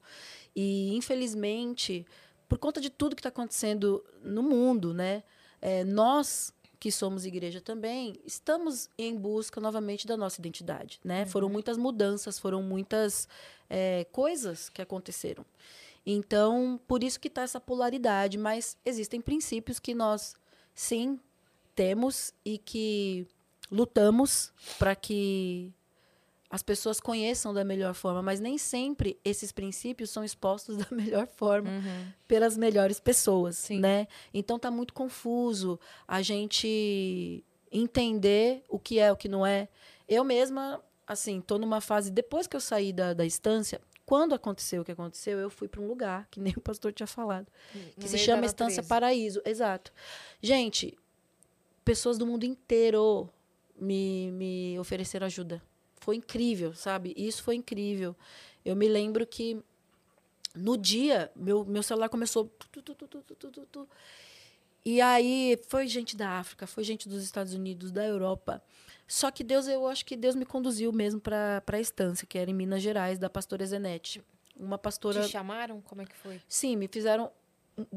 E, infelizmente, por conta de tudo que está acontecendo no mundo, né, é, nós que somos igreja também estamos em busca novamente da nossa identidade, né? Foram muitas mudanças, foram muitas é, coisas que aconteceram. Então, por isso que está essa polaridade, mas existem princípios que nós sim temos e que lutamos para que as pessoas conheçam da melhor forma, mas nem sempre esses princípios são expostos da melhor forma pelas melhores pessoas, Sim. né? Então tá muito confuso a gente entender o que é, o que não é. Eu mesma, assim, tô numa fase depois que eu saí da, da estância, quando aconteceu o que aconteceu, eu fui para um lugar que nem o pastor tinha falado, que No se chama Estância. Paraíso, exato. Gente, pessoas do mundo inteiro me, me ofereceram ajuda. Foi incrível, sabe? Isso foi incrível. Eu me lembro que no dia, meu, meu celular começou. tu, tu, tu. E aí foi gente da África, foi gente dos Estados Unidos, da Europa. Só que Deus, eu acho que Deus me conduziu mesmo para a estância, que era em Minas Gerais, da pastora Zenete. Uma pastora. Te chamaram? Como é que foi? Sim, me fizeram.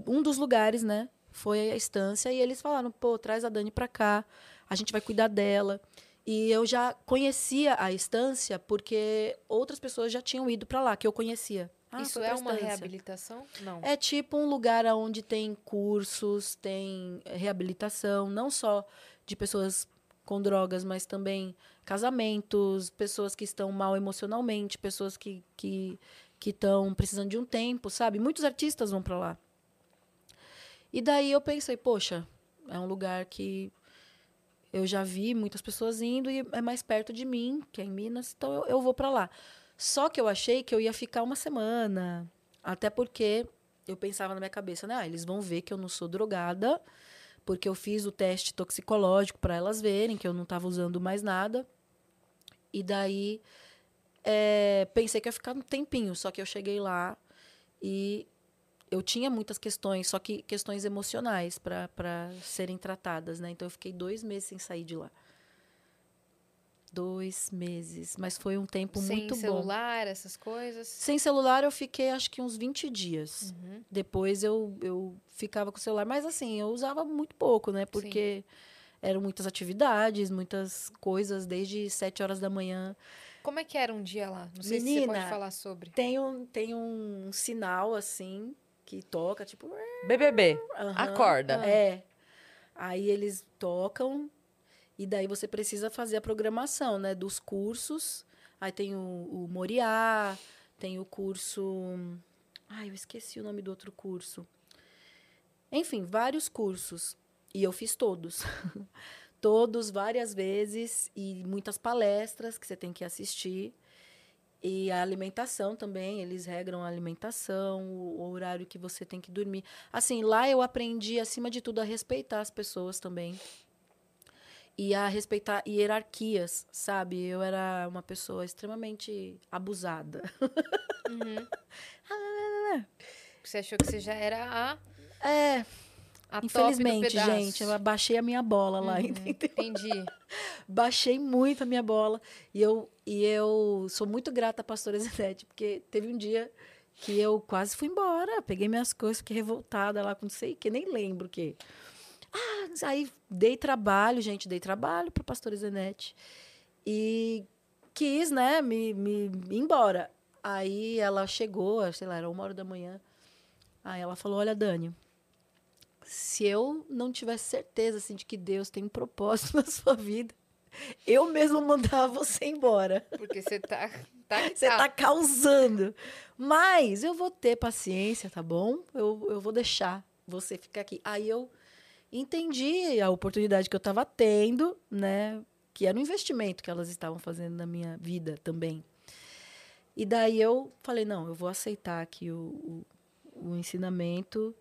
um- dos lugares, né? Foi a estância. E eles falaram: pô, traz a Dani pra cá, a gente vai cuidar dela. E eu já conhecia a estância porque outras pessoas já tinham ido pra lá, que eu conhecia. Ah, Isso é uma reabilitação? Não. É tipo um lugar onde tem cursos, tem reabilitação, não só de pessoas com drogas, mas também casamentos, pessoas que estão mal emocionalmente, pessoas que que que estão precisando de um tempo, sabe? Muitos artistas vão para lá. E daí eu pensei, poxa, é um lugar que eu já vi muitas pessoas indo e é mais perto de mim, que é em Minas, então eu, eu vou para lá. Só que eu achei que eu ia ficar uma semana, até porque eu pensava na minha cabeça, né? Ah, eles vão ver que eu não sou drogada, porque eu fiz o teste toxicológico para elas verem que eu não estava usando mais nada. E daí é, pensei que ia ficar um tempinho, só que eu cheguei lá e eu tinha muitas questões, só que questões emocionais para serem tratadas, né? Então eu fiquei dois meses sem sair de lá. Dois meses, mas foi um tempo Sem muito bom. celular, essas coisas? Sem celular eu fiquei acho que uns 20 dias. Uhum. Depois eu, eu ficava com o celular, mas assim, eu usava muito pouco, né? Porque eram muitas atividades, muitas coisas, desde 7 horas da manhã. Como é que era um dia lá? Não sei se você Menina, pode falar sobre. Tem um, tem um sinal assim que toca, tipo. BBB. aham, Acorda. É. Aí eles tocam e daí você precisa fazer a programação, né? Dos cursos. Aí tem o, o Moriá, tem o curso. Ai, eu esqueci o nome do outro curso. Enfim, vários cursos. E eu fiz todos. todos, várias vezes. E muitas palestras que você tem que assistir. E a alimentação também, eles regram a alimentação, o o horário que você tem que dormir. Assim, lá eu aprendi, acima de tudo, a respeitar as pessoas também. E a respeitar hierarquias, sabe? Eu era uma pessoa extremamente abusada. Uhum. Você achou que você já era a, É, a infelizmente, gente, eu abaixei a minha bola lá, Uhum, entendeu? Entendi. Baixei muito a minha bola. E eu, e eu sou muito grata à pastora Zenete, porque teve um dia que eu quase fui embora. Peguei minhas coisas, fiquei revoltada lá com não sei o que, nem lembro o que. Ah, aí dei trabalho, gente, dei trabalho para pastora Zenete. E quis, né, me, me ir embora. Aí ela chegou, sei lá, era uma hora da manhã. Aí ela falou: Olha, Dani, se eu não tivesse certeza assim, de que Deus tem um propósito na sua vida, eu mesmo mandava você embora. Porque você tá. tá, Você tá causando. Mas eu vou ter paciência, tá bom? Eu, eu vou deixar você ficar aqui. Aí eu entendi a oportunidade que eu estava tendo, né? Que era um investimento que elas estavam fazendo na minha vida também. E daí eu falei, não, eu vou aceitar aqui o, o, o ensinamento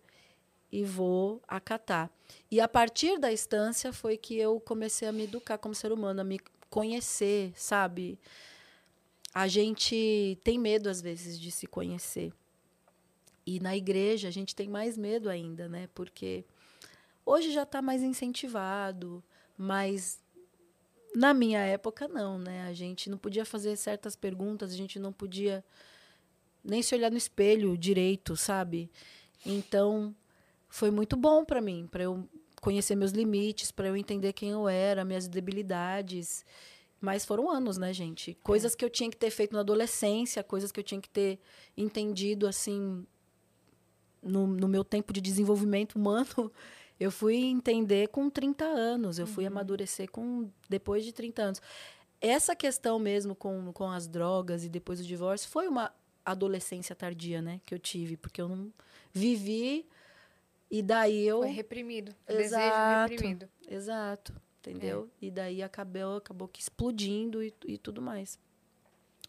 e vou acatar. E a partir da instância foi que eu comecei a me educar como ser humano, a me conhecer, sabe? A gente tem medo às vezes de se conhecer. E na igreja a gente tem mais medo ainda, né? Porque hoje já está mais incentivado, mas na minha época não, né? A gente não podia fazer certas perguntas, a gente não podia nem se olhar no espelho direito, sabe? Então, foi muito bom para mim, para eu conhecer meus limites, para eu entender quem eu era, minhas debilidades. Mas foram anos, né, gente? Coisas é. que eu tinha que ter feito na adolescência, coisas que eu tinha que ter entendido, assim, no, no meu tempo de desenvolvimento humano, eu fui entender com 30 anos, eu fui uhum. amadurecer com depois de 30 anos. Essa questão mesmo com, com as drogas e depois do divórcio foi uma adolescência tardia, né, que eu tive, porque eu não vivi e daí eu. Foi reprimido. Exato, desejo reprimido. Exato. Entendeu? É. E daí acabou, acabou que explodindo e, e tudo mais.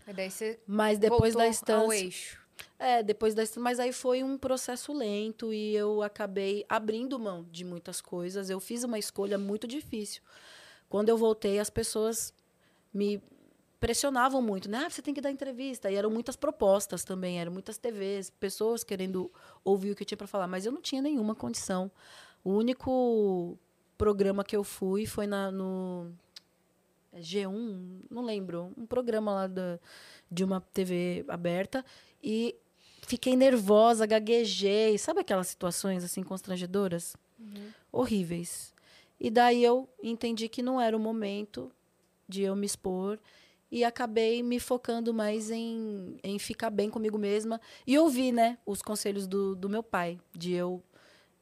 E daí você Mas depois da instância. Ao eixo. É, depois da mas aí foi um processo lento e eu acabei abrindo mão de muitas coisas. Eu fiz uma escolha muito difícil. Quando eu voltei, as pessoas me pressionavam muito, né? Ah, você tem que dar entrevista. E eram muitas propostas também, eram muitas TVs, pessoas querendo ouvir o que eu tinha para falar, mas eu não tinha nenhuma condição. O único programa que eu fui foi na, no G1, não lembro, um programa lá da, de uma TV aberta e fiquei nervosa, gaguejei, sabe aquelas situações assim constrangedoras? Uhum. Horríveis. E daí eu entendi que não era o momento de eu me expor e acabei me focando mais em, em ficar bem comigo mesma e ouvir, né, os conselhos do, do meu pai, de eu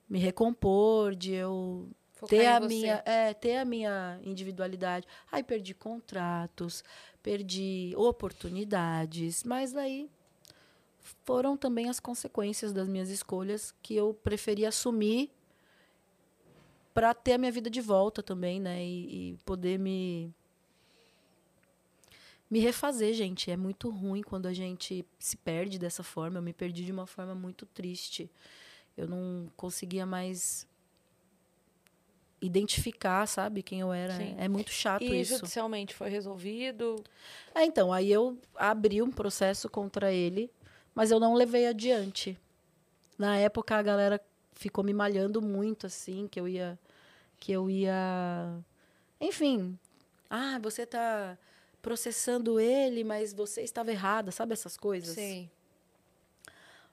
me recompor, de eu Focar ter a minha, é, ter a minha individualidade. Aí perdi contratos, perdi oportunidades, mas aí foram também as consequências das minhas escolhas que eu preferi assumir para ter a minha vida de volta também, né, e, e poder me me refazer, gente. É muito ruim quando a gente se perde dessa forma. Eu me perdi de uma forma muito triste. Eu não conseguia mais identificar, sabe, quem eu era. Sim. É muito chato e isso. E judicialmente foi resolvido? É, então, aí eu abri um processo contra ele, mas eu não levei adiante. Na época a galera ficou me malhando muito assim, que eu ia que eu ia enfim, ah, você tá processando ele, mas você estava errada, sabe essas coisas? Sim.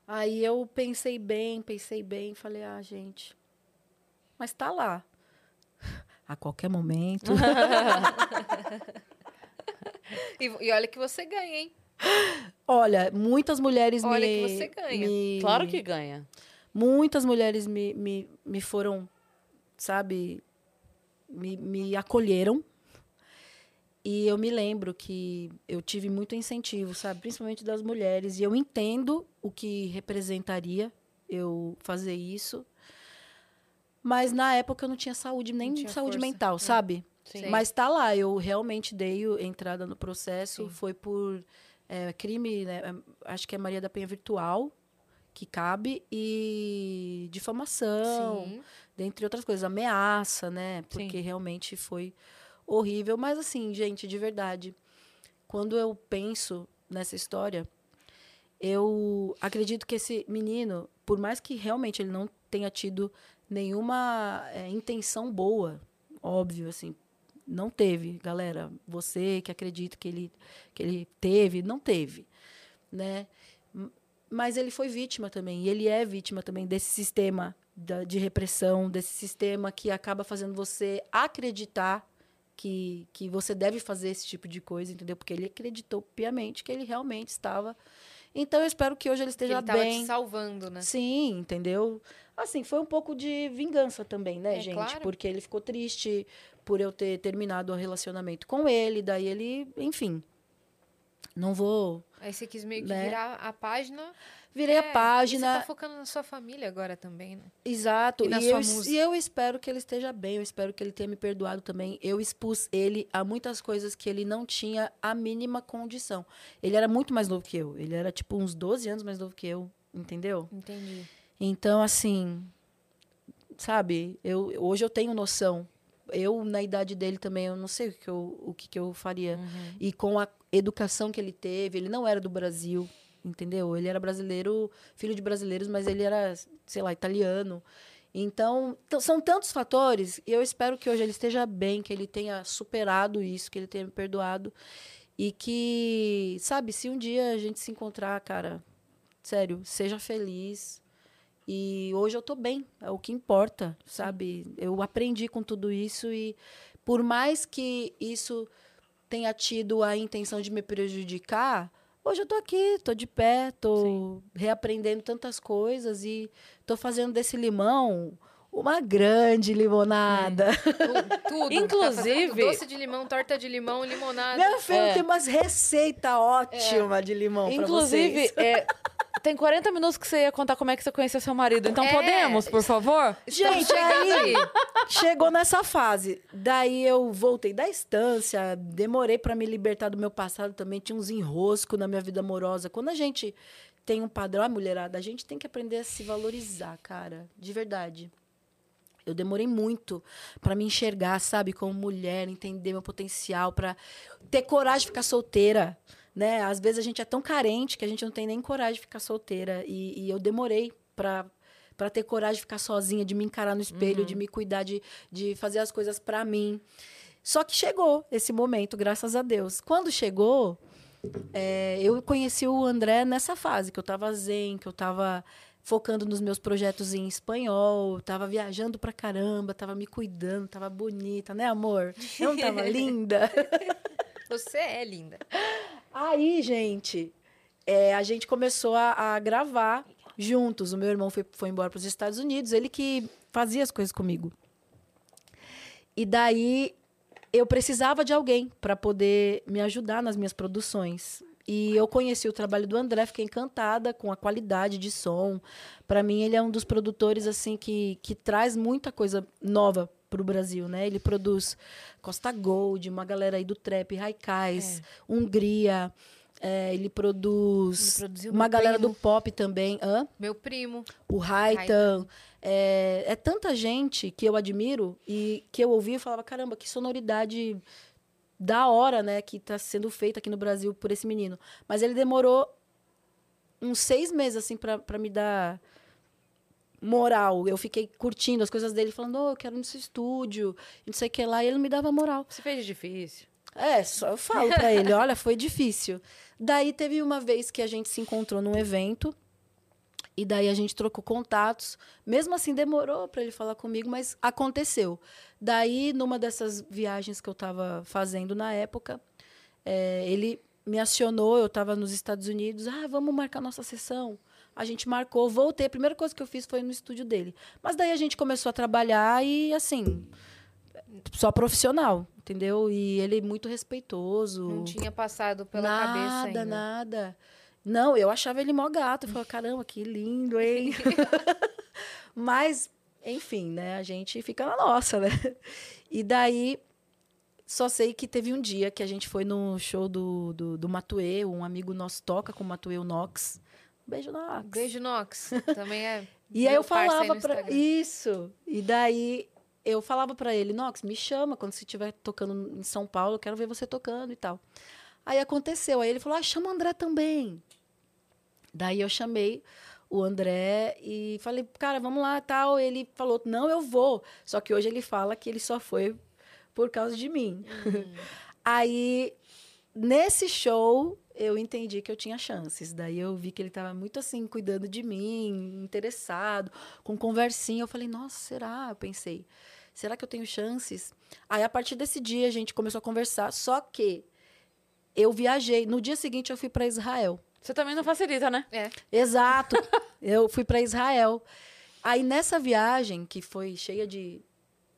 Aí eu pensei bem, pensei bem, falei, ah, gente, mas tá lá. A qualquer momento. e, e, olha que você ganha, hein? Olha, muitas mulheres olha me. Olha que você ganha. Me, claro que ganha. Muitas mulheres me, me, me foram, sabe, me, me acolheram e eu me lembro que eu tive muito incentivo, sabe? Principalmente das mulheres. E eu entendo o que representaria eu fazer isso. Mas na época eu não tinha saúde, nem tinha saúde força. mental, é. sabe? Sim. Mas tá lá, eu realmente dei entrada no processo. Sim. Foi por é, crime, né? É, acho que é Maria da Penha Virtual, que cabe, e difamação, Sim. dentre outras coisas, ameaça, né? Porque realmente foi horrível. Mas assim, gente, de verdade, quando eu penso nessa história, eu acredito que esse menino, por mais que realmente ele não tenha tido nenhuma é, intenção boa, óbvio, assim, não teve, galera. Você que acredita que ele, que ele teve, não teve, né? Mas ele foi vítima também, e ele é vítima também desse sistema de repressão, desse sistema que acaba fazendo você acreditar que, que você deve fazer esse tipo de coisa, entendeu? Porque ele acreditou piamente que ele realmente estava. Então eu espero que hoje ele esteja que ele bem. Te salvando, né? Sim, entendeu? Assim, foi um pouco de vingança também, né, é, gente? Claro. Porque ele ficou triste por eu ter terminado o relacionamento com ele, daí ele, enfim. Não vou. Aí você quis meio que Né? virar a página. Virei É, a página. Você tá focando na sua família agora também, né? Exato. E E, eu, música. e eu espero que ele esteja bem, eu espero que ele tenha me perdoado também. Eu expus ele a muitas coisas que ele não tinha a mínima condição. Ele era muito mais novo que eu. Ele era tipo uns 12 anos mais novo que eu, entendeu? Entendi. Então, assim, sabe, eu, hoje eu tenho noção. Eu, na idade dele também, eu não sei o que eu, o que que eu faria. E com a educação que ele teve, ele não era do Brasil, entendeu? Ele era brasileiro, filho de brasileiros, mas ele era, sei lá, italiano. Então, são tantos fatores, e eu espero que hoje ele esteja bem, que ele tenha superado isso, que ele tenha me perdoado. E que, sabe, se um dia a gente se encontrar, cara, sério, seja feliz. E hoje eu tô bem, é o que importa, sabe? Eu aprendi com tudo isso e por mais que isso tenha tido a intenção de me prejudicar, hoje eu tô aqui, tô de pé, tô reaprendendo tantas coisas e tô fazendo desse limão uma grande limonada. Tu- Tudo. Inclusive- Tá doce de limão, torta de limão, limonada. Minha filha É. tem umas receitas ótimas de limão pra Inclusive, vocês. é, tem 40 minutos que você ia contar como é que você conheceu seu marido. Então É. podemos, por favor? Gente, aí-. Chegou nessa fase. Daí eu voltei da estância, demorei pra me libertar do meu passado também. Tinha uns enroscos na minha vida amorosa. Quando a gente tem um padrão, a mulherada, a gente tem que aprender a se valorizar, cara. De verdade. Eu demorei muito pra me enxergar, sabe, como mulher, entender meu potencial, pra ter coragem de ficar solteira, né? Às vezes a gente é tão carente que a gente não tem nem coragem de ficar solteira e, e eu demorei pra para ter coragem de ficar sozinha, de me encarar no espelho, de me cuidar, de, de fazer as coisas pra mim. Só que chegou esse momento, graças a Deus. Quando chegou, é, eu conheci o André nessa fase, que eu tava zen, que eu tava focando nos meus projetos em espanhol, tava viajando pra caramba, tava me cuidando, tava bonita, né, amor? Eu não tava linda? Você é linda. Aí, gente, é, a gente começou a, a gravar juntos. O meu irmão foi, foi embora para os Estados Unidos, ele que fazia as coisas comigo. E daí eu precisava de alguém para poder me ajudar nas minhas produções. E eu conheci o trabalho do André, fiquei encantada com a qualidade de som. Para mim, ele é um dos produtores assim que, que traz muita coisa nova para o Brasil, né? Ele produz Costa Gold, uma galera aí do trap, Raikais, Hungria. é, ele produz Ele uma galera primo. do pop também. Hã? Meu primo. o Raitan. É, é tanta gente que eu admiro e que eu ouvi e falava, caramba, que sonoridade da hora, né, que está sendo feita aqui no Brasil por esse menino. Mas ele demorou uns seis meses, assim, para me dar moral. Eu fiquei curtindo as coisas dele, falando, oh, eu quero ir no seu estúdio, não sei o que lá, e ele me dava moral. Você fez difícil. É, só eu falo pra ele, olha, foi difícil. Daí teve uma vez que a gente se encontrou num evento e daí a gente trocou contatos. Mesmo assim demorou pra ele falar comigo, mas aconteceu. Daí numa dessas viagens que eu tava fazendo na época, é, ele me acionou, eu tava nos Estados Unidos, ah, vamos marcar nossa sessão. A gente marcou, voltei. A primeira coisa que eu fiz foi no estúdio dele. Mas daí a gente começou a trabalhar e assim, só profissional, entendeu? E ele muito respeitoso. Não tinha passado pela nada, cabeça ainda. nada. Não, eu achava ele mó gato. Eu falava, caramba, que lindo, hein? Mas, enfim, né? A gente fica na nossa, né? E daí, só sei que teve um dia que a gente foi no show do, do, do um amigo nosso toca com o Matuê, o Nox. Beijo, Nox. Beijo, Nox. Também é. E aí eu falava. Instagram. Isso. E daí eu falava pra ele, Nox, me chama quando você estiver tocando em São Paulo, eu quero ver você tocando e tal. Aí aconteceu. Aí ele falou, ah, chama o André também. Daí eu chamei o André e falei, cara, vamos lá tal. Ele falou, não, eu vou. Só que hoje ele fala que ele só foi por causa de mim. Aí, nesse show, eu entendi que eu tinha chances. Daí eu vi que ele estava muito assim, cuidando de mim, interessado, com conversinha. Eu falei, nossa, será? Eu pensei, será que eu tenho chances? Aí, a partir desse dia, a gente começou a conversar. Só que eu viajei. No dia seguinte, eu fui para Israel. Você também não facilita, né? É. Exato. eu fui para Israel. Aí nessa viagem, que foi cheia de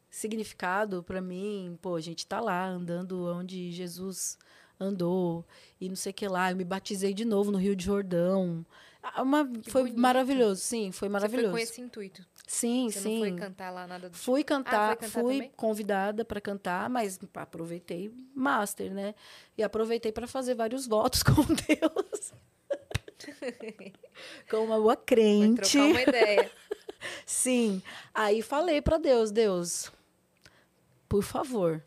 significado para mim, pô, a gente tá lá andando onde Jesus andou e não sei o que lá. Eu me batizei de novo no Rio de Jordão. Ah, Uma, foi bonito. maravilhoso, sim, foi Você maravilhoso. foi com esse intuito. Sim, Você sim. não foi cantar lá nada do tipo? Fui cantar, foi cantar fui também? convidada para cantar, mas aproveitei master, né? E aproveitei para fazer vários votos com Deus. com uma boa Vai crente. trocar uma ideia. Sim. Aí falei para Deus, Deus, por favor.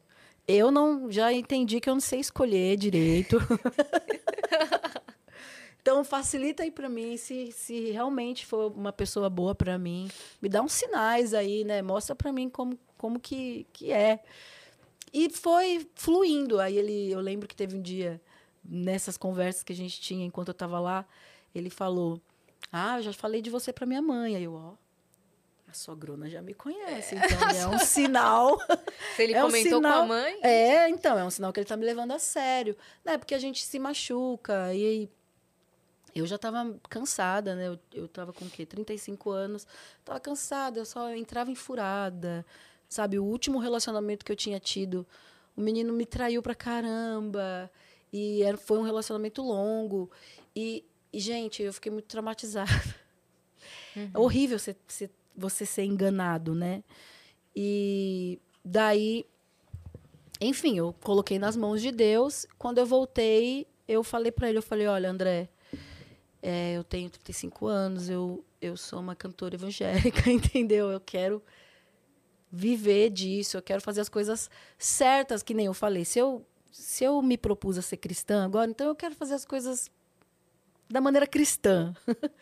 Eu não já entendi que eu não sei escolher direito. então facilita aí para mim se, se realmente for uma pessoa boa para mim, me dá uns sinais aí, né? Mostra para mim como como que que é. E foi fluindo. Aí ele, eu lembro que teve um dia nessas conversas que a gente tinha enquanto eu estava lá, ele falou: "Ah, eu já falei de você para minha mãe". Aí eu, ó, a sogrona já me conhece, então é um sinal. Se ele É um comentou com a sinal- mãe, É, então, é um sinal que ele tá me levando a sério. Né? Porque a gente se machuca. E eu já tava cansada, né? Eu, eu tava com o quê? 35 anos. Tava cansada, eu só entrava em furada. Sabe, o último relacionamento que eu tinha tido, o menino me traiu pra caramba. E era, foi um relacionamento longo. E, e, gente, eu fiquei muito traumatizada. É horrível você, você, ser enganado, né? E daí, enfim, eu coloquei nas mãos de Deus. Quando eu voltei, eu falei para ele, eu falei, olha, André, é, eu tenho 35 anos, eu, eu sou uma cantora evangélica, entendeu? Eu quero viver disso, eu quero fazer as coisas certas, que nem eu falei. Se eu, se eu me propus a ser cristã agora, então eu quero fazer as coisas da maneira cristã.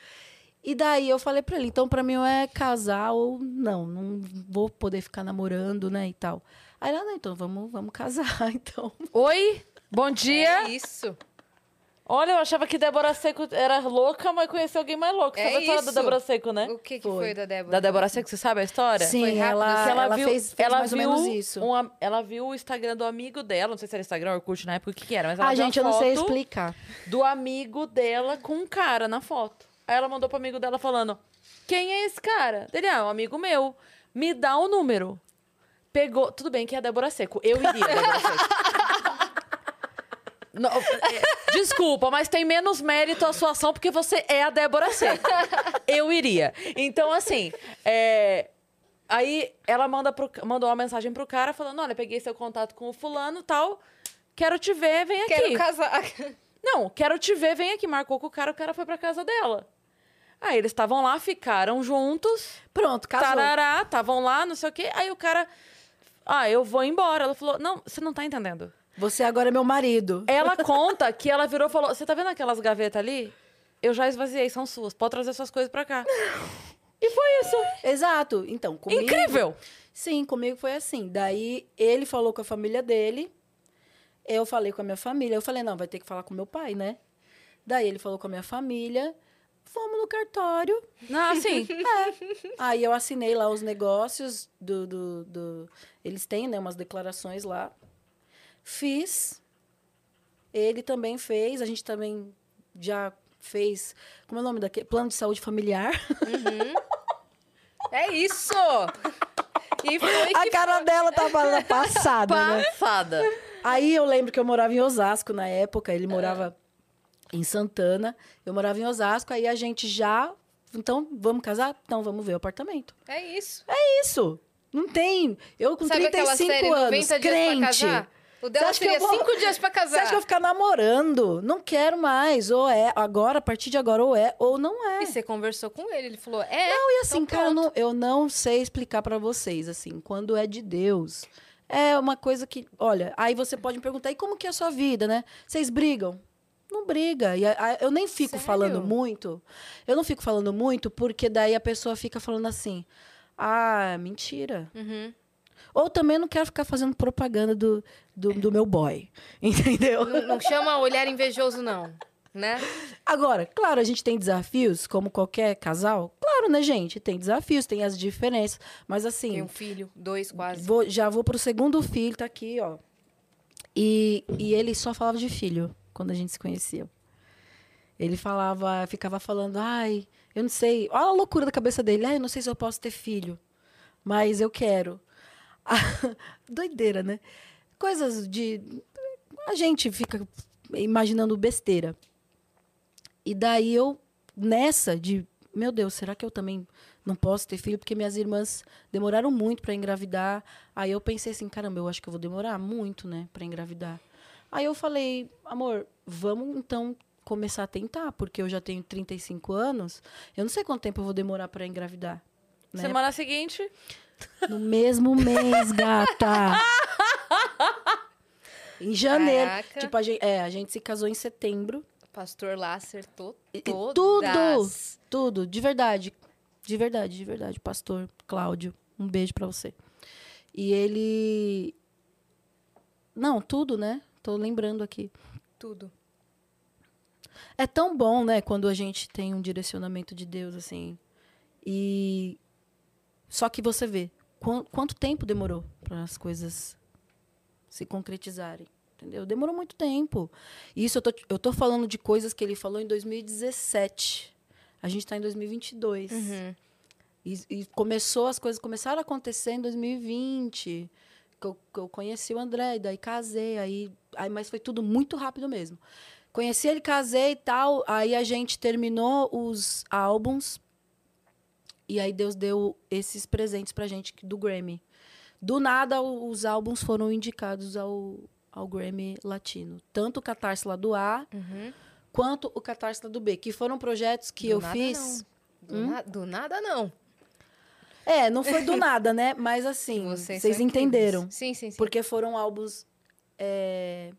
E daí eu falei pra ele, então pra mim é casar ou não, não vou poder ficar namorando, né, e tal. Aí ela, não, então vamos, vamos casar, então. Oi, bom dia. é isso. Olha, eu achava que Débora Seco era louca, mas conheceu alguém mais louco. Você É sabe a história da. Débora Seco, né? O que, que Foi. foi da Débora? Da Débora Seco, você sabe a história? Sim, ela, assim? ela, fez, fez mais viu ou menos isso. uma- ela viu o Instagram do amigo dela, não sei se era Instagram ou Orkut na época, o que, que era, mas ela Ah, viu a gente, eu não sei explicar. do amigo dela com um cara na foto. Aí ela mandou pro amigo dela falando: Quem é esse cara? Ele, ah, é um amigo meu. Me dá o número. Pegou. Tudo bem que é a Débora Seco. Eu iria, Débora Seco. Não, é, desculpa, mas tem menos mérito a sua ação porque você é a Débora Seco. Eu iria. Então, assim, é, aí ela manda pro, mandou uma mensagem pro cara falando: Olha, peguei seu contato com o fulano tal. Quero te ver, vem aqui. Quero casar. Não, quero te ver, vem aqui. Marcou com o cara, o cara foi pra casa dela. Aí eles estavam lá, ficaram juntos. Pronto, casou. Tarará, estavam lá, não sei o quê. Aí o cara. Ah, eu vou embora. Ela falou: Não, você não tá entendendo. Você agora é meu marido. Ela conta que ela virou e falou: Você tá vendo aquelas gavetas ali? Eu já esvaziei, são suas. Pode trazer suas coisas pra cá. E foi isso. Exato. Então, comigo... Incrível! Sim, comigo foi assim. Daí, ele falou com a família dele. Eu falei com a minha família. Eu falei, não, vai ter que falar com meu pai, né? Daí, ele falou com a minha família. Fomos no cartório. Não, assim. Aí eu assinei lá os negócios do, do, do- Eles têm, né, umas declarações lá. Fiz. Ele também fez. A gente também já fez. Como é o nome daquele? Plano de saúde familiar. É isso! E foi A cara dela tava passada, né? Passada. Aí eu lembro que eu morava em Osasco na época. É. Ele morava em Santana. Eu morava em Osasco. Aí a gente já. Então, vamos casar? Então, vamos ver o apartamento. É isso. Isso. Não tem. Eu com Sabe aquela 35 série anos, 90 dias crente. O dela seria eu vou- cinco dias pra Você casar. acha que eu vou ficar namorando? Não quero mais. Ou é agora, a partir de agora, ou é, ou não é. E você conversou com ele, ele falou, é. Não, e assim, então cara, eu não, eu não sei explicar pra vocês, assim, quando é de Deus. É uma coisa que, olha, aí você pode me perguntar, e como que é a sua vida, né? Vocês brigam? Não briga. E a- a- eu nem fico Sério? falando muito. Eu não fico falando muito, porque daí a pessoa fica falando assim, ah, mentira. Uhum. Ou também não quero ficar fazendo propaganda do, do, do meu boy, entendeu? Não, não chama olhar invejoso, não. Né? Agora, claro, a gente tem desafios, como qualquer casal. Claro, né, gente? Tem desafios, tem as diferenças. Mas assim, Tem um filho, dois quase. vou- já vou pro segundo filho, tá aqui, ó. E, e ele só falava de filho quando a gente se conhecia. Ele falava, ficava falando, ai, eu não sei. Olha a loucura da cabeça dele. Ai, eu não sei se eu posso ter filho, mas eu quero. Doideira, né? Coisas de. a gente fica imaginando besteira. E daí eu, nessa de, meu Deus, será que eu também não posso ter filho? Porque minhas irmãs demoraram muito para engravidar. Aí eu pensei assim, caramba, eu acho que eu vou demorar muito, né, para engravidar. Aí eu falei, amor, vamos então começar a tentar, porque eu já tenho 35 anos. Eu não sei quanto tempo eu vou demorar para engravidar. Né? Semana seguinte. No mesmo mês, gata. em janeiro. Caraca. Tipo, a gente, é, a gente se casou em setembro. Pastor lá acertou todas. tudo, tudo, de verdade. De verdade, de verdade. Pastor Cláudio, um beijo pra você. E ele. Não, tudo, né? Tô lembrando aqui. Tudo. É tão bom, né, quando a gente tem um direcionamento de Deus, assim. E. Só que você vê quan- quanto tempo demorou para as coisas se concretizarem. Entendeu? Demorou muito tempo. Isso eu tô, eu tô falando de coisas que ele falou em 2017. A gente está em 2022. Uhum. E, e começou, as coisas começaram a acontecer em 2020. Que eu, que eu conheci o André, e daí casei, aí, aí, mas foi tudo muito rápido mesmo. Conheci ele, casei e tal, aí a gente terminou os álbuns, e aí Deus deu esses presentes pra gente do Grammy. Do nada, os álbuns foram indicados ao, ao Grammy Latino. Tanto o Catarse lá do A, Uhum. quanto o Catarse lá do B, que foram projetos que Do eu nada, fiz... não. Do, na- do nada, não. É, não foi do nada, né? Mas assim, Vocês, vocês, entenderam. Sim, sim, sim. Porque foram álbuns. é,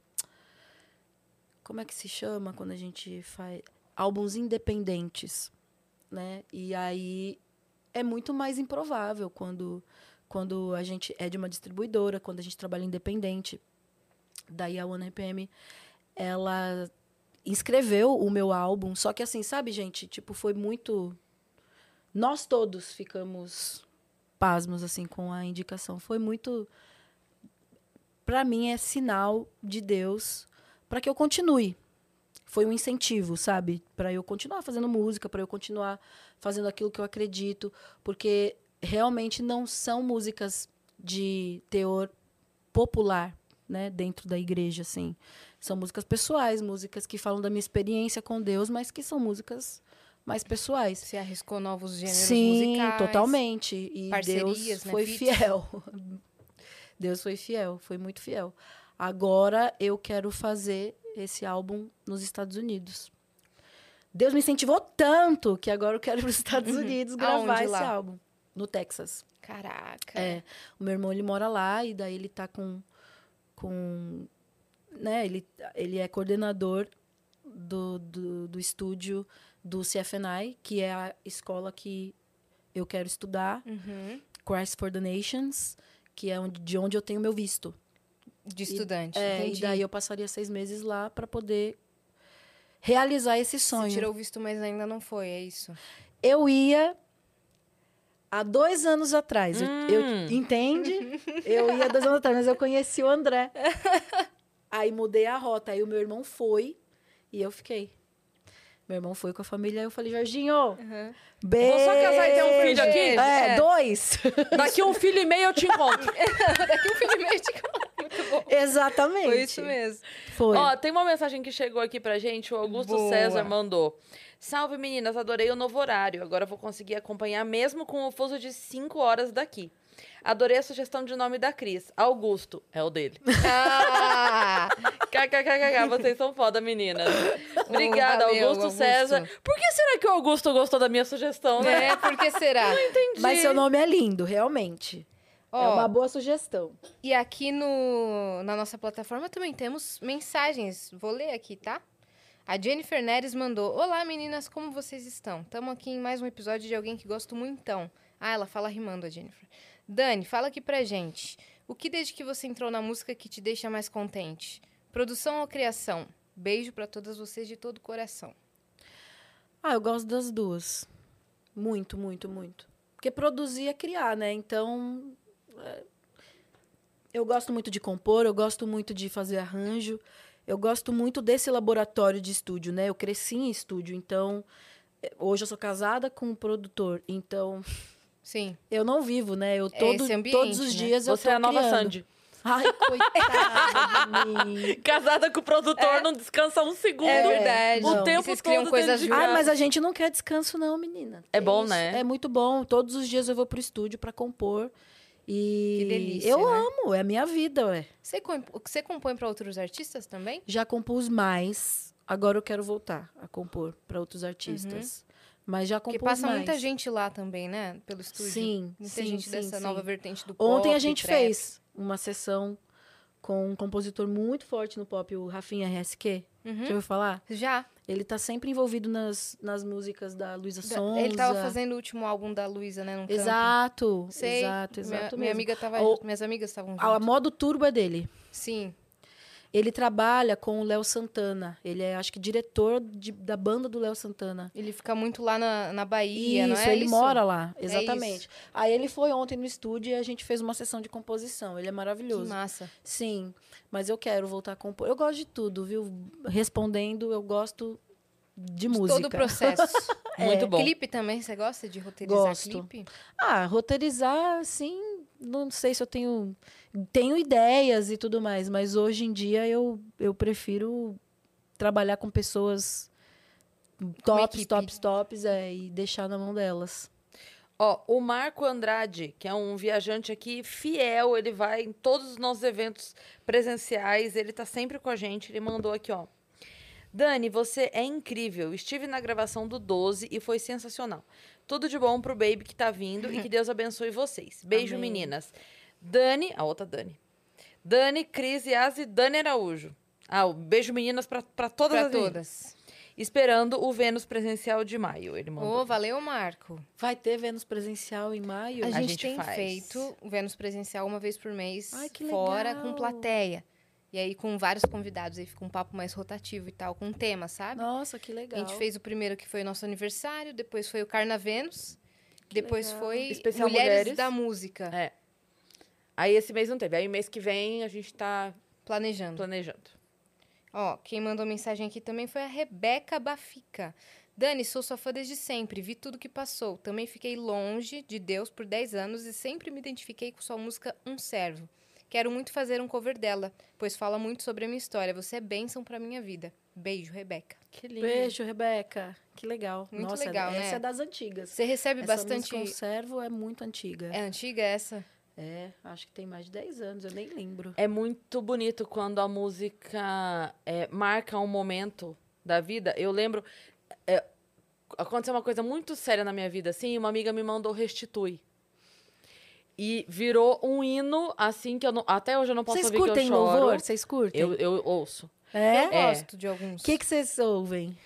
Como é que se chama quando a gente faz. Álbuns independentes. Né? E aí é muito mais improvável quando, quando a gente é de uma distribuidora, quando a gente trabalha independente. Daí a One RPM, ela inscreveu o meu álbum. Só que assim, sabe, gente? Tipo, foi muito. Nós todos ficamos pasmos assim com a indicação. Foi muito para mim é sinal de Deus para que eu continue. Foi um incentivo, sabe? Para eu continuar fazendo música, para eu continuar fazendo aquilo que eu acredito, porque realmente não são músicas de teor popular, né, dentro da igreja assim. São músicas pessoais, músicas que falam da minha experiência com Deus, mas que são músicas mais pessoais. Você arriscou novos gêneros Sim, musicais. totalmente. E Deus né, foi fiel. Deus foi fiel, foi muito fiel. Agora eu quero fazer esse álbum nos Estados Unidos. Deus me incentivou tanto que agora eu quero ir para os Estados Unidos gravar Uhum. Aonde esse lá? álbum. No Texas. Caraca. É. O meu irmão ele mora lá e daí ele tá com. com né, ele, ele é coordenador do, do, do estúdio do CFNI, que é a escola que eu quero estudar, Uhum. Christ for the Nations, que é onde, de onde eu tenho meu visto. De estudante. É, entendi. e daí eu passaria seis meses lá para poder realizar esse Você sonho. tirou o visto, mas ainda não foi, é isso? Eu ia há dois anos atrás. Eu- Eu, Hum. entende? Eu ia dois anos atrás, mas eu conheci o André. Aí mudei a rota. Aí o meu irmão foi e eu fiquei. Meu irmão foi com a família, aí eu falei, Jorginho, beijo. Vou só casar e ter um filho aqui? É, É. dois. Daqui um filho e meio eu te encontro. Daqui um filho e meio de Muito bom. Exatamente. Foi isso mesmo. Foi. Ó, tem uma mensagem que chegou aqui pra gente, o Augusto Boa. César mandou. Salve meninas, adorei o novo horário. Agora vou conseguir acompanhar mesmo com o fuso de 5 horas daqui. Adorei a sugestão de nome da Cris. Augusto, é o dele. Ah! KKKKK, vocês são foda, meninas. Obrigada, Valeu, Augusto, Augusto. César. Por que será que o Augusto gostou da minha sugestão, né? É, por que será? Entendi. Mas seu nome é lindo, realmente. é Ó, uma boa sugestão. E aqui no, na nossa plataforma também temos mensagens. Vou ler aqui, tá? A Jennifer Neres mandou: Olá meninas, como vocês estão? Estamos aqui em mais um episódio de alguém que gosto muitão. Ah, ela fala rimando, a Jennifer. Dani, fala aqui pra gente. O que desde que você entrou na música que te deixa mais contente? Produção ou criação? Beijo pra todas vocês de todo o coração. Ah, eu gosto das duas. Muito, muito, muito. Porque produzir é criar, né? Então. é, Eu gosto muito de compor, eu gosto muito de fazer arranjo. Eu gosto muito desse laboratório de estúdio, né? Eu cresci em estúdio, então. é, Hoje eu sou casada com um produtor, então Sim. eu não vivo, né? Eu É todo, esse ambiente, todos os né? dias eu Você tô é a nova criando. Sandy. Ai, coitada de. Casada com o produtor, não descansa um segundo. É verdade. O Não. tempo Vocês todo criam coisas de. Ai, mas a gente não quer descanso, não, menina. É Que bom, isso? né? É muito bom. Todos os dias eu vou pro estúdio pra compor. E Que delícia, eu né? amo, é a minha vida, ué. Você, comp- você compõe pra outros artistas também? Já compus mais. Agora eu quero voltar a compor pra outros artistas. Mas já compus Porque passa mais. muita gente lá também, né? Pelo estúdio. Sim, Muita sim, gente sim, dessa sim. nova vertente do Ontem pop, a gente trap. fez uma sessão com um compositor muito forte no pop, o Rafinha RSQ. Uhum. Já ouviu falar? Já. Ele tá sempre envolvido nas, nas músicas da Luísa Sonza. Ele tava fazendo o último álbum da Luísa, né? Exato, Sei. exato, exato minha, mesmo. minha amiga tava O- minhas amigas estavam A junto. modo turbo é dele. Sim. Ele trabalha com o Léo Santana. Ele é, acho que, diretor de- da banda do Léo Santana. Ele fica muito lá na, na Bahia, isso, não é ele isso? mora lá, É exatamente. Aí ele foi ontem no estúdio e a gente fez uma sessão de composição. Ele é Que maravilhoso. massa. Sim, mas eu quero voltar a compor. Eu gosto de tudo, viu? Respondendo, eu gosto de música. Todo o processo. Muito bom. Clipe também, você gosta de roteirizar Gosto. clipe? Ah, roteirizar, sim, não sei se eu tenho tenho ideias e tudo mais, mas hoje em dia eu, eu prefiro trabalhar com pessoas tops, tops, tops, é, e deixar na mão delas. Ó, o Marco Andrade, que é um viajante aqui fiel, ele vai em todos os nossos eventos presenciais, ele tá sempre com a gente, ele mandou aqui, ó. Dani, você é incrível. Estive na gravação do 12 e foi sensacional. Tudo de bom pro baby que tá vindo e que Deus abençoe vocês. Beijo, Amém. meninas. Dani, a outra Dani. Dani, Cris Yas e Dani Araújo. Ah, o beijo, meninas, pra, pra todas Pra as meninas. todas. Esperando o Vênus presencial de maio, ele mandou. Ô, valeu, Marco. Vai ter Vênus presencial em maio? A, A gente, gente tem faz. feito o Vênus presencial uma vez por mês, Ai, que fora legal. com plateia. E aí com vários convidados, aí fica um papo mais rotativo e tal, com tema, sabe? Nossa, que legal. A gente fez o primeiro que foi o nosso aniversário, depois foi o Carnavênus, depois legal. foi Especial Mulheres, Mulheres. da Música, É. Aí esse mês não teve. Aí mês que vem a gente tá planejando. planejando. Ó, quem mandou mensagem aqui também foi a Rebeca Bafica. Dani, sou sua fã desde sempre, vi tudo que passou. Também fiquei longe de Deus por 10 anos e sempre me identifiquei com sua música Um Servo. Quero muito fazer um cover dela, pois fala muito sobre a minha história. Você é bênção pra minha vida. Beijo, Rebeca. Que lindo. Beijo, Rebeca. Que legal. Muito Nossa, legal, essa né? é das antigas. Você recebe Essa bastante. música Conservo é muito antiga. É antiga essa? É, acho que tem mais de 10 anos, eu nem lembro. É muito bonito quando a música é, marca um momento da vida. Eu lembro. é, aconteceu uma coisa muito séria na minha vida, assim, uma amiga me mandou Restitui. E virou um hino, assim, que eu não, até hoje eu não posso Vocês ouvir que eu curtem choro. louvor? Vocês curtem? Eu, eu ouço. É? Eu É. gosto de alguns. O que que vocês ouvem?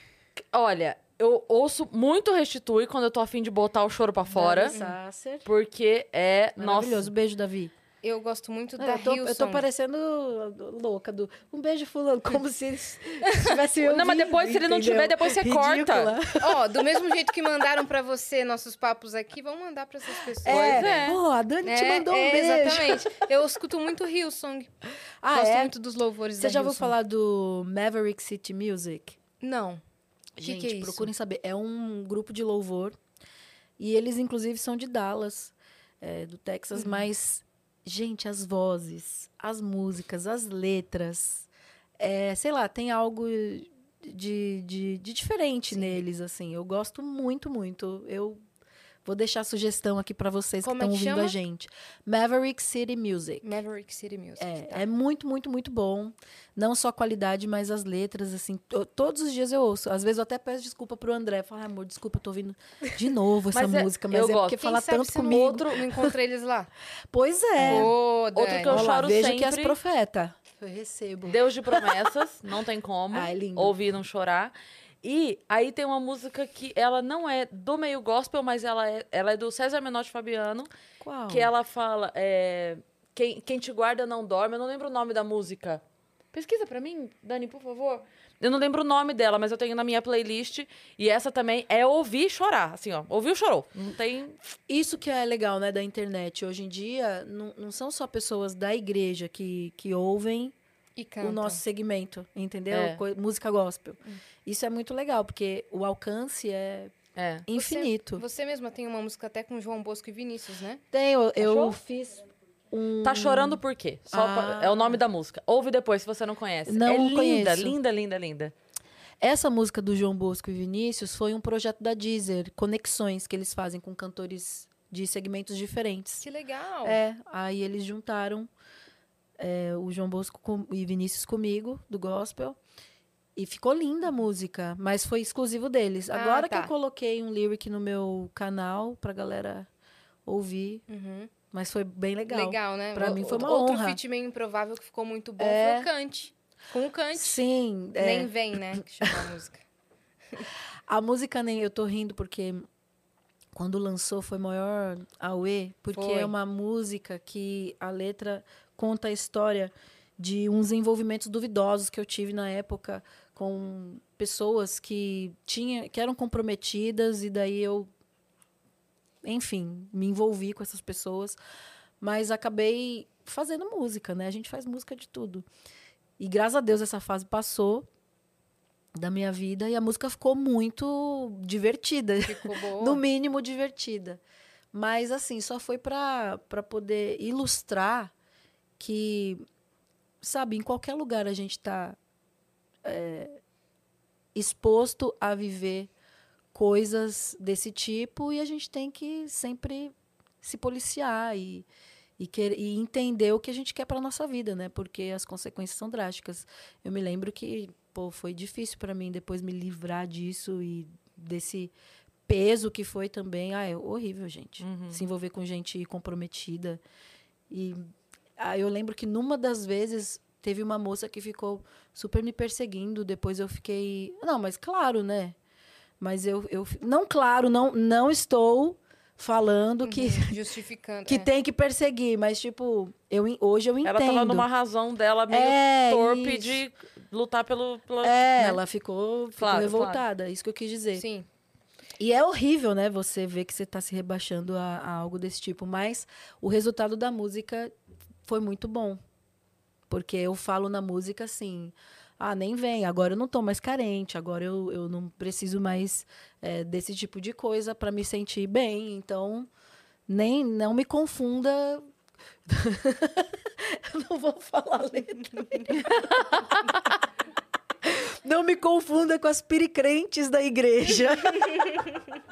Olha, eu ouço muito Restitui quando eu tô afim de botar o choro pra fora. Sasser. Porque é. Maravilhoso. Nossa. Beijo, Davi. Eu gosto muito Ah, da eu, tô, eu tô parecendo louca do um beijo fulano, como se eles tivessem Não, mas depois, se ele não tiver, depois você corta. Ó, do mesmo jeito que mandaram pra você nossos papos aqui, vamos mandar pra essas pessoas. É, é. Pô, a Dani te É, mandou um é, beijo. Exatamente. Eu escuto muito Hillsong. Ah, Gosto é? muito dos louvores Você da já ouviu falar do Maverick City Music? Não. Que Gente, que é procurem saber. É um grupo de louvor. E eles, inclusive, são de Dallas, é, do Texas. Uhum. Mas, gente, as vozes, as músicas, as letras. é, sei lá, tem algo de, de, de diferente neles, assim. Eu gosto muito, muito. Eu vou deixar a sugestão aqui para vocês Como que é estão que ouvindo a chama? gente. Maverick City Music. Maverick City Music. É, tá. é muito, muito, muito bom. Não só a qualidade, mas as letras, assim. to- todos os dias eu ouço. Às vezes eu até peço desculpa pro André. Falo, ah, amor, desculpa, eu tô ouvindo de novo essa Mas é- música. Mas eu é gosto. porque Quem fala tanto comigo. Outro, não encontrei eles lá. Pois é. Ô, Outro que eu Olha lá, choro veja que as sempre. profeta. Eu recebo. Deus de promessas, não tem como Ai, lindo. ouvir e não chorar. E aí tem uma música que ela não é do meio gospel, mas ela é, ela é do César Menotti Fabiano, Qual? que ela fala é, quem, quem te guarda não dorme. Eu não lembro o nome da música. Pesquisa pra mim, Dani, por favor. Eu não lembro o nome dela, mas eu tenho na minha playlist. E essa também é ouvir chorar. Assim, ó. Ouviu, chorou. Não tem. Isso que é legal, né, da internet. Hoje em dia, não, não são só pessoas da igreja que, que ouvem E o nosso segmento, entendeu? É. Música gospel. Isso é muito legal, porque o alcance é É. infinito. Você mesma tem uma música até com João Bosco e Vinícius, né? Tem, eu, eu Achou? fiz um. Tá chorando por quê? Só pra- Ah. É o nome da música. Ouve depois se você não conhece. Não é linda, conheço. linda, linda, linda. Essa música do João Bosco e Vinícius foi um projeto da Deezer, conexões que eles fazem com cantores de segmentos diferentes. Que legal. É, aí eles juntaram é, o João Bosco com- e Vinícius comigo, do gospel. E ficou linda a música, mas foi exclusivo deles. Ah, Agora que tá. eu coloquei um lyric no meu canal pra galera ouvir, Uhum. mas foi bem legal. Legal, né? Pra O- mim foi uma Outro honra. feat meio improvável que ficou muito bom É. foi o Cante. Com o Cante. Sim, é. Nem vem, né? Que chama a música. A música nem eu tô rindo porque quando lançou foi maior auê, porque Foi. é uma música que a letra conta a história de uns envolvimentos duvidosos que eu tive na época com pessoas que tinha que eram comprometidas e daí eu enfim, me envolvi com essas pessoas, mas acabei fazendo música, né? A gente faz música de tudo. E graças a Deus essa fase passou da minha vida e a música ficou muito divertida, Ficou boa. no mínimo divertida. Mas assim, só foi para para poder ilustrar que sabe, em qualquer lugar a gente está exposto a viver coisas desse tipo e a gente tem que sempre se policiar e, e, quer, e entender o que a gente quer para nossa vida, né? Porque as consequências são drásticas. Eu me lembro que pô, foi difícil para mim depois me livrar disso e desse peso que foi também. Ah, é horrível, gente. Uhum. Se envolver com gente comprometida. E ah, eu lembro que numa das vezes teve uma moça que ficou super me perseguindo. Depois eu fiquei. Não, mas claro, né? Mas eu. eu não, claro, não, não estou falando que, Uhum, Justificando. que é. tem que perseguir, mas, tipo, eu, hoje eu entendo. Ela tava numa razão dela meio É, torpe isso. de lutar pelo. Pela, É, né? ela ficou, ficou Claro, revoltada, isso que eu quis dizer. Sim. E é horrível, né? Você ver que você está se rebaixando a, a algo desse tipo. Mas o resultado da música foi muito bom. Porque eu falo na música assim. Ah, nem vem, agora eu não tô mais carente, agora eu, eu não preciso mais é, desse tipo de coisa para me sentir bem. Então, nem não me confunda. eu não vou falar letra. Não me confunda com as piricrentes da igreja.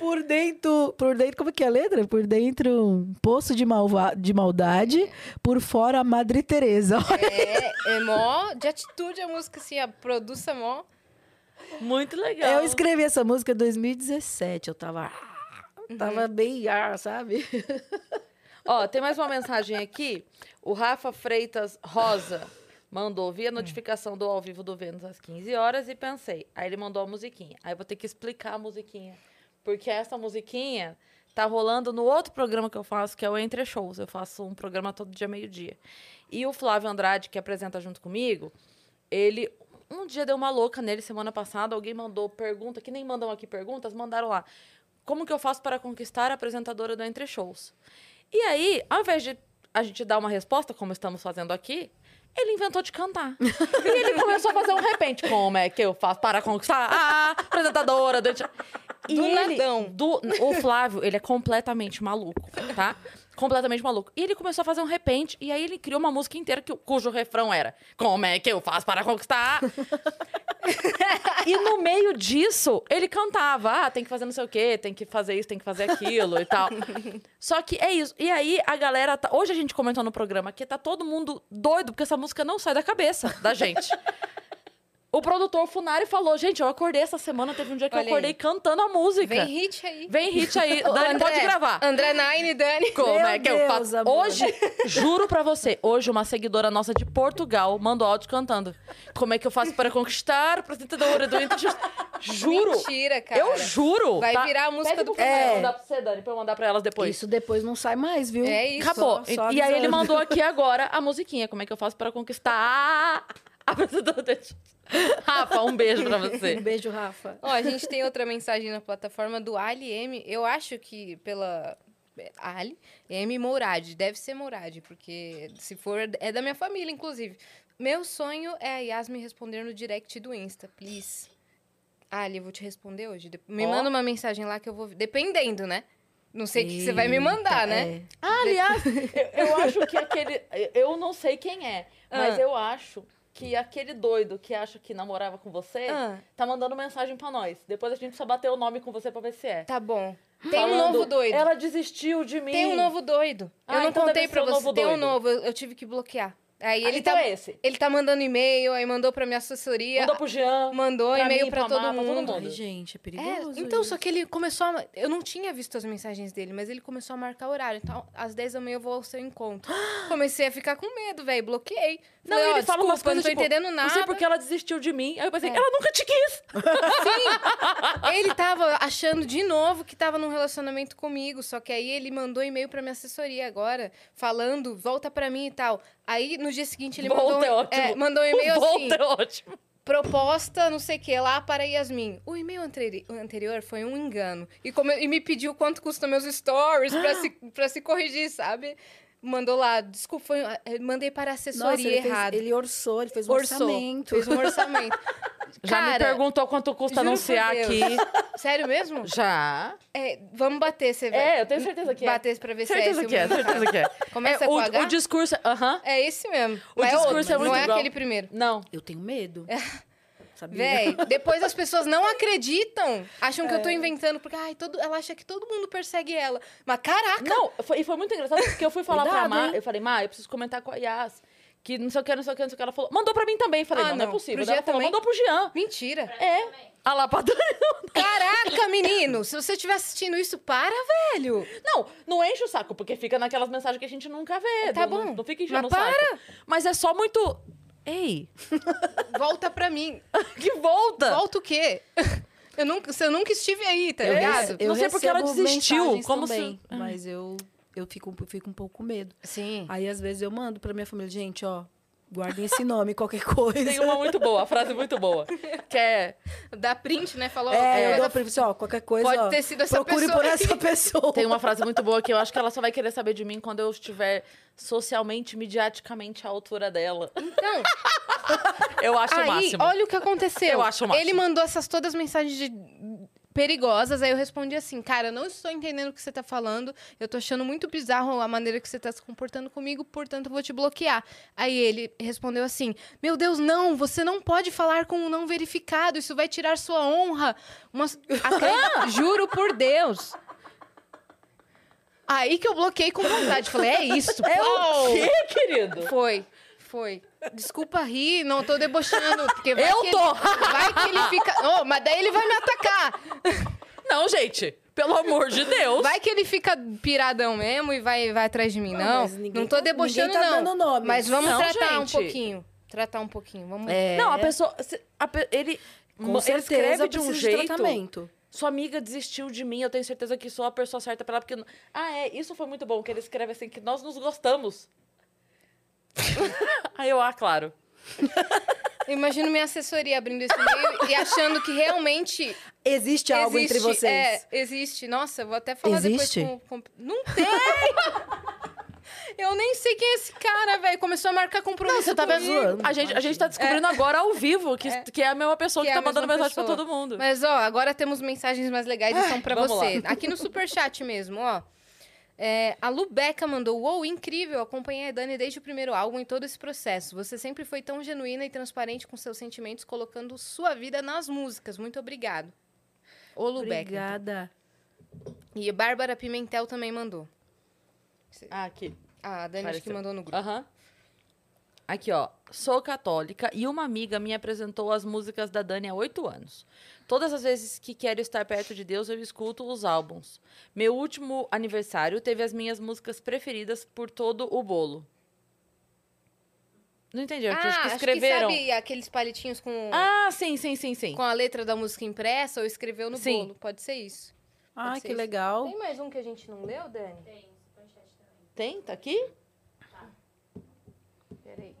Por dentro, por dentro, como que é a letra? Por dentro, um poço de, malva, de maldade, por fora, a Madre Teresa. É, é mó de atitude a música, assim, a produça mó. Muito legal. Eu escrevi essa música em 2017, eu tava... Tava bem, ah, sabe? Ó, tem mais uma mensagem aqui. O Rafa Freitas Rosa mandou, vi a notificação do ao vivo do Vênus às 15 horas e pensei. Aí ele mandou a musiquinha. Aí eu vou ter que explicar a musiquinha. Porque essa musiquinha tá rolando no outro programa que eu faço, que é o Entre Shows. Eu faço um programa todo dia, meio-dia. E o Flávio Andrade, que apresenta junto comigo, ele. Um dia deu uma louca nele semana passada, alguém mandou pergunta, que nem mandam aqui perguntas, mandaram lá. Como que eu faço para conquistar a apresentadora do Entre Shows? E aí, ao invés de a gente dar uma resposta, como estamos fazendo aqui, ele inventou de cantar. e ele começou a fazer um repente. Como é que eu faço para conquistar a apresentadora do E Do ele, nadão. do- o Flávio, ele é completamente maluco, tá? Completamente maluco. E ele começou a fazer um repente, e aí ele criou uma música inteira que, cujo refrão era Como é que eu faço para conquistar? e no meio disso, ele cantava: Ah, tem que fazer não sei o quê, tem que fazer isso, tem que fazer aquilo e tal. Só que é isso. E aí a galera. Tá... Hoje a gente comentou no programa que tá todo mundo doido, porque essa música não sai da cabeça da gente. O produtor Funari falou: Gente, eu acordei essa semana, teve um dia que Olha eu acordei aí. cantando a música. Vem hit aí. Vem hit aí. Dani, André, pode gravar. André Nine, Dani. Como Meu é que eu Deus, faço? amor. Hoje, juro pra você, hoje uma seguidora nossa de Portugal mandou áudio cantando. Como é que eu faço para conquistar a apresentadora do Inter? Juro. Mentira, cara. Eu juro. Vai tá? virar a música Pede do Rafael É. mandar pra você, Dani, pra eu mandar pra elas depois. Isso depois não sai mais, viu? É isso. Acabou. Só- só e aí ele mandou aqui agora a musiquinha. Como é que eu faço para conquistar apresentadora? Rafa, um beijo pra Um você. beijo, Rafa. Ó, a gente tem outra mensagem na plataforma do Ali M. Eu acho que pela. Ali M Mourad. Deve ser Mourad, porque se for. É da minha família, inclusive. Meu sonho é a Yas me responder no direct do Insta, please. Ali, eu vou te responder hoje. Me Ó. manda uma mensagem lá que eu vou. Dependendo, né? Não sei o que você vai me mandar, né? É. Ah, aliás, eu, eu acho que aquele. Eu não sei quem é, mas Ah. eu acho que aquele doido que acha que namorava com você Ah. tá mandando mensagem pra nós. Depois a gente precisa bater o nome com você pra ver se é. Tá bom. Tem um novo doido. Ela desistiu de mim. Tem um novo doido. Ah, eu não então contei pra você. novo Tem um novo, eu, eu tive que bloquear. Aí ele então tá, é esse. ele tá mandando e-mail, aí mandou pra minha assessoria, Mandou pro Jean. mandou e-mail pra, pra pra todo mundo. mundo. Ai, gente, é É, perigoso. então, isso. só que ele começou a. Eu não tinha visto as mensagens dele, mas ele começou a marcar horário. Então, às 10 da manhã eu vou ao seu encontro. Comecei a ficar com medo, velho. Bloqueei. Não, Falei, ó, ele fala umas desculpa, coisas não tô tipo, entendendo nada. Não sei porque ela desistiu de mim. Aí eu pensei, É. ela nunca te quis. Ele tava achando de novo que tava num relacionamento comigo, só que aí ele mandou e-mail pra minha assessoria agora, falando, volta pra mim e tal. Aí no dia seguinte ele Volta mandou, é ótimo. é, mandou um e-mail o assim, volta é ótimo. proposta, não sei o que, lá para Yasmin. O e-mail anteri- anterior foi um engano. E, como- e me pediu quanto custam meus stories pra se, pra se corrigir, sabe? Mandou lá, desculpa, foi, eh, mandei para a assessoria Nossa, ele, fez, errada. ele orçou, ele fez um Orçou, orçamento. fez um orçamento. Já me Cara, perguntou quanto custa anunciar aqui. Sério mesmo? Já. É, vamos bater, você vai. É, eu tenho certeza que é. Bater pra ver Certeza se é que é, certeza que é. Começa É, com o, H? o discurso. Aham. É esse mesmo. O Mas discurso outro, é muito Não é igual. aquele primeiro. Não. Eu tenho medo. Sabia? Véi, depois as pessoas não acreditam. Acham que eu tô É. inventando, porque ai, todo, ela acha que todo mundo persegue ela. Mas caraca! Não, foi, e foi muito engraçado porque eu fui falar pra Cuidado, Má, hein? eu falei, Má, eu preciso comentar com a Yas. Que não sei o que, não sei o que, não sei o que. Ela falou, mandou pra mim também. Falei, Ah, não, não, é não. possível. Pro Daí Ela falou, também? mandou pro Jean. Mentira. É. A lapadora. Caraca, menino! Se você estiver assistindo isso, para, velho! Não, não enche o saco, porque fica naquelas mensagens que a gente nunca vê. Tá não, bom. Não, não fica enchendo Mas o saco. Mas é só muito. Ei, Volta pra mim. que volta! Volta o quê? Eu nunca, eu nunca estive aí, tá Eu ligado? Eu não sei porque ela desistiu, como se- também, Mas eu, eu fico, fico um pouco com medo. Sim. Aí, às vezes, eu mando pra minha família, gente, ó, guardem esse nome, qualquer coisa. Tem uma muito boa, a frase muito boa. Que é. Dá print, né? Falou. É, eu coisa- dou pra você, ó, qualquer coisa, Pode ó, ter sido essa procure pessoa por aí. essa pessoa. Tem uma frase muito boa que eu acho que ela só vai querer saber de mim quando eu estiver socialmente, mediaticamente à altura dela. Então, Eu acho o aí, máximo. olha o que aconteceu. Eu acho o máximo. Ele mandou essas todas mensagens de- perigosas, aí eu respondi assim, cara, eu não estou entendendo o que você tá falando, eu tô achando muito bizarro a maneira que você tá se comportando comigo, portanto eu vou te bloquear. Aí ele respondeu assim, meu Deus, não, você não pode falar com um não verificado, isso vai tirar sua honra. Uma... Acre- Juro por Deus. Aí que eu bloqueei com vontade, falei, é isso. É pau. o quê, querido? Foi, foi. Desculpa rir, não tô debochando. Porque vai Eu que tô. Ele, vai que ele fica. Oh, mas daí ele vai me atacar. Não, gente. Pelo amor de Deus. Vai que ele fica piradão mesmo e vai, vai atrás de mim. Não, ninguém não tô tá- debochando, tá não. dando nome. Mas vamos Não, tratar um gente. pouquinho. Tratar um pouquinho. Vamos. É, Não, a pessoa. a ele. com ele certeza escreve de um jeito. tratamento. Sua amiga desistiu de mim, eu tenho certeza que sou a pessoa certa pra ela, porque. Ah, é, isso foi muito bom, que ele escreve assim, que nós nos gostamos. Aí eu, ah, claro. Imagino minha assessoria abrindo esse e-mail e achando que realmente Existe algo entre existe. vocês. É, existe. Nossa, eu vou até falar Existe? depois com, com- Não tem! Eu nem sei quem é esse cara, velho. Começou a marcar compromisso Não, você tá vendo? comigo. zoando. A gente, a gente tá descobrindo agora ao vivo que, que é a mesma pessoa que, Que é tá mandando mensagem pra todo mundo. Mas, ó, agora temos mensagens mais legais e são pra vamos você. lá. Aqui no Superchat mesmo, ó. É, a Lubeca mandou, uou, incrível, acompanhei a Dani desde o primeiro álbum em todo esse processo. Você sempre foi tão genuína e transparente com seus sentimentos, colocando sua vida nas músicas. Muito obrigado. Ô, Lubeca. Obrigada. E a Bárbara Pimentel também mandou. Ah, aqui. A Dani acho que mandou no grupo. Aham. Aqui, ó. Sou católica e uma amiga me apresentou as músicas da Dani há oito anos. Todas as vezes que quero estar perto de Deus, eu escuto os álbuns. Meu último aniversário teve as minhas músicas preferidas por todo o bolo. Não entendi. Eu ah, acho que acho escreveram. que sabe aqueles palitinhos com, Ah, sim, sim, sim, sim. com a letra da música impressa ou escreveu no Sim. bolo? Pode ser isso. Ah, ser que isso. legal. Tem mais um que a gente não leu, Dani? Tem? Tá aqui? Peraí.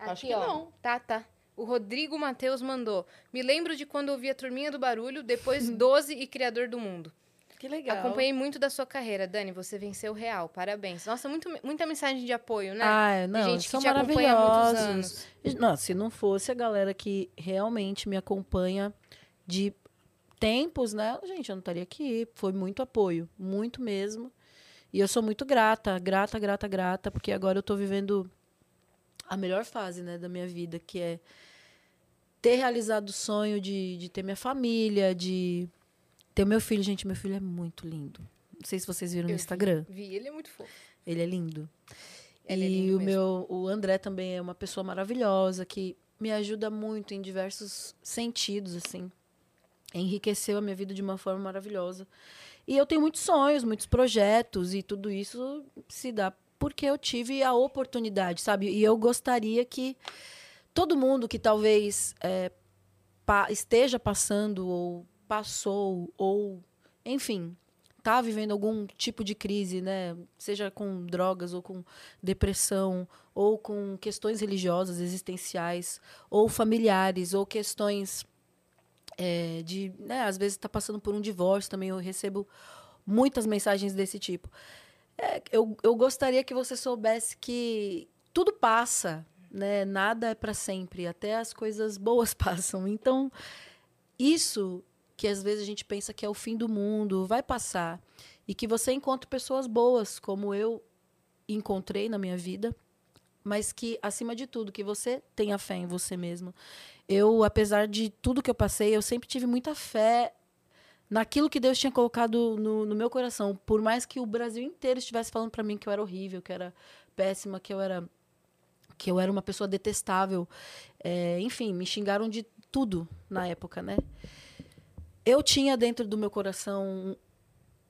Acho Aqui, que ó. não. Tá, tá. O Rodrigo Matheus mandou. Me lembro de quando ouvi a Turminha do Barulho, depois 12 e Criador do Mundo. Que legal. Acompanhei muito da sua carreira, Dani. Você venceu real. Parabéns. Nossa, muito, muita mensagem de apoio, né? Ah, De não, gente que são te acompanha há muitos maravilhosos. anos. Não, se não fosse a galera que realmente me acompanha de tempos, né? Gente, eu não estaria aqui. Foi muito apoio, muito mesmo. E eu sou muito grata, grata, grata, grata, porque agora eu tô vivendo a melhor fase, né, da minha vida, que é ter realizado o sonho de, de ter minha família, de ter meu filho. Gente, meu filho é muito lindo. Não sei se vocês viram Eu no vi. Instagram. Vi, ele é muito fofo. Ele é lindo. Ele é e lindo o mesmo. meu, o André também é uma pessoa maravilhosa que me ajuda muito em diversos sentidos, assim. Enriqueceu a minha vida de uma forma maravilhosa. E eu tenho muitos sonhos, muitos projetos e tudo isso se dá porque eu tive a oportunidade, sabe? E eu gostaria que todo mundo que talvez é, pa- esteja passando ou passou ou enfim tá vivendo algum tipo de crise, né? Seja com drogas ou com depressão ou com questões religiosas existenciais ou familiares ou questões é, de, né? Às vezes está passando por um divórcio também. Eu recebo muitas mensagens desse tipo. É, eu, eu gostaria que você soubesse que tudo passa, né? Nada é para sempre, até as coisas boas passam. Então, isso que às vezes a gente pensa que é o fim do mundo, vai passar. E que você encontre pessoas boas, como eu encontrei na minha vida, mas que, acima de tudo, que você tenha fé em você mesmo. Eu, apesar de tudo que eu passei, eu sempre tive muita fé naquilo que Deus tinha colocado no, no meu coração. Por mais que o Brasil inteiro estivesse falando para mim que eu era horrível, que eu era péssima, que eu era que eu era uma pessoa detestável. É, enfim, me xingaram de tudo na época, né? Eu tinha dentro do meu coração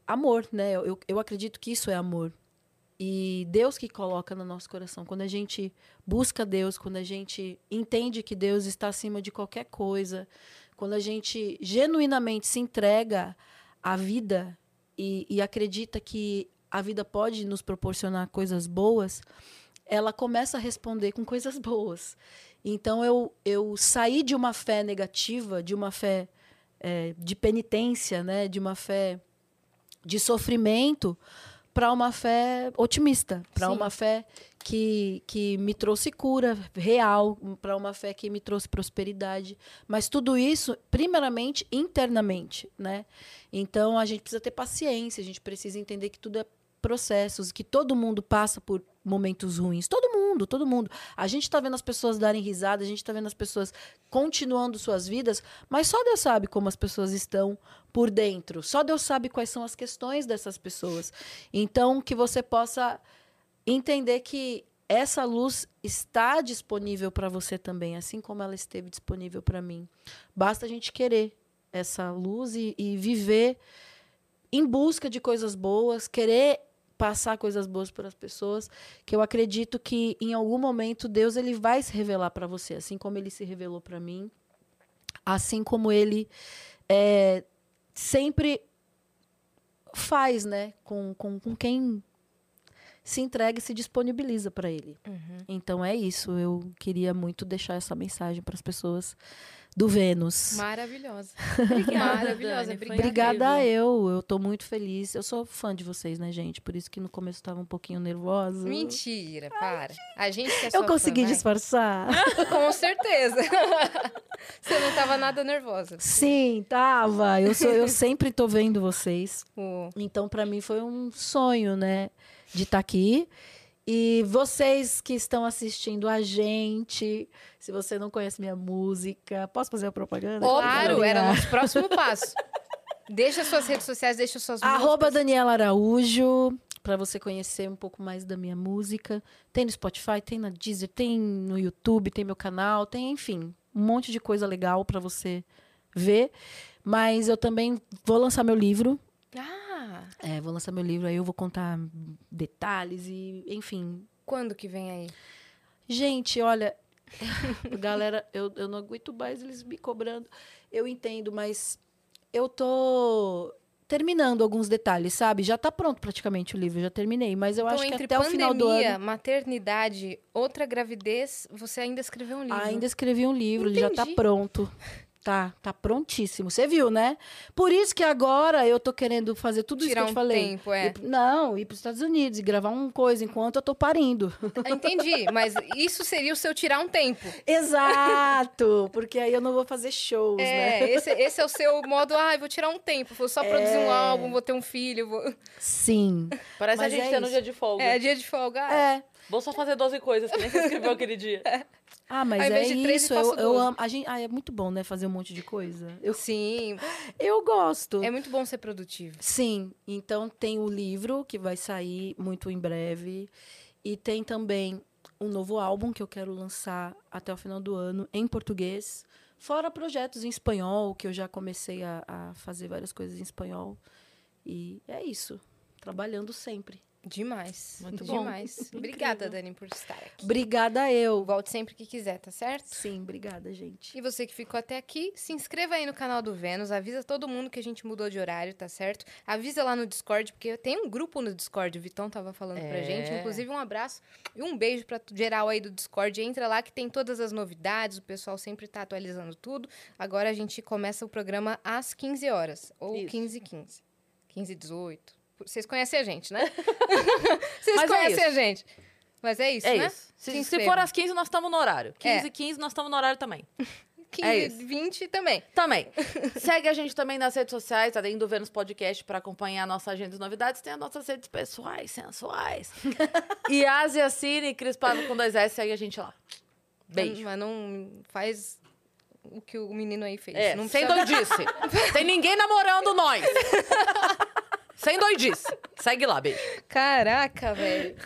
amor, né? Eu, eu acredito que isso é amor. E Deus que coloca no nosso coração. Quando a gente busca Deus, quando a gente entende que Deus está acima de qualquer coisa, quando a gente genuinamente se entrega à vida e, e acredita que a vida pode nos proporcionar coisas boas, ela começa a responder com coisas boas. Então eu, eu saí de uma fé negativa, de uma fé é, de penitência, né, de uma fé de sofrimento, para uma fé otimista, para uma fé que, que me trouxe cura real, para uma fé que me trouxe prosperidade. Mas tudo isso, primeiramente, internamente, né? Então a gente precisa ter paciência, a gente precisa entender que tudo é processos, que todo mundo passa por momentos ruins. Todo mundo, todo mundo. A gente está vendo as pessoas darem risada, a gente está vendo as pessoas continuando suas vidas, mas só Deus sabe como as pessoas estão por dentro. Só Deus sabe quais são as questões dessas pessoas. Então, que você possa entender que essa luz está disponível para você também, assim como ela esteve disponível para mim. Basta a gente querer essa luz e, e viver em busca de coisas boas, querer passar coisas boas para as pessoas, que eu acredito que em algum momento Deus ele vai se revelar para você, assim como ele se revelou para mim, assim como ele é, sempre faz, né, com, com, com quem se entrega e se disponibiliza para ele. Uhum. Então é isso. Eu queria muito deixar essa mensagem para as pessoas do Vênus. Maravilhosa. Obrigada, Maravilhosa. Dani, Obrigada. Obrigada incrível. eu, eu tô muito feliz. Eu sou fã de vocês, né, gente? Por isso que no começo eu tava um pouquinho nervosa. Mentira, para. A gente que é Eu consegui fã, vai. disfarçar. Com certeza. Você não tava nada nervosa. Sim, tava. Eu sou, eu sempre tô vendo vocês. O- Então, para mim foi um sonho, né, de estar aqui. E vocês que estão assistindo a gente, se você não conhece minha música, posso fazer a propaganda? Claro, era o nosso próximo passo. Deixa suas redes sociais, deixa suas Arroba músicas. Daniela Araújo, para você conhecer um pouco mais da minha música. Tem no Spotify, tem na Deezer, tem no YouTube, tem meu canal, tem, enfim, um monte de coisa legal para você ver. Mas eu também vou lançar meu livro. Ah, É, vou lançar meu livro, aí eu vou contar detalhes e, enfim. quando que vem aí? Gente, olha, galera, eu, eu não aguento mais eles me cobrando. Eu entendo, mas eu tô terminando alguns detalhes, sabe? Já tá pronto praticamente o livro, já terminei, mas eu então, acho que entre até o pandemia, final do ano maternidade, outra gravidez, você ainda escreveu um livro. ainda escrevi um livro, ele já tá Entendi. pronto. tá, tá prontíssimo. Você viu, né? Por isso que agora eu tô querendo fazer tudo Tirar isso que eu te um falei. tempo, é. Ir não, ir para os Estados Unidos e gravar uma coisa enquanto eu tô parindo. Entendi, mas isso seria o seu tirar um tempo. Exato! Porque aí eu não vou fazer shows, né? É, esse, esse é o seu modo, ah, eu vou tirar um tempo, vou só produzir um álbum, vou ter um filho, vou... Sim. Parece Mas a gente é tendo isso. dia de folga. É, dia de folga. ah, É. Vou só fazer 12 coisas, que nem você escreveu aquele dia. Ah, mas é isso. eu Eu, amo. A gente, ah, é muito bom, né? Fazer um monte de coisa. Eu, Sim, eu gosto. é muito bom ser produtivo. Sim, então tem o livro que vai sair muito em breve e tem também um novo álbum que eu quero lançar até o final do ano em português, fora projetos em espanhol que eu já comecei a, a fazer várias coisas em espanhol e é isso, trabalhando sempre. Demais. Muito bom. Demais. Obrigada, Dani, por estar aqui. Obrigada eu. Volte sempre que quiser, tá certo? Sim, obrigada, gente. E você que ficou até aqui, se inscreva aí no canal do Vênus, avisa todo mundo que a gente mudou de horário, tá certo? Avisa lá no Discord, porque tem um grupo no Discord, o Vitão tava falando pra É. gente. Inclusive, um abraço e um beijo pra geral aí do Discord. Entra lá que tem todas as novidades, o pessoal sempre tá atualizando tudo. Agora a gente começa o programa às 15 horas, ou Isso. 15 15 15 18 Vocês conhecem a gente, né? Vocês Mas é conhecem a isso. gente. Mas é isso, É né? isso. Se, Se for às 15, nós estamos no horário. 15 É. e 15, nós estamos no horário também. 15, É isso. 20 também. Também. Segue a gente também nas redes sociais, além do Vênus Podcast, para acompanhar a nossa agenda de novidades. Tem as nossas redes pessoais, sensuais. e Ásia Cine, Cris Paiva com dois S, segue a gente lá. Beijo. Mas não faz o que o menino aí fez. É, não sem doidice. Tem ninguém namorando nós. Sem doidice. Segue lá, beijo. Caraca, velho.